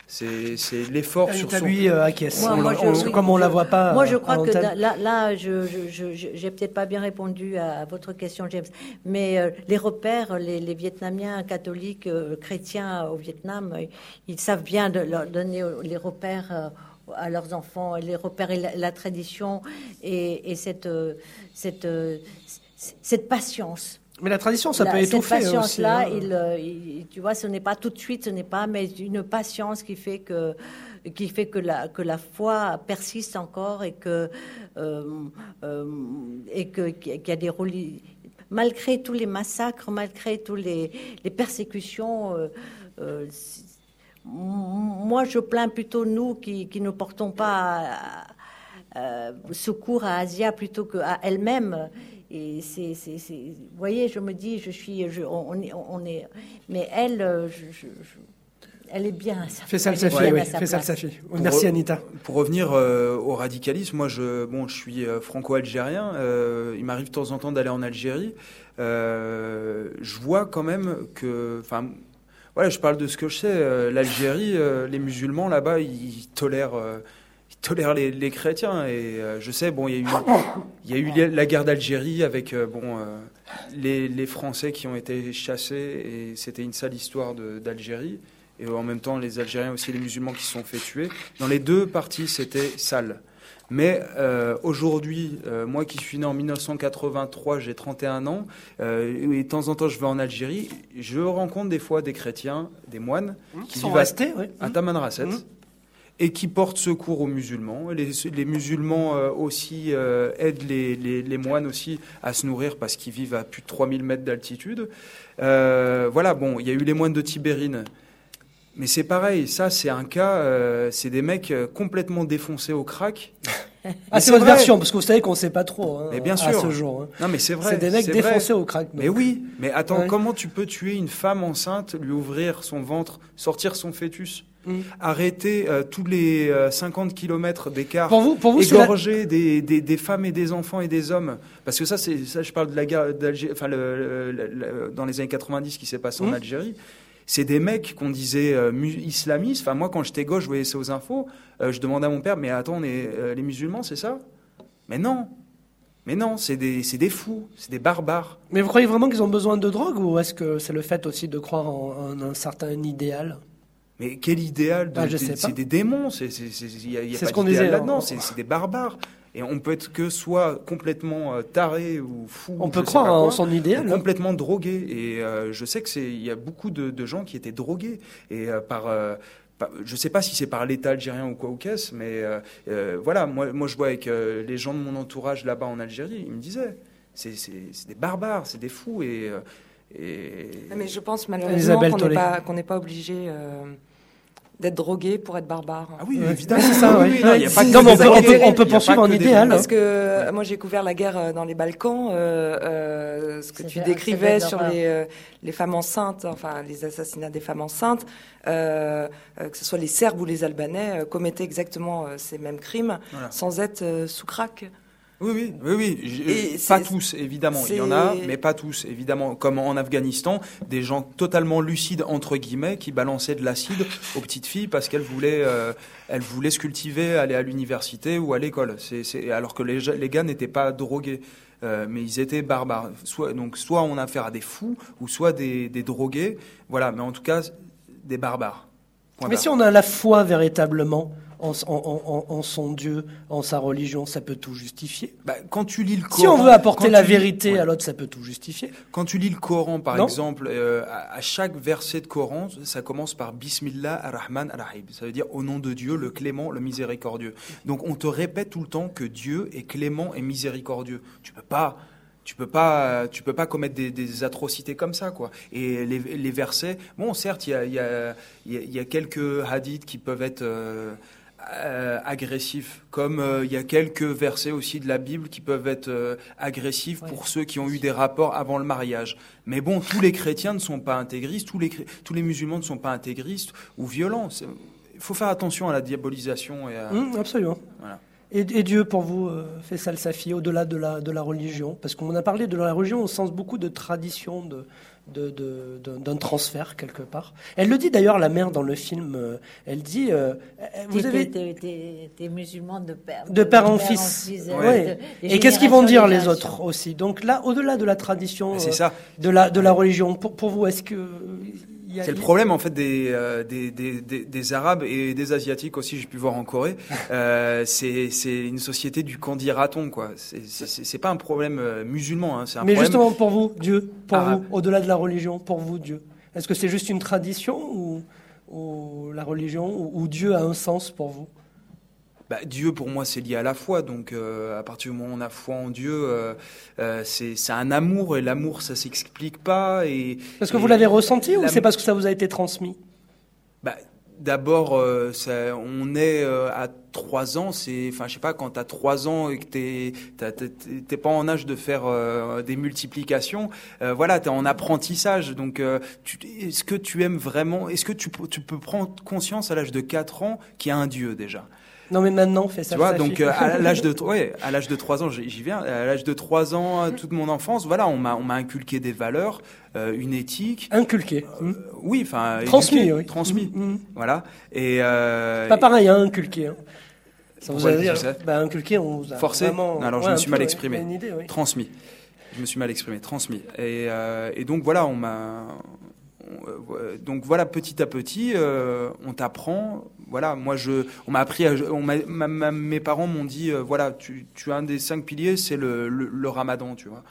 C'est l'effort sur son... lui euh, Moi, comme on la voit pas. Moi, je crois que là, là, je j'ai peut-être pas bien répondu à, votre question, James. Mais euh, les repères, les, Vietnamiens catholiques, euh, chrétiens au Vietnam, ils savent bien de leur donner les repères à leurs enfants, les repères et la, tradition et, et cette, cette, cette patience mais la tradition, ça peut étouffer cette patience-là, hein. euh, il, tu vois, ce n'est pas tout de suite, ce n'est pas, mais une patience qui fait que qui fait que la que la foi persiste encore et que euh, euh, et que qu'il y a des malgré tous les massacres, malgré tous les, les persécutions. moi, je plains plutôt nous qui, qui ne portons pas secours à Asia plutôt qu'à elle-même et c'est, vous voyez, je me dis, je suis, je, on, est, on, est, mais elle, euh, je, elle est bien. Fais ça, Safi. Oui, fais ça, Safi. Merci, Anita. Pour revenir euh, au radicalisme, moi, je, bon, je suis euh, franco-algérien. il m'arrive de temps en temps d'aller en Algérie. je vois quand même que, enfin, voilà, je parle de ce que je sais. L'Algérie, les musulmans là-bas, ils tolèrent tolère les, les, chrétiens. Et euh, je sais, bon, il y a eu, il y a eu la guerre d'Algérie avec euh, bon, euh, les, les, Français qui ont été chassés, et c'était une sale histoire d'Algérie. Et en même temps, les Algériens aussi, les musulmans qui se sont fait tuer. Dans les deux parties, c'était sale. Mais aujourd'hui, moi qui suis né en 1983, j'ai 31 ans, et de temps en temps je vais en Algérie, je rencontre des fois des chrétiens, des moines, mmh, qui sont restés à, Tamanrasset. Mmh et qui portent secours aux musulmans. Les, les musulmans euh, aussi euh, aident les, les, moines aussi à se nourrir parce qu'ils vivent à plus de 3000 mètres d'altitude. Euh, voilà, bon, il y a eu les moines de Tibérine. Mais c'est pareil, ça c'est un cas, c'est des mecs complètement défoncés au crack. *laughs* ah, c'est votre version, parce que vous savez qu'on ne sait pas trop hein, mais bien sûr. à ce jour. Hein. Non, mais c'est vrai. C'est des mecs défoncés au crack. Mais oui, mais attends, comment tu peux tuer une femme enceinte, lui ouvrir son ventre, sortir son fœtus? Mm. arrêter euh, tous les 50 euh, kilomètres d'écart, pour vous, pour vous, égorger des, des, des, femmes et des enfants et des hommes. Parce que ça, c'est ça, je parle de la guerre d'Algérie, enfin, le, dans les années 90, qui s'est passé en mm. Algérie. C'est des mecs qu'on disait euh, islamistes. Enfin, moi, quand j'étais gauche, je voyais ça aux infos. je demandais à mon père, mais attends, on est, les musulmans, c'est ça? Mais non. Mais non, c'est des, des fous, c'est des barbares. Mais vous croyez vraiment qu'ils ont besoin de drogue ou est-ce que c'est le fait aussi de croire en, un certain idéal? Mais quel idéal ah, C'est des démons, c'est ce qu'on disait là-dedans, c'est des barbares. Et on peut être que soit complètement euh, taré ou fou. On peut croire en son idéal. Hein. Complètement drogué. Et euh, je sais que c'est, il y a beaucoup de, gens qui étaient drogués et euh, par je ne sais pas si c'est par l'État algérien ou quoi ou qu'est-ce, mais euh, euh, voilà, moi, moi je vois avec euh, les gens de mon entourage là-bas en Algérie, ils me disaient, c'est des barbares, c'est des fous. Et, et... Mais je pense malheureusement qu'on n'est pas, qu'on n'est pas obligé d'être drogué pour être barbare. Ah oui, évidemment, c'est ça. Oui, on, peut, poursuivre en idéal. Parce que moi, j'ai couvert la guerre dans les Balkans. Euh, ce que tu décrivais sur les, les femmes enceintes, enfin les assassinats des femmes enceintes, euh, que ce soit les Serbes ou les Albanais, euh, commettaient exactement euh, ces mêmes crimes sans être sous crack. Oui, oui, oui, oui. pas tous, évidemment. Il y en a, mais pas tous, évidemment. Comme en Afghanistan, des gens totalement lucides, entre guillemets, qui balançaient de l'acide aux petites filles parce qu'elles voulaient, elles voulaient se cultiver, aller à l'université ou à l'école. C'est, alors que les, les gars n'étaient pas drogués. mais ils étaient barbares. Soit, donc, soit on a affaire à des fous, ou soit des, des drogués. Voilà, mais en tout cas, des barbares. Mais si on a la foi véritablement en, son Dieu, en sa religion, ça peut tout justifier. Bah, quand tu lis le Coran, si on veut apporter la vérité à l'autre, ça peut tout justifier. Quand tu lis le Coran, par exemple, euh, à, chaque verset de Coran, ça commence par Bismillah ar-Rahman ar-Rahim. Ça veut dire au nom de Dieu, le clément, le miséricordieux. Donc on te répète tout le temps que Dieu est clément et miséricordieux. Tu peux pas tu peux pas, tu peux pas commettre des, atrocités comme ça, quoi. Et les, versets, bon, certes, il y a, y, a, y a, quelques hadiths qui peuvent être euh, euh, agressifs, comme euh, il y a quelques versets aussi de la Bible qui peuvent être agressifs pour ceux qui ont eu des rapports avant le mariage. Mais bon, tous les chrétiens ne sont pas intégristes, tous les, tous les musulmans ne sont pas intégristes ou violents. Il faut faire attention à la diabolisation et à... Mmh, absolument. Voilà. Et, Dieu, pour vous, euh, fait ça sa fille, au-delà de la, de la religion? Parce qu'on a parlé de la religion au sens beaucoup de tradition, de, d'un transfert quelque part. Elle le dit d'ailleurs, la mère dans le film. Euh, elle dit, euh, vous avez t'es musulman de père, de, père en fils. Et qu'est-ce qu'ils vont dire les autres aussi? Donc là, au-delà de la tradition, ça. de la de la religion, pour, pour vous, est-ce que c'est le problème en fait euh, des, des, des, des, Arabes et des Asiatiques aussi, j'ai pu voir en Corée. *laughs* Euh, c'est une société du candidaton quoi. C'est pas un problème euh, musulman, hein, un Mais justement pour vous, Dieu, pour vous, au-delà de la religion, pour vous, Dieu, est-ce que c'est juste une tradition ou, ou la religion ou Dieu a un sens pour vous? Bah, Dieu, pour moi, c'est lié à la foi. Donc, euh, à partir du moment où on a foi en Dieu, euh, euh, c'est un amour. Et l'amour, ça s'explique pas. Et, parce que vous l'avez ressenti ou c'est parce que ça vous a été transmis? Bah, D'abord, on est à 3 ans. C'est, enfin, je sais pas, quand tu as 3 ans et que tu n'es pas en âge de faire des multiplications, voilà, tu es en apprentissage. Donc, est-ce que tu aimes vraiment Est-ce que tu, tu peux prendre conscience à l'âge de 4 ans qu'il y a un Dieu déjà? Non, mais maintenant, on fait ça. Tu vois, donc euh, à *laughs* l'âge de, ouais, à l'âge de 3 ans, j'y viens. À l'âge de 3 ans, euh, toute mon enfance, voilà, on m'a, on m'a inculqué des valeurs, euh, une éthique. Inculqué. oui, enfin. Transmis, oui. Transmis. Mm, mm. Voilà. Et. Pas pareil, hein, inculqué. Hein. Ça vous a dire, bah, inculqué, on vous a Forcé? Vraiment... Non, alors je me suis mal exprimé. Idée, oui. Transmis. Je me suis mal exprimé. Transmis. Et, et donc voilà, on m'a euh, donc voilà, petit à petit, euh, on t'apprend. Voilà, moi je, on m'a appris, mes parents m'ont dit, euh, voilà, tu, tu, as un des cinq piliers, c'est le, le, Ramadan, tu vois.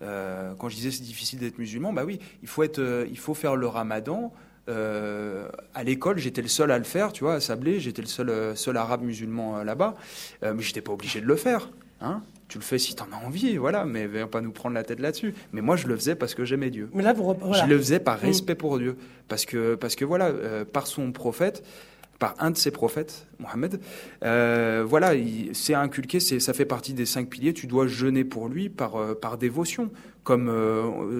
quand je disais c'est difficile d'être musulman, bah oui, il faut être, il faut faire le Ramadan. à l'école, j'étais le seul à le faire, tu vois, à Sablé, j'étais le seul, seul arabe musulman là-bas, mais j'étais pas obligé de le faire. Hein tu le fais si tu en as envie, voilà, mais viens pas nous prendre la tête là-dessus. Mais moi, je le faisais parce que j'aimais Dieu. Mais là, vous, Je le faisais par mm. respect pour Dieu, parce que, parce que voilà, euh, par son prophète, par un de ses prophètes, Mohammed, euh, voilà, c'est inculqué, ça fait partie des cinq piliers. Tu dois jeûner pour lui par, euh, par dévotion, comme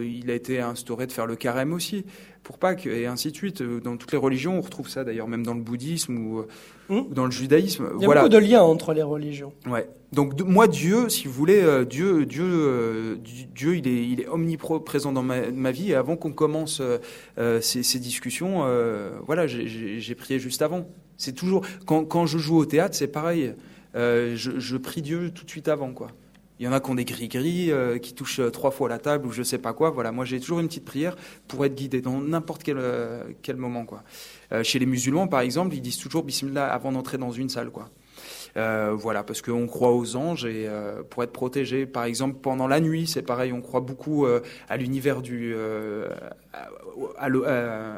il a été instauré de faire le carême aussi pour Pâques, et ainsi de suite. Dans toutes les religions, on retrouve ça d'ailleurs, même dans le bouddhisme ou, hmm. dans le judaïsme. Il y a beaucoup de liens entre les religions. Ouais. Donc moi, Dieu, si vous voulez, euh, Dieu, Dieu, euh, Dieu, il est, il est omniprésent dans ma, vie. Et avant qu'on commence euh, ces, discussions, voilà, j'ai prié juste avant. C'est toujours quand, quand, je joue au théâtre, c'est pareil. Je, je, prie Dieu tout de suite avant, quoi. Il y en a qui ont des gris-gris, qui touchent trois fois la table ou je sais pas quoi. Voilà, moi j'ai toujours une petite prière pour être guidé dans n'importe quel, quel moment. Quoi. chez les musulmans, par exemple, ils disent toujours Bismillah avant d'entrer dans une salle. Euh, voilà, parce qu'on croit aux anges et euh, pour être protégé, par exemple, pendant la nuit, c'est pareil, on croit beaucoup euh, à l'univers du,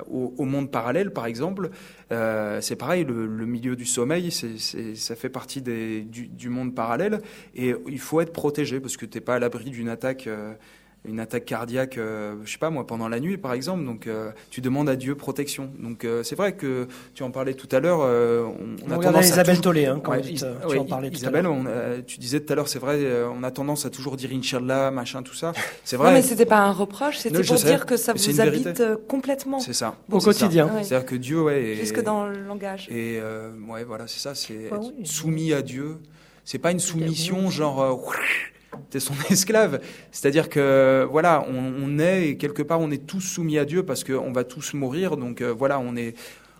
au, monde parallèle, par exemple. c'est pareil, le, milieu du sommeil, ça fait partie du, du, monde parallèle et il faut être protégé parce que t'es pas à l'abri d'une attaque une attaque cardiaque, euh, je sais pas moi, pendant la nuit par exemple. Donc euh, tu demandes à Dieu protection. Donc euh, c'est vrai que tu en parlais tout à l'heure. on, on, a tendance Isabelle Tollet hein, quand tu en parlais tout Isabelle, à l'heure. tu disais tout à l'heure, c'est vrai, on a tendance à toujours dire Inch'Allah, machin, tout ça. C'est vrai. Non mais c'était pas un reproche, c'était pour dire que ça vous habite complètement. C'est ça. Au quotidien. C'est-à-dire que Dieu, ouais. Jusque dans le langage. Et ouais, voilà, c'est ça, c'est bah soumis à Dieu. C'est pas une soumission genre t'es son *laughs* esclave. C'est-à-dire que voilà, on, est et quelque part on est tous soumis à Dieu parce qu'on va tous mourir. Donc euh, voilà, on est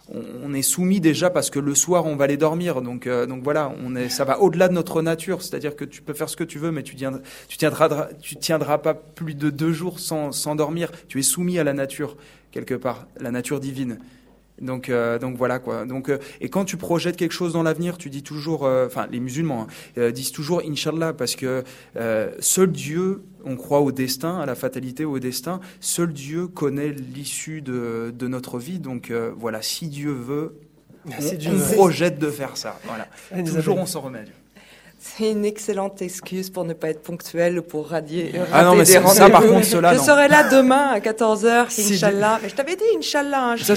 on, est soumis déjà parce que le soir on va aller dormir. Donc euh, donc voilà, on est ça va au-delà de notre nature. C'est-à-dire que tu peux faire ce que tu veux, mais tu tiendras, tu tiendras pas plus de deux jours sans sans dormir. Tu es soumis à la nature quelque part, la nature divine. Donc, euh, donc voilà quoi. Donc, euh, et quand tu projettes quelque chose dans l'avenir, tu dis toujours, euh, enfin les musulmans hein, disent toujours Inshallah parce que seul Dieu, on croit au destin, à la fatalité, au destin. Seul Dieu connaît l'issue de, de, notre vie. Donc voilà, si Dieu veut, on, projette de faire ça. Voilà. Toujours on s'en remet. C'est une excellente excuse pour ne pas être ponctuel, pour radier. Ah non, mais ça, par contre, cela, Je serai là demain à 14h, Inch'Allah. Mais je t'avais dit, Inch'Allah. Hein, ça,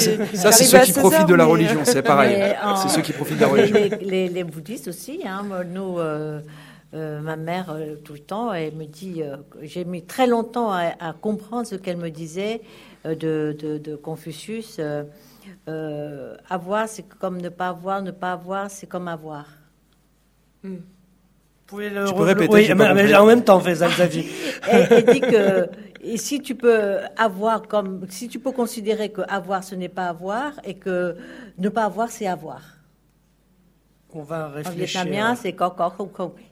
c'est ceux qui profitent de la religion, c'est pareil. C'est ceux qui profitent de la religion. Les, bouddhistes aussi, hein, nous, euh, euh, ma mère, euh, tout le temps, elle me dit, j'ai mis très longtemps à, comprendre ce qu'elle me disait de, de, Confucius. avoir, c'est comme ne pas avoir, ne pas avoir, c'est comme avoir. Hmm pouvez le tu peux répéter Oui, mais, en même temps, Faisal Xavier. *laughs* elle, dit que et si tu peux avoir comme si tu peux considérer que avoir ce n'est pas avoir et que ne pas avoir c'est avoir. On va réfléchir. En vietnamien, c'est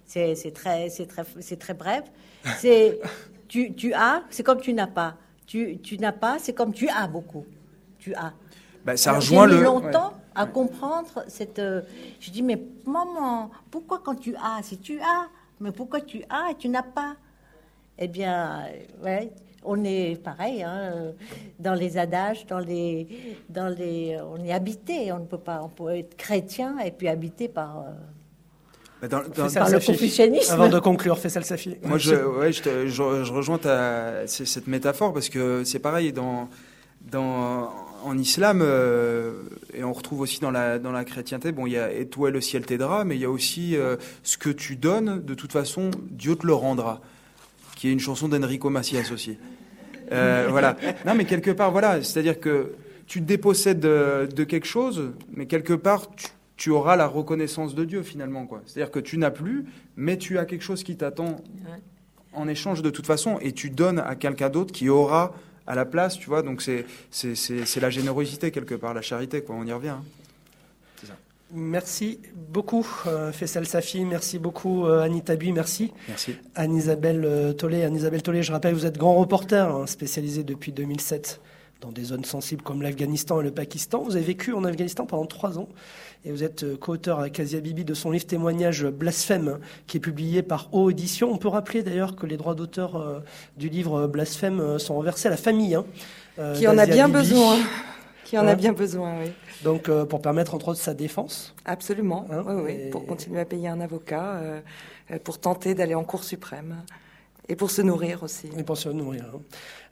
c'est c'est très c'est très c'est très bref. C'est tu tu as, c'est comme tu n'as pas. Tu tu n'as pas, c'est comme tu as beaucoup. Tu as. Ben, ça rejoint le. longtemps à comprendre cette. Euh, je dis, mais maman, pourquoi quand tu as, si tu as, mais pourquoi tu as et tu n'as pas? Eh bien, ouais, on est pareil, hein, dans les adages, dans les, dans les, on est habité, on ne peut pas, on peut être chrétien et puis habité par. Euh, dans, par le confucianisme. Avant de conclure, Faisal Safi. Moi, je, ouais, je, je, rejoins ta, cette métaphore parce que c'est pareil dans, dans, en islam, euh, et on retrouve aussi dans la, dans la chrétienté, bon, il y a et toi le ciel t'aidera, mais il y a aussi euh, ce que tu donnes, de toute façon, Dieu te le rendra, qui est une chanson d'Enrico Macias aussi. Euh, *laughs* voilà. Non, mais quelque part, voilà, c'est-à-dire que tu te dépossèdes de, quelque chose, mais quelque part, tu, auras la reconnaissance de Dieu finalement, quoi. C'est-à-dire que tu n'as plus, mais tu as quelque chose qui t'attend en échange de toute façon, et tu donnes à quelqu'un d'autre qui aura à la place, tu vois. Donc c'est c'est la générosité quelque part, la charité, quoi. On y revient. Hein. Merci beaucoup, euh, Faisal Safi. Merci beaucoup, euh, Anita Bui. Merci. Merci. Anne-Isabelle euh, Tollet. Anne-Isabelle Tollet, je rappelle, vous êtes grand reporter, hein, spécialisé depuis 2007 dans des zones sensibles comme l'Afghanistan et le Pakistan. Vous avez vécu en Afghanistan pendant trois ans et vous êtes euh, co-auteur avec Asia Bibi de son livre témoignage Blasphème qui est publié par O Édition. On peut rappeler d'ailleurs que les droits d'auteur euh, du livre Blasphème euh, sont reversés à la famille. Hein, qui en a bien besoin. *laughs* Qui en a bien besoin, oui. Donc, pour permettre entre autres sa défense Absolument, hein, oui, oui, pour continuer à payer un avocat, pour tenter d'aller en Cour suprême. Et pour se nourrir aussi. Et pour se nourrir. Hein.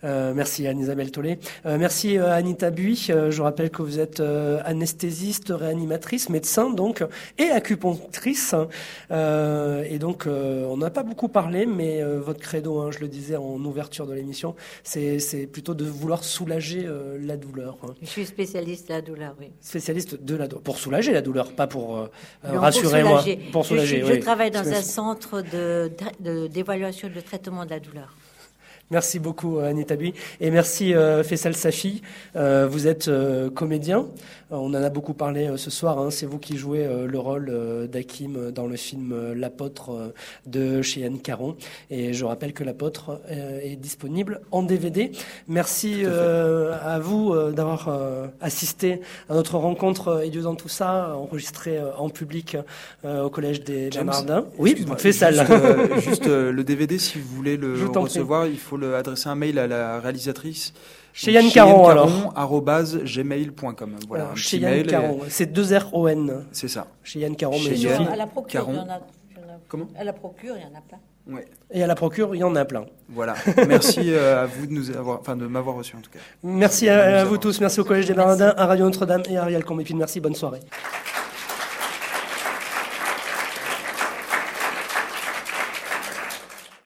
Euh, merci Anne-Isabelle Tollet. Euh, merci euh, Anita Bui. je rappelle que vous êtes anesthésiste, réanimatrice, médecin donc, et acupunctrice. et donc, on n'a pas beaucoup parlé, mais votre credo, hein, je le disais en ouverture de l'émission, c'est plutôt de vouloir soulager la douleur. Hein. Je suis spécialiste de la douleur, oui. Spécialiste de la douleur. Pour soulager la douleur, pas pour rassurer moi. Pour soulager. Je, je travaille dans un centre d'évaluation de, de traitement de la douleur. Merci beaucoup Anita Bui et merci Faisal Safi. vous êtes comédien. On en a beaucoup parlé ce soir. Hein. C'est vous qui jouez le rôle d'Hakim dans le film L'apôtre de Cheyenne Caron. Et je rappelle que l'apôtre est disponible en DVD. Merci à, vous d'avoir assisté à notre rencontre et dans tout ça, enregistrée en public au collège des Bernardins. Oui, fais ça là. Juste, le DVD, si vous voulez le *laughs* recevoir, il faut le adresser un mail à la réalisatrice. Chez Yann Caron, alors. gmail.com. Voilà. chez Yann Caron. C'est deux R O N. C'est ça. Chez Yann Caron. Chez Yann à la procure, il y en a. Comment? À la procure, il y en a plein. Ouais. Et à la procure, il y en a plein. Voilà. Merci euh, à vous de nous avoir, enfin de m'avoir reçu en tout cas. Merci à, vous tous. Merci au Collège des Bernardins, à Radio Notre-Dame et à Ariel Combépine. Merci. Bonne soirée.